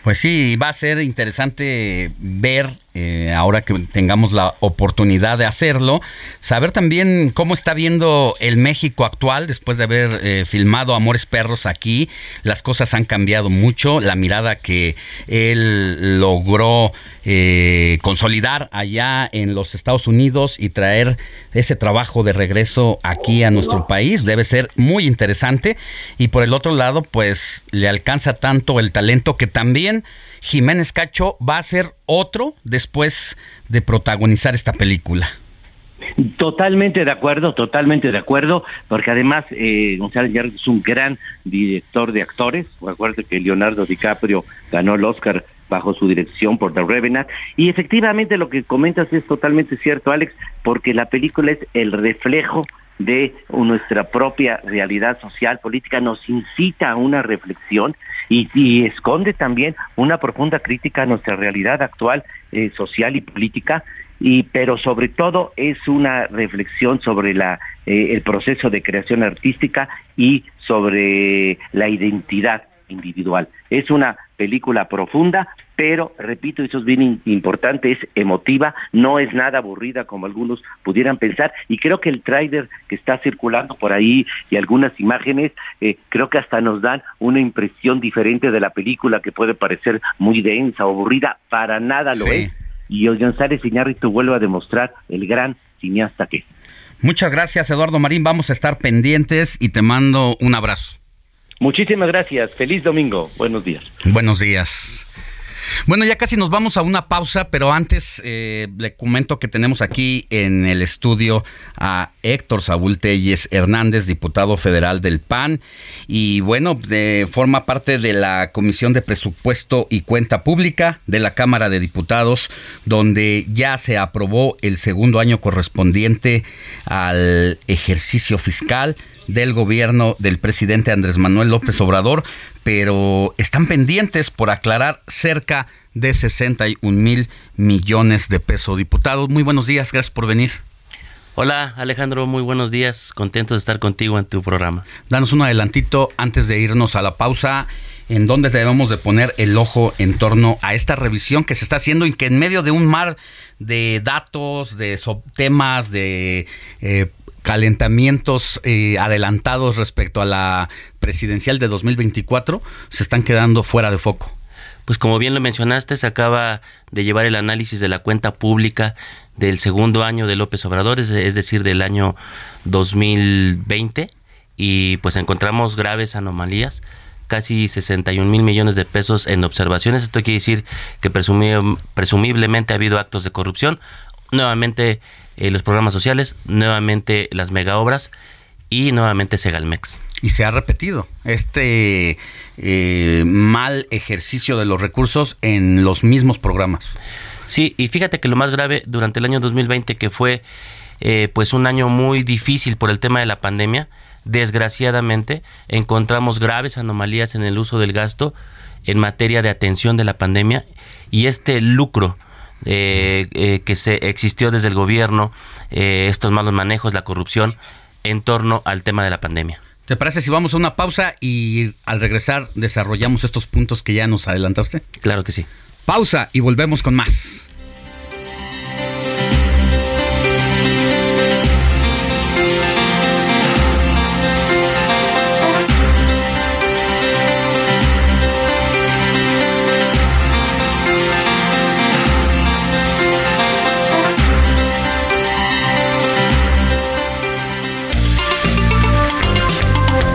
Pues sí, va a ser interesante ver eh, ahora que tengamos la oportunidad de hacerlo, saber también cómo está viendo el México actual después de haber eh, filmado Amores Perros aquí. Las cosas han cambiado mucho, la mirada que él logró eh, consolidar allá en los Estados Unidos y traer ese trabajo de regreso aquí a nuestro país debe ser muy interesante. Y por el otro lado, pues le alcanza tanto el talento que también Jiménez Cacho va a ser otro después de protagonizar esta película. Totalmente de acuerdo, totalmente de acuerdo, porque además eh, González es un gran director de actores. Recuerdo que Leonardo DiCaprio ganó el Oscar bajo su dirección por The Revenant. Y efectivamente lo que comentas es totalmente cierto, Alex, porque la película es el reflejo de nuestra propia realidad social, política, nos incita a una reflexión y, esconde también una profunda crítica a nuestra realidad actual eh, social y política, y, pero sobre todo es una reflexión sobre la, eh, el proceso de creación artística y sobre la identidad individual. Es una película profunda, pero repito, eso es bien importante, es emotiva, no es nada aburrida como algunos pudieran pensar, y creo que el trailer que está circulando por ahí y algunas imágenes, eh, creo que hasta nos dan una impresión diferente de la película que puede parecer muy densa o aburrida, para nada lo es, y González Iñárritu vuelve a demostrar el gran cineasta que es. Muchas gracias, Eduardo Marín. Vamos a estar pendientes y te mando un abrazo. Muchísimas gracias. Feliz domingo. Buenos días. Buenos días. Bueno, ya casi nos vamos a una pausa, pero antes eh, le comento que tenemos aquí en el estudio a Héctor Saúl Telles Hernández, diputado federal del PAN, y bueno, forma parte de la Comisión de Presupuesto y Cuenta Pública de la Cámara de Diputados, donde ya se aprobó el segundo año correspondiente al ejercicio fiscal del gobierno del presidente Andrés Manuel López Obrador, pero están pendientes por aclarar cerca de 61 mil millones de pesos. Diputados, muy buenos días, gracias por venir. Hola Alejandro, muy buenos días, contento de estar contigo en tu programa. Danos un adelantito antes de irnos a la pausa en dónde debemos de poner el ojo en torno a esta revisión que se está haciendo y que en medio de un mar de datos, de temas, de eh, calentamientos eh, adelantados respecto a la presidencial de 2024 se están quedando fuera de foco. Pues como bien lo mencionaste, se acaba de llevar el análisis de la cuenta pública del segundo año de López Obrador, es, decir, del año 2020, y pues encontramos graves anomalías casi 61 mil millones de pesos en observaciones. Esto quiere decir que presumiblemente ha habido actos de corrupción. Nuevamente eh, los programas sociales, nuevamente las mega obras y nuevamente Segalmex. Y se ha repetido este eh, mal ejercicio de los recursos en los mismos programas. Sí, y fíjate que lo más grave durante el año 2020, que fue eh, pues un año muy difícil por el tema de la pandemia, desgraciadamente encontramos graves anomalías en el uso del gasto en materia de atención de la pandemia y este lucro eh, eh, que se existió desde el gobierno, eh, estos malos manejos, la corrupción en torno al tema de la pandemia. ¿Te parece si vamos a una pausa y al regresar desarrollamos estos puntos que ya nos adelantaste? Claro que sí. Pausa y volvemos con más.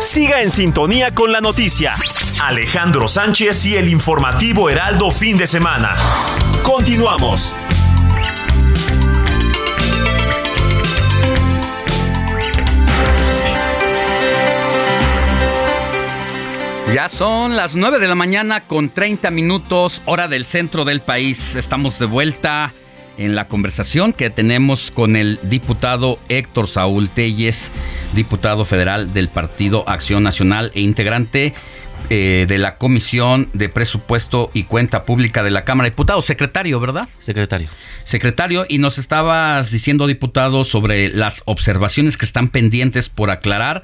Siga en sintonía con la noticia. Alejandro Sánchez y el informativo Heraldo fin de semana. Continuamos. Ya son las 9 de la mañana con 30 minutos, hora del centro del país. Estamos de vuelta en la conversación que tenemos con el diputado Héctor Saúl Telles, diputado federal del Partido Acción Nacional e integrante eh, de la Comisión de Presupuesto y Cuenta Pública de la Cámara de Diputados. Secretario, ¿verdad? Secretario. Secretario, y nos estabas diciendo, diputado, sobre las observaciones que están pendientes por aclarar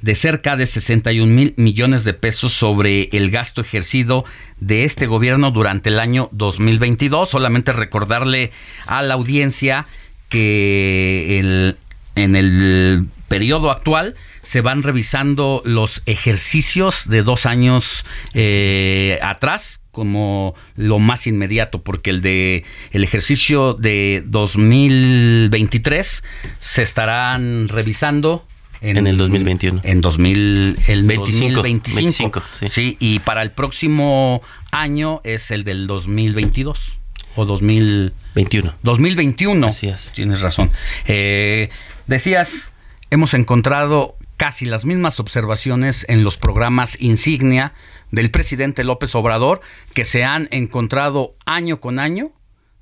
de cerca de 61 mil millones de pesos sobre el gasto ejercido de este gobierno durante el año 2022. Solamente recordarle a la audiencia que el, en el periodo actual se van revisando los ejercicios de dos años eh, atrás como lo más inmediato porque el de el ejercicio de 2023 se estarán revisando en, el 2021. En 2000, el 25, 2025. sí. y para el próximo año es el del 2022 o 2021. 2021. Así es. Tienes razón. Eh, decías, hemos encontrado casi las mismas observaciones en los programas insignia del presidente López Obrador que se han encontrado año con año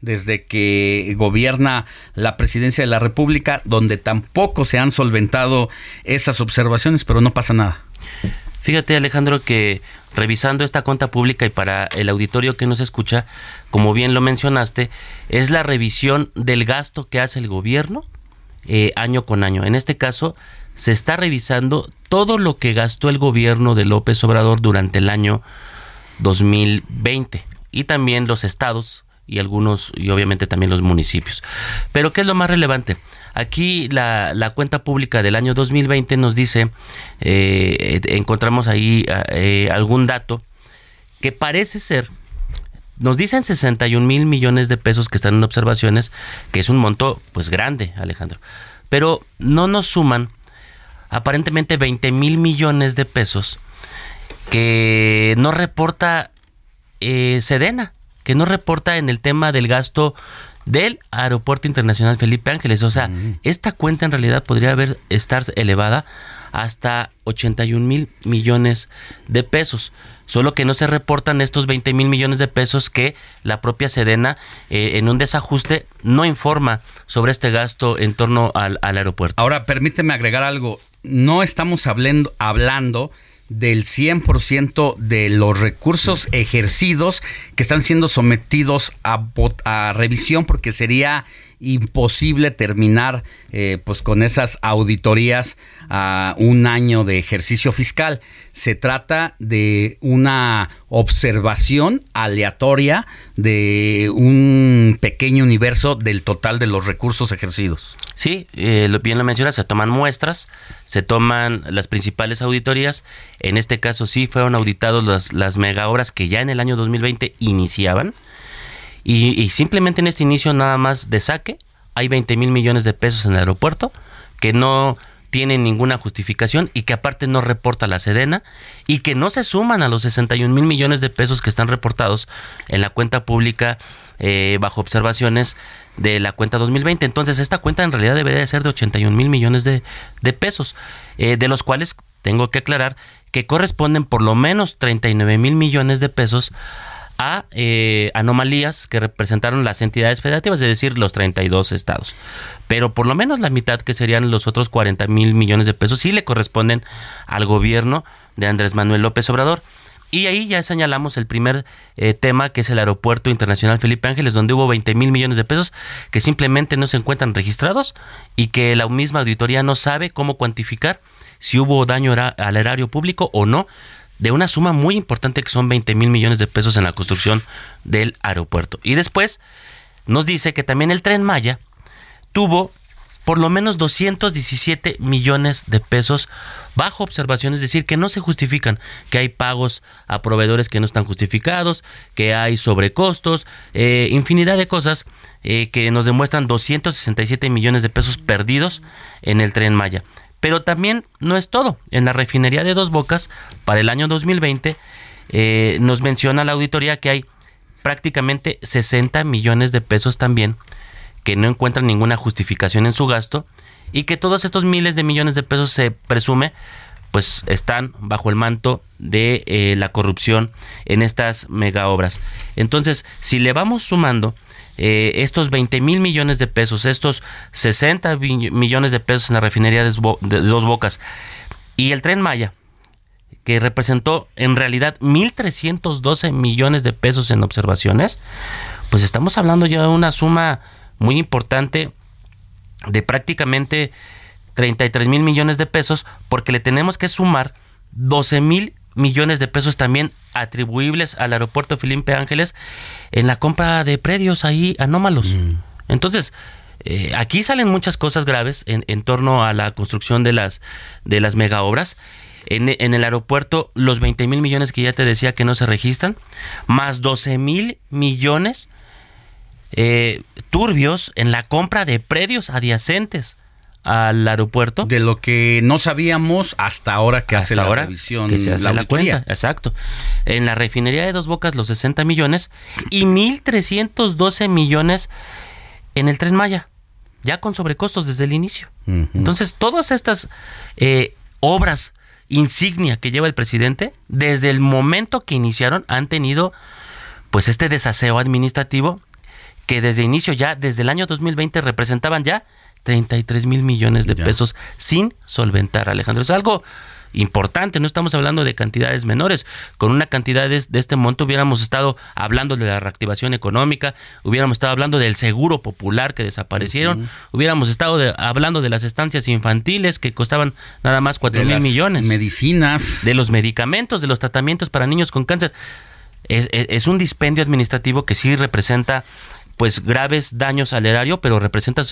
desde que gobierna la presidencia de la República, donde tampoco se han solventado esas observaciones, pero no pasa nada. Fíjate Alejandro que revisando esta cuenta pública y para el auditorio que nos escucha, como bien lo mencionaste, es la revisión del gasto que hace el gobierno eh, año con año. En este caso, se está revisando todo lo que gastó el gobierno de López Obrador durante el año 2020 y también los estados y algunos, y obviamente también los municipios. Pero ¿qué es lo más relevante? Aquí la, la cuenta pública del año 2020 nos dice, eh, encontramos ahí eh, algún dato que parece ser, nos dicen 61 mil millones de pesos que están en observaciones, que es un monto pues grande, Alejandro. Pero no nos suman aparentemente 20 mil millones de pesos que no reporta eh, Sedena que no reporta en el tema del gasto del Aeropuerto Internacional Felipe Ángeles. O sea, esta cuenta en realidad podría haber estar elevada hasta 81 mil millones de pesos. Solo que no se reportan estos 20 mil millones de pesos que la propia Sedena eh, en un desajuste no informa sobre este gasto en torno al, al aeropuerto. Ahora, permíteme agregar algo. No estamos hablando, hablando del 100% de los recursos ejercidos que están siendo sometidos a, a revisión porque sería imposible terminar eh, pues con esas auditorías a un año de ejercicio fiscal. Se trata de una observación aleatoria de un pequeño universo del total de los recursos ejercidos. Sí, eh, bien lo menciona, se toman muestras, se toman las principales auditorías. En este caso sí fueron auditados las, las mega obras que ya en el año 2020 iniciaban y, simplemente en este inicio nada más de saque hay 20 mil millones de pesos en el aeropuerto que no tienen ninguna justificación y que aparte no reporta la Sedena y que no se suman a los 61 mil millones de pesos que están reportados en la cuenta pública eh, bajo observaciones de la cuenta 2020. Entonces esta cuenta en realidad debería de ser de 81 mil millones de, pesos, eh, de los cuales tengo que aclarar que corresponden por lo menos 39 mil millones de pesos a eh, anomalías que representaron las entidades federativas, es decir, los 32 estados. Pero por lo menos la mitad, que serían los otros 40 mil millones de pesos, sí le corresponden al gobierno de Andrés Manuel López Obrador. Y ahí ya señalamos el primer eh, tema, que es el Aeropuerto Internacional Felipe Ángeles, donde hubo 20 mil millones de pesos que simplemente no se encuentran registrados y que la misma auditoría no sabe cómo cuantificar si hubo daño al erario público o no de una suma muy importante que son 20 mil millones de pesos en la construcción del aeropuerto. Y después nos dice que también el tren Maya tuvo por lo menos 217 millones de pesos bajo observación, es decir, que no se justifican, que hay pagos a proveedores que no están justificados, que hay sobrecostos, eh, infinidad de cosas eh, que nos demuestran 267 millones de pesos perdidos en el tren Maya. Pero también no es todo. En la refinería de Dos Bocas, para el año 2020, eh, nos menciona la auditoría que hay prácticamente 60 millones de pesos también que no encuentran ninguna justificación en su gasto y que todos estos miles de millones de pesos se presume pues están bajo el manto de eh, la corrupción en estas mega obras. Entonces, si le vamos sumando eh, estos 20 mil millones de pesos, estos 60 millones de pesos en la refinería de Dos Bocas y el tren Maya, que representó en realidad 1.312 millones de pesos en observaciones, pues estamos hablando ya de una suma muy importante de prácticamente 33 mil millones de pesos porque le tenemos que sumar 12 mil millones de pesos también atribuibles al aeropuerto Felipe Ángeles en la compra de predios ahí anómalos. Mm. Entonces, eh, aquí salen muchas cosas graves en, en, torno a la construcción de las, de las mega obras. En, en el aeropuerto, los 20 mil millones que ya te decía que no se registran, más 12 mil millones eh, turbios en la compra de predios adyacentes al aeropuerto. De lo que no sabíamos hasta ahora que hace la revisión. Que se hace la, cuenta, exacto. En la refinería de Dos Bocas los 60 millones y 1.312 millones en el Tren Maya, ya con sobrecostos desde el inicio. Entonces, todas estas eh, obras insignia que lleva el presidente, desde el momento que iniciaron, han tenido pues este desaseo administrativo que desde inicio ya, desde el año 2020, representaban ya 33 mil millones de pesos sin solventar, Alejandro. Es algo importante, no estamos hablando de cantidades menores. Con una cantidad de, este monto hubiéramos estado hablando de la reactivación económica, hubiéramos estado hablando del seguro popular que desaparecieron, hubiéramos estado hablando de las estancias infantiles que costaban nada más 4 mil millones. Medicinas. De los medicamentos, de los tratamientos para niños con cáncer. es un dispendio administrativo que sí representa pues graves daños al erario, pero representa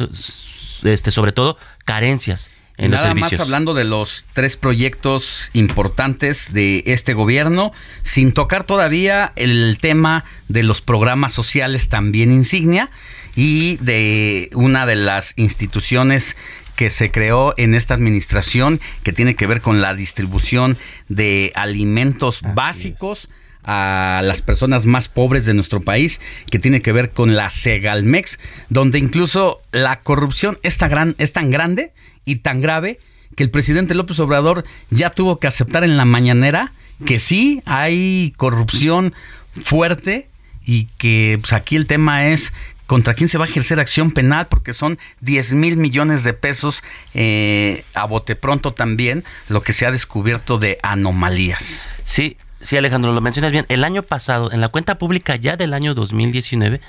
este, sobre todo carencias en Nada los servicios. más hablando de los tres proyectos importantes de este gobierno, sin tocar todavía el tema de los programas sociales también insignia y de una de las instituciones que se creó en esta administración que tiene que ver con la distribución de alimentos básicos a las personas más pobres de nuestro país, que tiene que ver con la Segalmex, donde incluso la corrupción es tan, gran, es tan grande y tan grave que el presidente López Obrador ya tuvo que aceptar en la mañanera que sí hay corrupción fuerte y que pues, aquí el tema es contra quién se va a ejercer acción penal porque son 10 mil millones de pesos eh, a bote pronto también lo que se ha descubierto de anomalías. Sí, sí, Alejandro, lo mencionas bien. El año pasado, en la cuenta pública ya del año 2019,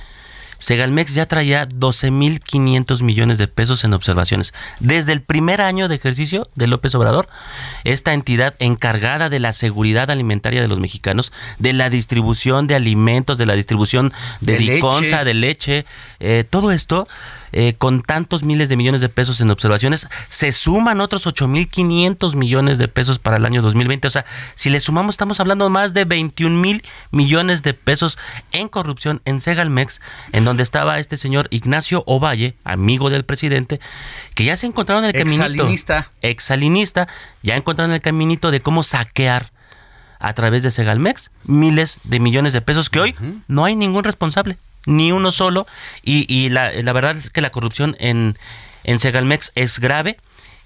Segalmex ya traía 12.500 millones de pesos en observaciones. Desde el primer año de ejercicio de López Obrador, esta entidad encargada de la seguridad alimentaria de los mexicanos, de la distribución de alimentos, de la distribución de, liconza, de leche, eh, todo esto eh, con tantos miles de millones de pesos en observaciones, se suman otros 8.500 millones de pesos para el año 2020. O sea, si le sumamos, estamos hablando más de 21 mil millones de pesos en corrupción en Segalmex, en donde estaba este señor Ignacio Ovalle, amigo del presidente, que ya se encontraron en el caminito. Exalinista. Exalinista, ya encontraron el caminito de cómo saquear a través de Segalmex miles de millones de pesos que hoy no hay ningún responsable ni uno solo. Y, y la, la, verdad es que la corrupción en, en Segalmex es grave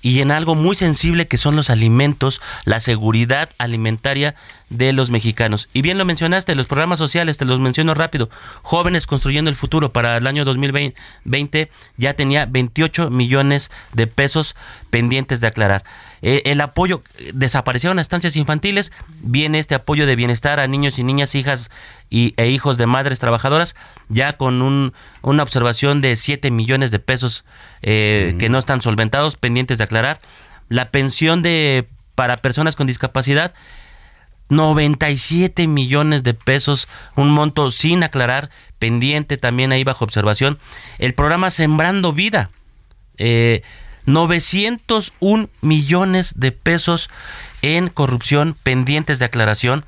y en algo muy sensible que son los alimentos, la seguridad alimentaria de los mexicanos. Y bien lo mencionaste, los programas sociales, te los menciono rápido. Jóvenes construyendo el futuro para el año 2020 ya tenía 28 millones de pesos pendientes de aclarar. Eh, el apoyo, desaparecieron estancias infantiles, viene este apoyo de bienestar a niños y niñas, hijas y, e hijos de madres trabajadoras, ya con un, una observación de 7 millones de pesos eh, que no están solventados, pendientes de aclarar. La pensión de para personas con discapacidad 97 millones de pesos, un monto sin aclarar, pendiente también ahí bajo observación. El programa Sembrando Vida, eh, 901 millones de pesos en corrupción pendientes de aclaración.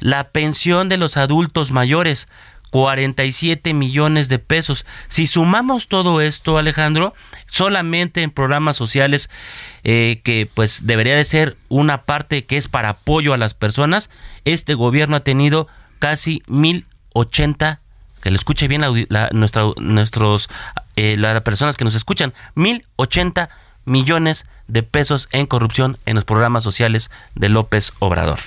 La pensión de los adultos mayores, 47 millones de pesos. Si sumamos todo esto, Alejandro, solamente en programas sociales, eh, que pues debería de ser una parte que es para apoyo a las personas, este gobierno ha tenido casi 1080 que le escuche bien la, nuestros eh, las personas que nos escuchan 1080 millones de pesos en corrupción en los programas sociales de López Obrador.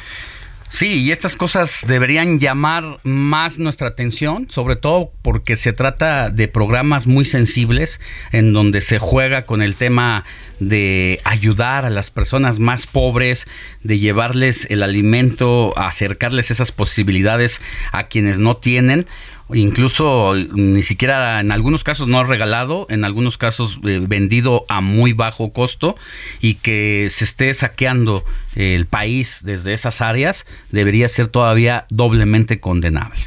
Sí, y estas cosas deberían llamar más nuestra atención, sobre todo porque se trata de programas muy sensibles en donde se juega con el tema de ayudar a las personas más pobres, de llevarles el alimento, acercarles esas posibilidades a quienes no tienen incluso ni siquiera en algunos casos no regalado, en algunos casos eh, vendido a muy bajo costo y que se esté saqueando el país desde esas áreas debería ser todavía doblemente condenable.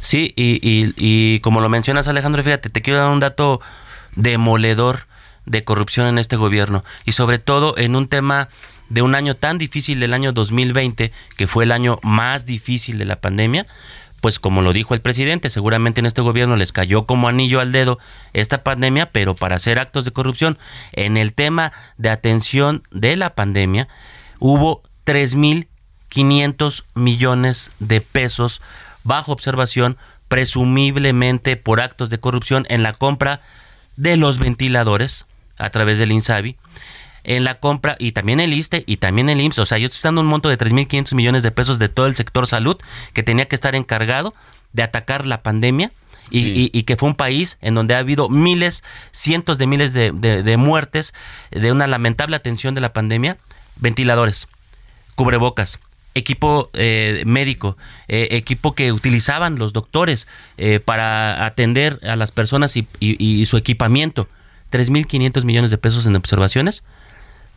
Sí, y, y como lo mencionas Alejandro, fíjate, te quiero dar un dato demoledor de corrupción en este gobierno y sobre todo en un tema de un año tan difícil del año 2020, que fue el año más difícil de la pandemia, pues como lo dijo el presidente, seguramente en este gobierno les cayó como anillo al dedo esta pandemia, pero para hacer actos de corrupción en el tema de atención de la pandemia hubo 3.500 millones de pesos bajo observación, presumiblemente por actos de corrupción en la compra de los ventiladores a través del INSABI en la compra y también el ISTE y también el IMSS. O sea, yo estoy dando un monto de 3.500 millones de pesos de todo el sector salud que tenía que estar encargado de atacar la pandemia. Y, que fue un país en donde ha habido miles, cientos de miles de, muertes, de una lamentable atención de la pandemia, ventiladores, cubrebocas, equipo eh, médico, eh, equipo que utilizaban los doctores eh, para atender a las personas y, y su equipamiento. 3.500 millones de pesos en observaciones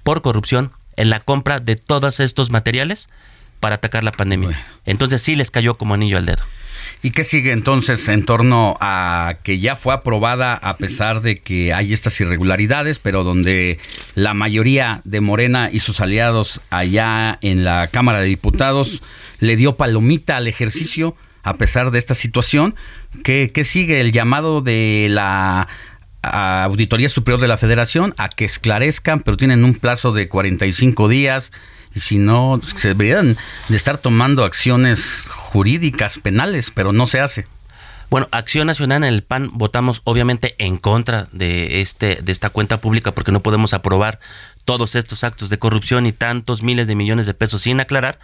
por corrupción en la compra de todos estos materiales para atacar la pandemia. Entonces sí les cayó como anillo al dedo. ¿Y qué sigue entonces en torno a que ya fue aprobada a pesar de que hay estas irregularidades, pero donde la mayoría de Morena y sus aliados allá en la Cámara de Diputados le dio palomita al ejercicio a pesar de esta situación? ¿Qué, qué sigue? El llamado de la a Auditoría Superior de la Federación a que esclarezcan, pero tienen un plazo de 45 días y si no, se deberían de estar tomando acciones jurídicas, penales, pero no se hace. Bueno, Acción Nacional en el PAN votamos obviamente en contra de este de esta cuenta pública porque no podemos aprobar todos estos actos de corrupción y tantos miles de millones de pesos sin aclarar.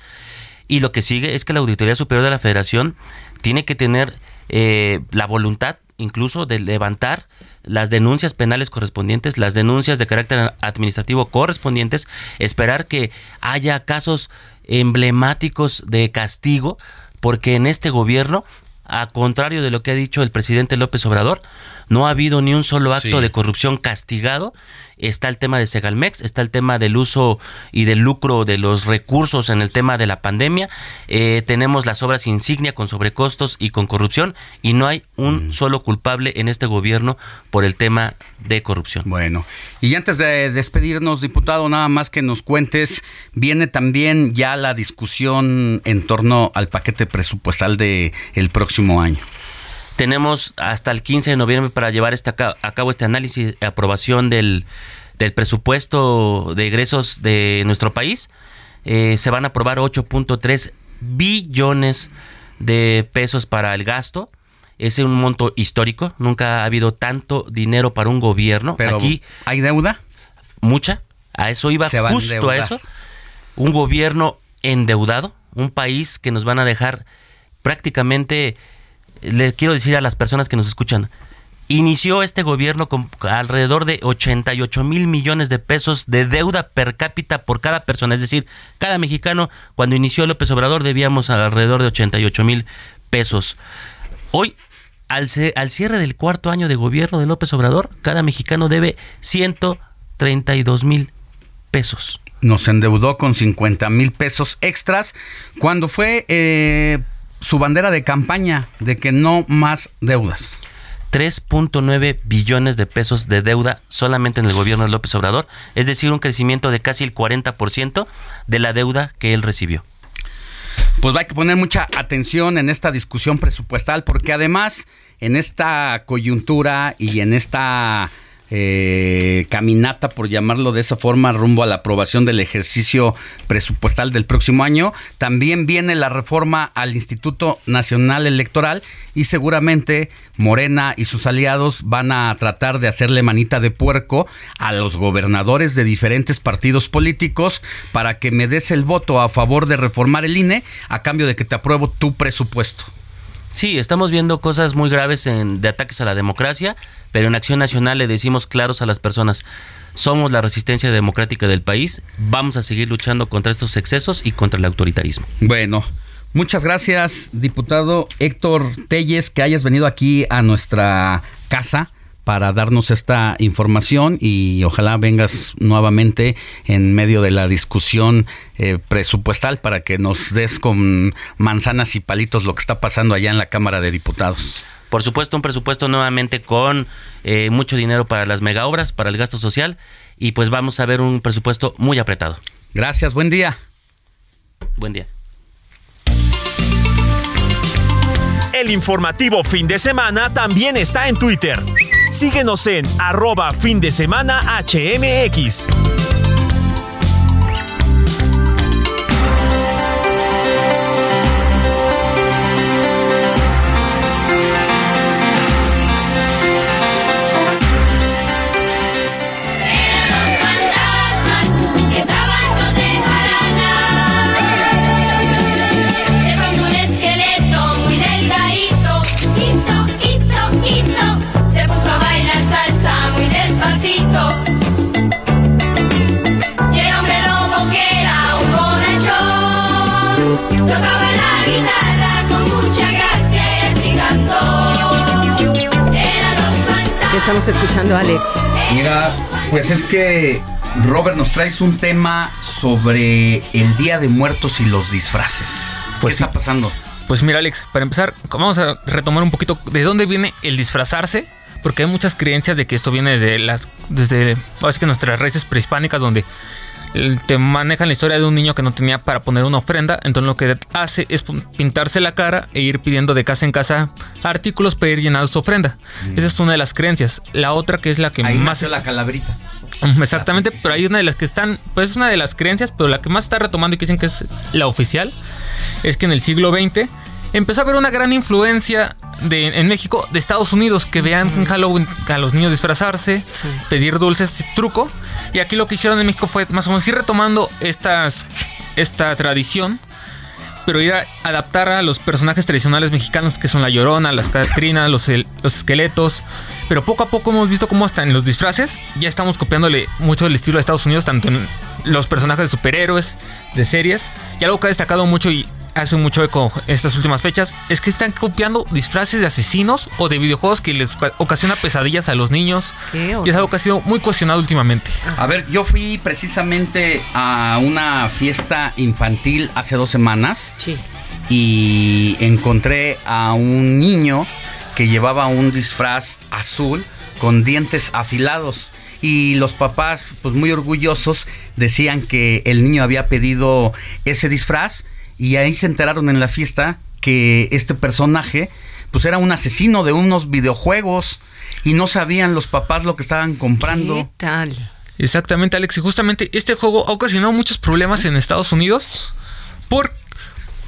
Y lo que sigue es que la Auditoría Superior de la Federación tiene que tener eh, la voluntad incluso de levantar las denuncias penales correspondientes, las denuncias de carácter administrativo correspondientes, esperar que haya casos emblemáticos de castigo, porque en este gobierno, a contrario de lo que ha dicho el presidente López Obrador, no ha habido ni un solo acto de corrupción castigado está el tema de Segalmex, está el tema del uso y del lucro de los recursos en el tema de la pandemia, eh, tenemos las obras insignia con sobrecostos y con corrupción y no hay un mm. solo culpable en este gobierno por el tema de corrupción. Bueno, y antes de despedirnos, diputado, nada más que nos cuentes, viene también ya la discusión en torno al paquete presupuestal de el próximo año. Tenemos hasta el 15 de noviembre para llevar este a cabo este análisis y aprobación del, presupuesto de egresos de nuestro país. Eh, se van a aprobar 8.3 billones de pesos para el gasto. Es un monto histórico. Nunca ha habido tanto dinero para un gobierno. Pero Aquí hay deuda. Mucha. A eso iba justo a, a eso. Un gobierno endeudado, un país que nos van a dejar prácticamente le quiero decir a las personas que nos escuchan, inició este gobierno con alrededor de 88 mil millones de pesos de deuda per cápita por cada persona. Es decir, cada mexicano, cuando inició López Obrador, debíamos alrededor de 88 mil pesos. Hoy, al, al cierre del cuarto año de gobierno de López Obrador, cada mexicano debe 132 mil pesos. Nos endeudó con 50 mil pesos extras cuando fue eh, su bandera de campaña de que no más deudas. 3.9 billones de pesos de deuda solamente en el gobierno de López Obrador, es decir, un crecimiento de casi el 40% de la deuda que él recibió. Pues hay que poner mucha atención en esta discusión presupuestal porque además en esta coyuntura y en esta eh, caminata, por llamarlo de esa forma, rumbo a la aprobación del ejercicio presupuestal del próximo año. También viene la reforma al Instituto Nacional Electoral y seguramente Morena y sus aliados van a tratar de hacerle manita de puerco a los gobernadores de diferentes partidos políticos para que me des el voto a favor de reformar el INE a cambio de que te apruebo tu presupuesto. Sí, estamos viendo cosas muy graves en, de ataques a la democracia, pero en Acción Nacional le decimos claros a las personas, somos la resistencia democrática del país, vamos a seguir luchando contra estos excesos y contra el autoritarismo. Bueno, muchas gracias, diputado Héctor Telles, que hayas venido aquí a nuestra casa para darnos esta información y ojalá vengas nuevamente en medio de la discusión eh, presupuestal para que nos des con manzanas y palitos lo que está pasando allá en la Cámara de Diputados. Por supuesto, un presupuesto nuevamente con eh, mucho dinero para las mega obras, para el gasto social y pues vamos a ver un presupuesto muy apretado. Gracias, buen día. Buen día. El informativo fin de semana también está en Twitter. Síguenos en arroba fin de semana HMX. Estamos escuchando, Alex? Mira, pues es que Robert nos traes un tema sobre el Día de Muertos y los disfraces. Pues ¿Qué está pasando? Pues mira, Alex, para empezar, vamos a retomar un poquito de dónde viene el disfrazarse, porque hay muchas creencias de que esto viene de las desde es que nuestras raíces prehispánicas donde te manejan la historia de un niño que no tenía para poner una ofrenda, entonces lo que hace es pintarse la cara e ir pidiendo de casa en casa artículos para ir llenando su ofrenda. Mm. Esa es una de las creencias. La otra que es la que más... es la calabrita. Exactamente, pero hay una de las que están, pues es una de las creencias, pero la que más está retomando y que dicen que es la oficial, es que en el siglo XX empezó a haber una gran influencia de, en México de Estados Unidos que vean en Halloween a los niños disfrazarse, pedir dulces, truco. Y aquí lo que hicieron en México fue más o menos ir retomando estas, esta tradición, pero ir a adaptar a los personajes tradicionales mexicanos que son la llorona, las catrinas, los, los esqueletos. Pero poco a poco hemos visto cómo hasta en los disfraces ya estamos copiándole mucho el estilo de Estados Unidos, tanto en los personajes de superhéroes, de series. Y algo que ha destacado mucho y hace mucho eco estas últimas fechas es que están copiando disfraces de asesinos o de videojuegos que les ocasiona pesadillas a los niños. y es algo que ha sido muy cuestionado últimamente. A ver, yo fui precisamente a una fiesta infantil hace dos semanas. Sí. Y encontré a un niño que llevaba un disfraz azul con dientes afilados y los papás, pues muy orgullosos, decían que el niño había pedido ese disfraz y ahí se enteraron en la fiesta que este personaje pues era un asesino de unos videojuegos y no sabían los papás lo que estaban comprando. ¿Qué tal? Exactamente, Alex. Y justamente este juego ha ocasionado muchos problemas en Estados Unidos por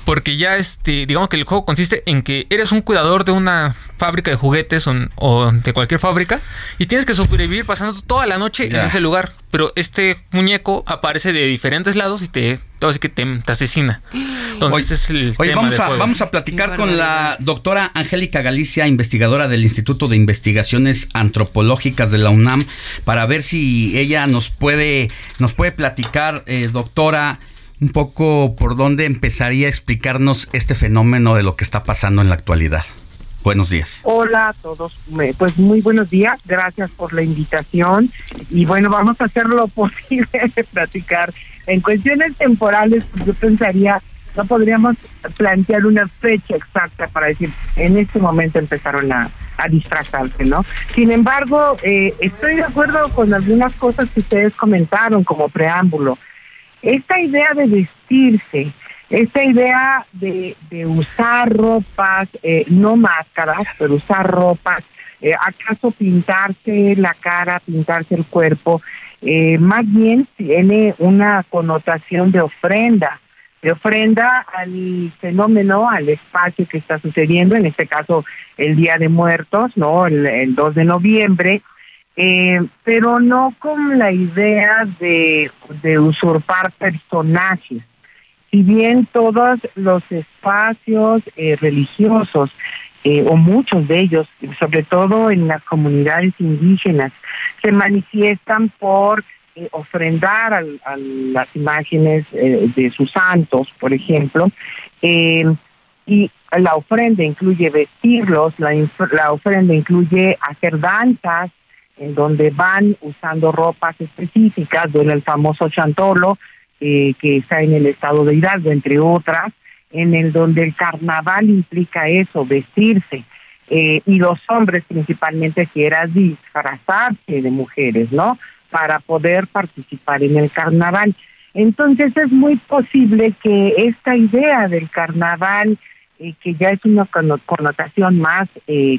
porque ya este, digamos que el juego consiste en que eres un cuidador de una fábrica de juguetes o, de cualquier fábrica y tienes que sobrevivir pasando toda la noche en ese lugar. Pero este muñeco aparece de diferentes lados y te, así que te, asesina. Entonces es el oye, vamos, a, vamos a platicar con la doctora Angélica Galicia, investigadora del Instituto de Investigaciones Antropológicas de la UNAM, para ver si ella nos puede, nos puede platicar, eh, doctora un poco por dónde empezaría a explicarnos este fenómeno de lo que está pasando en la actualidad. Buenos días. Hola a todos. Pues muy buenos días. Gracias por la invitación. Y bueno, vamos a hacer lo (laughs) posible de platicar. En cuestiones temporales, pues yo pensaría, no podríamos plantear una fecha exacta para decir, en este momento empezaron a, a disfrazarse, ¿no? Sin embargo, eh, estoy de acuerdo con algunas cosas que ustedes comentaron como preámbulo. Esta idea de vestirse, esta idea de, de usar ropas, eh, no máscaras, pero usar ropas, eh, acaso pintarse la cara, pintarse el cuerpo, eh, más bien tiene una connotación de ofrenda, de ofrenda al fenómeno, al espacio que está sucediendo, en este caso el Día de Muertos, ¿no? El, el 2 de noviembre, eh, pero no con la idea de, usurpar personajes si bien todos los espacios eh, religiosos, eh, o muchos de ellos, sobre todo en las comunidades indígenas, se manifiestan por eh, ofrendar a las imágenes de sus santos, por ejemplo, y la ofrenda incluye vestirlos, la, la ofrenda incluye hacer danzas, en donde van usando ropas específicas, del el famoso chantolo, eh, que está en el estado de Hidalgo, entre otras, en el donde el carnaval implica eso, vestirse, eh, y los hombres principalmente quieran disfrazarse de mujeres, ¿no? Para poder participar en el carnaval. Entonces es muy posible que esta idea del carnaval, eh, que ya es una connotación más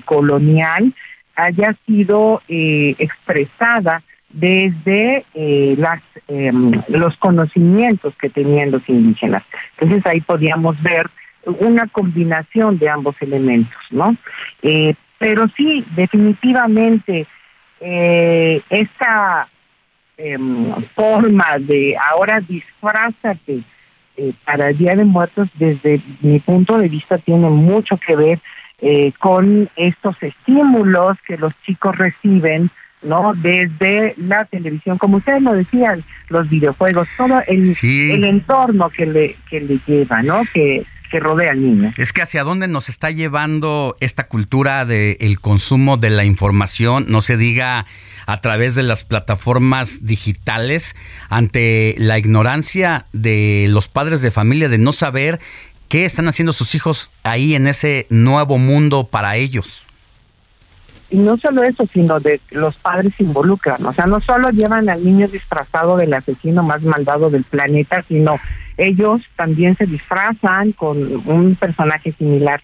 colonial, haya sido expresada desde eh, las em, los conocimientos que tenían los indígenas. Entonces ahí podíamos ver una combinación de ambos elementos, ¿no? Eh, pero sí, definitivamente eh, esta em, forma de ahora disfrázate para el Día de Muertos, desde mi punto de vista, tiene mucho que ver con estos estímulos que los chicos reciben ¿no? Desde la televisión, como ustedes lo decían, los videojuegos, todo el, el entorno que le, que le lleva, ¿no? Que, que rodea al niño. Es que hacia dónde nos está llevando esta cultura del el consumo de la información, no se diga a través de las plataformas digitales, ante la ignorancia de los padres de familia de no saber qué están haciendo sus hijos ahí en ese nuevo mundo para ellos y no solo eso, sino de los padres se involucran, o sea, no solo llevan al niño disfrazado del asesino más maldado del planeta, sino ellos también se disfrazan con un personaje similar.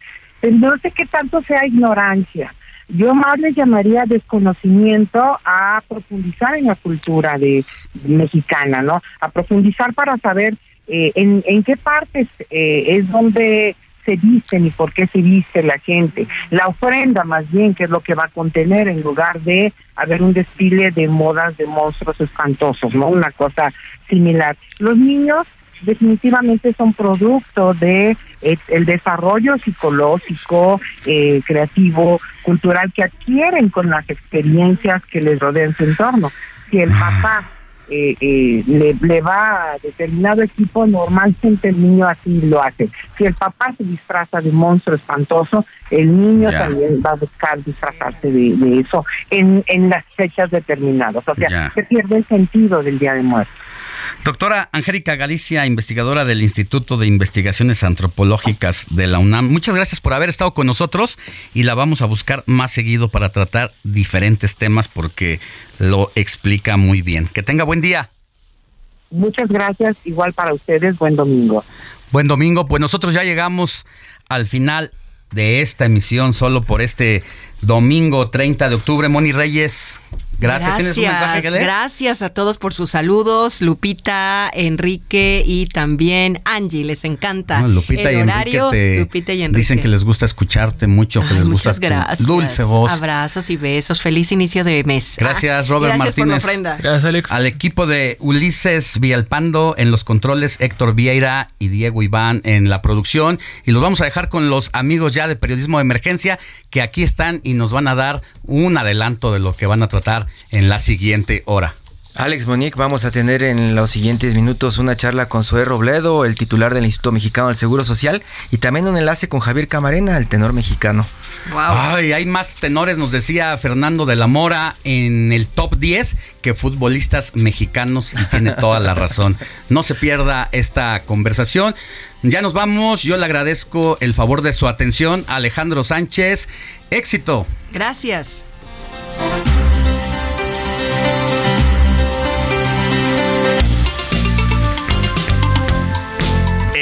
No sé qué tanto sea ignorancia. Yo más le llamaría desconocimiento a profundizar en la cultura de mexicana, ¿no? A profundizar para saber eh, en, en qué partes eh, es donde se visten y por qué se viste la gente. La ofrenda más bien, que es lo que va a contener en lugar de haber un desfile de modas de monstruos espantosos, ¿no? Una cosa similar. Los niños definitivamente son producto de eh, el desarrollo psicológico, eh, creativo, cultural que adquieren con las experiencias que les rodean su entorno. Si el papá eh, eh, le, le, va a determinado equipo, normalmente el niño así lo hace. Si el papá se disfraza de monstruo espantoso, el niño también va a buscar disfrazarse de, eso en, en las fechas determinadas. O sea, se pierde el sentido del Día de Muertos. Doctora Angélica Galicia, investigadora del Instituto de Investigaciones Antropológicas de la UNAM, muchas gracias por haber estado con nosotros y la vamos a buscar más seguido para tratar diferentes temas porque lo explica muy bien. Que tenga buen día. Muchas gracias, igual para ustedes, buen domingo. Buen domingo, pues nosotros ya llegamos al final de esta emisión solo por este domingo 30 de octubre. Moni Reyes, Gracias. Gracias, gracias a todos por sus saludos, Lupita, Enrique y también Angie, les encanta. Lupita, el y horario, Lupita, y Enrique dicen que les gusta escucharte mucho, que les gusta tu dulce voz. Abrazos y besos, feliz inicio de mes. Gracias Robert Martínez. Gracias Alex. Al equipo de Ulises Villalpando en los controles, Héctor Vieira y Diego Iván en la producción y los vamos a dejar con los amigos ya de periodismo de emergencia que aquí están y nos van a dar un adelanto de lo que van a tratar en la siguiente hora. Alex Monique, vamos a tener en los siguientes minutos una charla con Zoé Robledo, el titular del Instituto Mexicano del Seguro Social, y también un enlace con Javier Camarena, el tenor mexicano. Ay, hay más tenores, nos decía Fernando de la Mora, en el top 10 que futbolistas mexicanos, y tiene toda la razón. No se pierda esta conversación. Ya nos vamos, yo le agradezco el favor de su atención. Alejandro Sánchez, éxito. Gracias.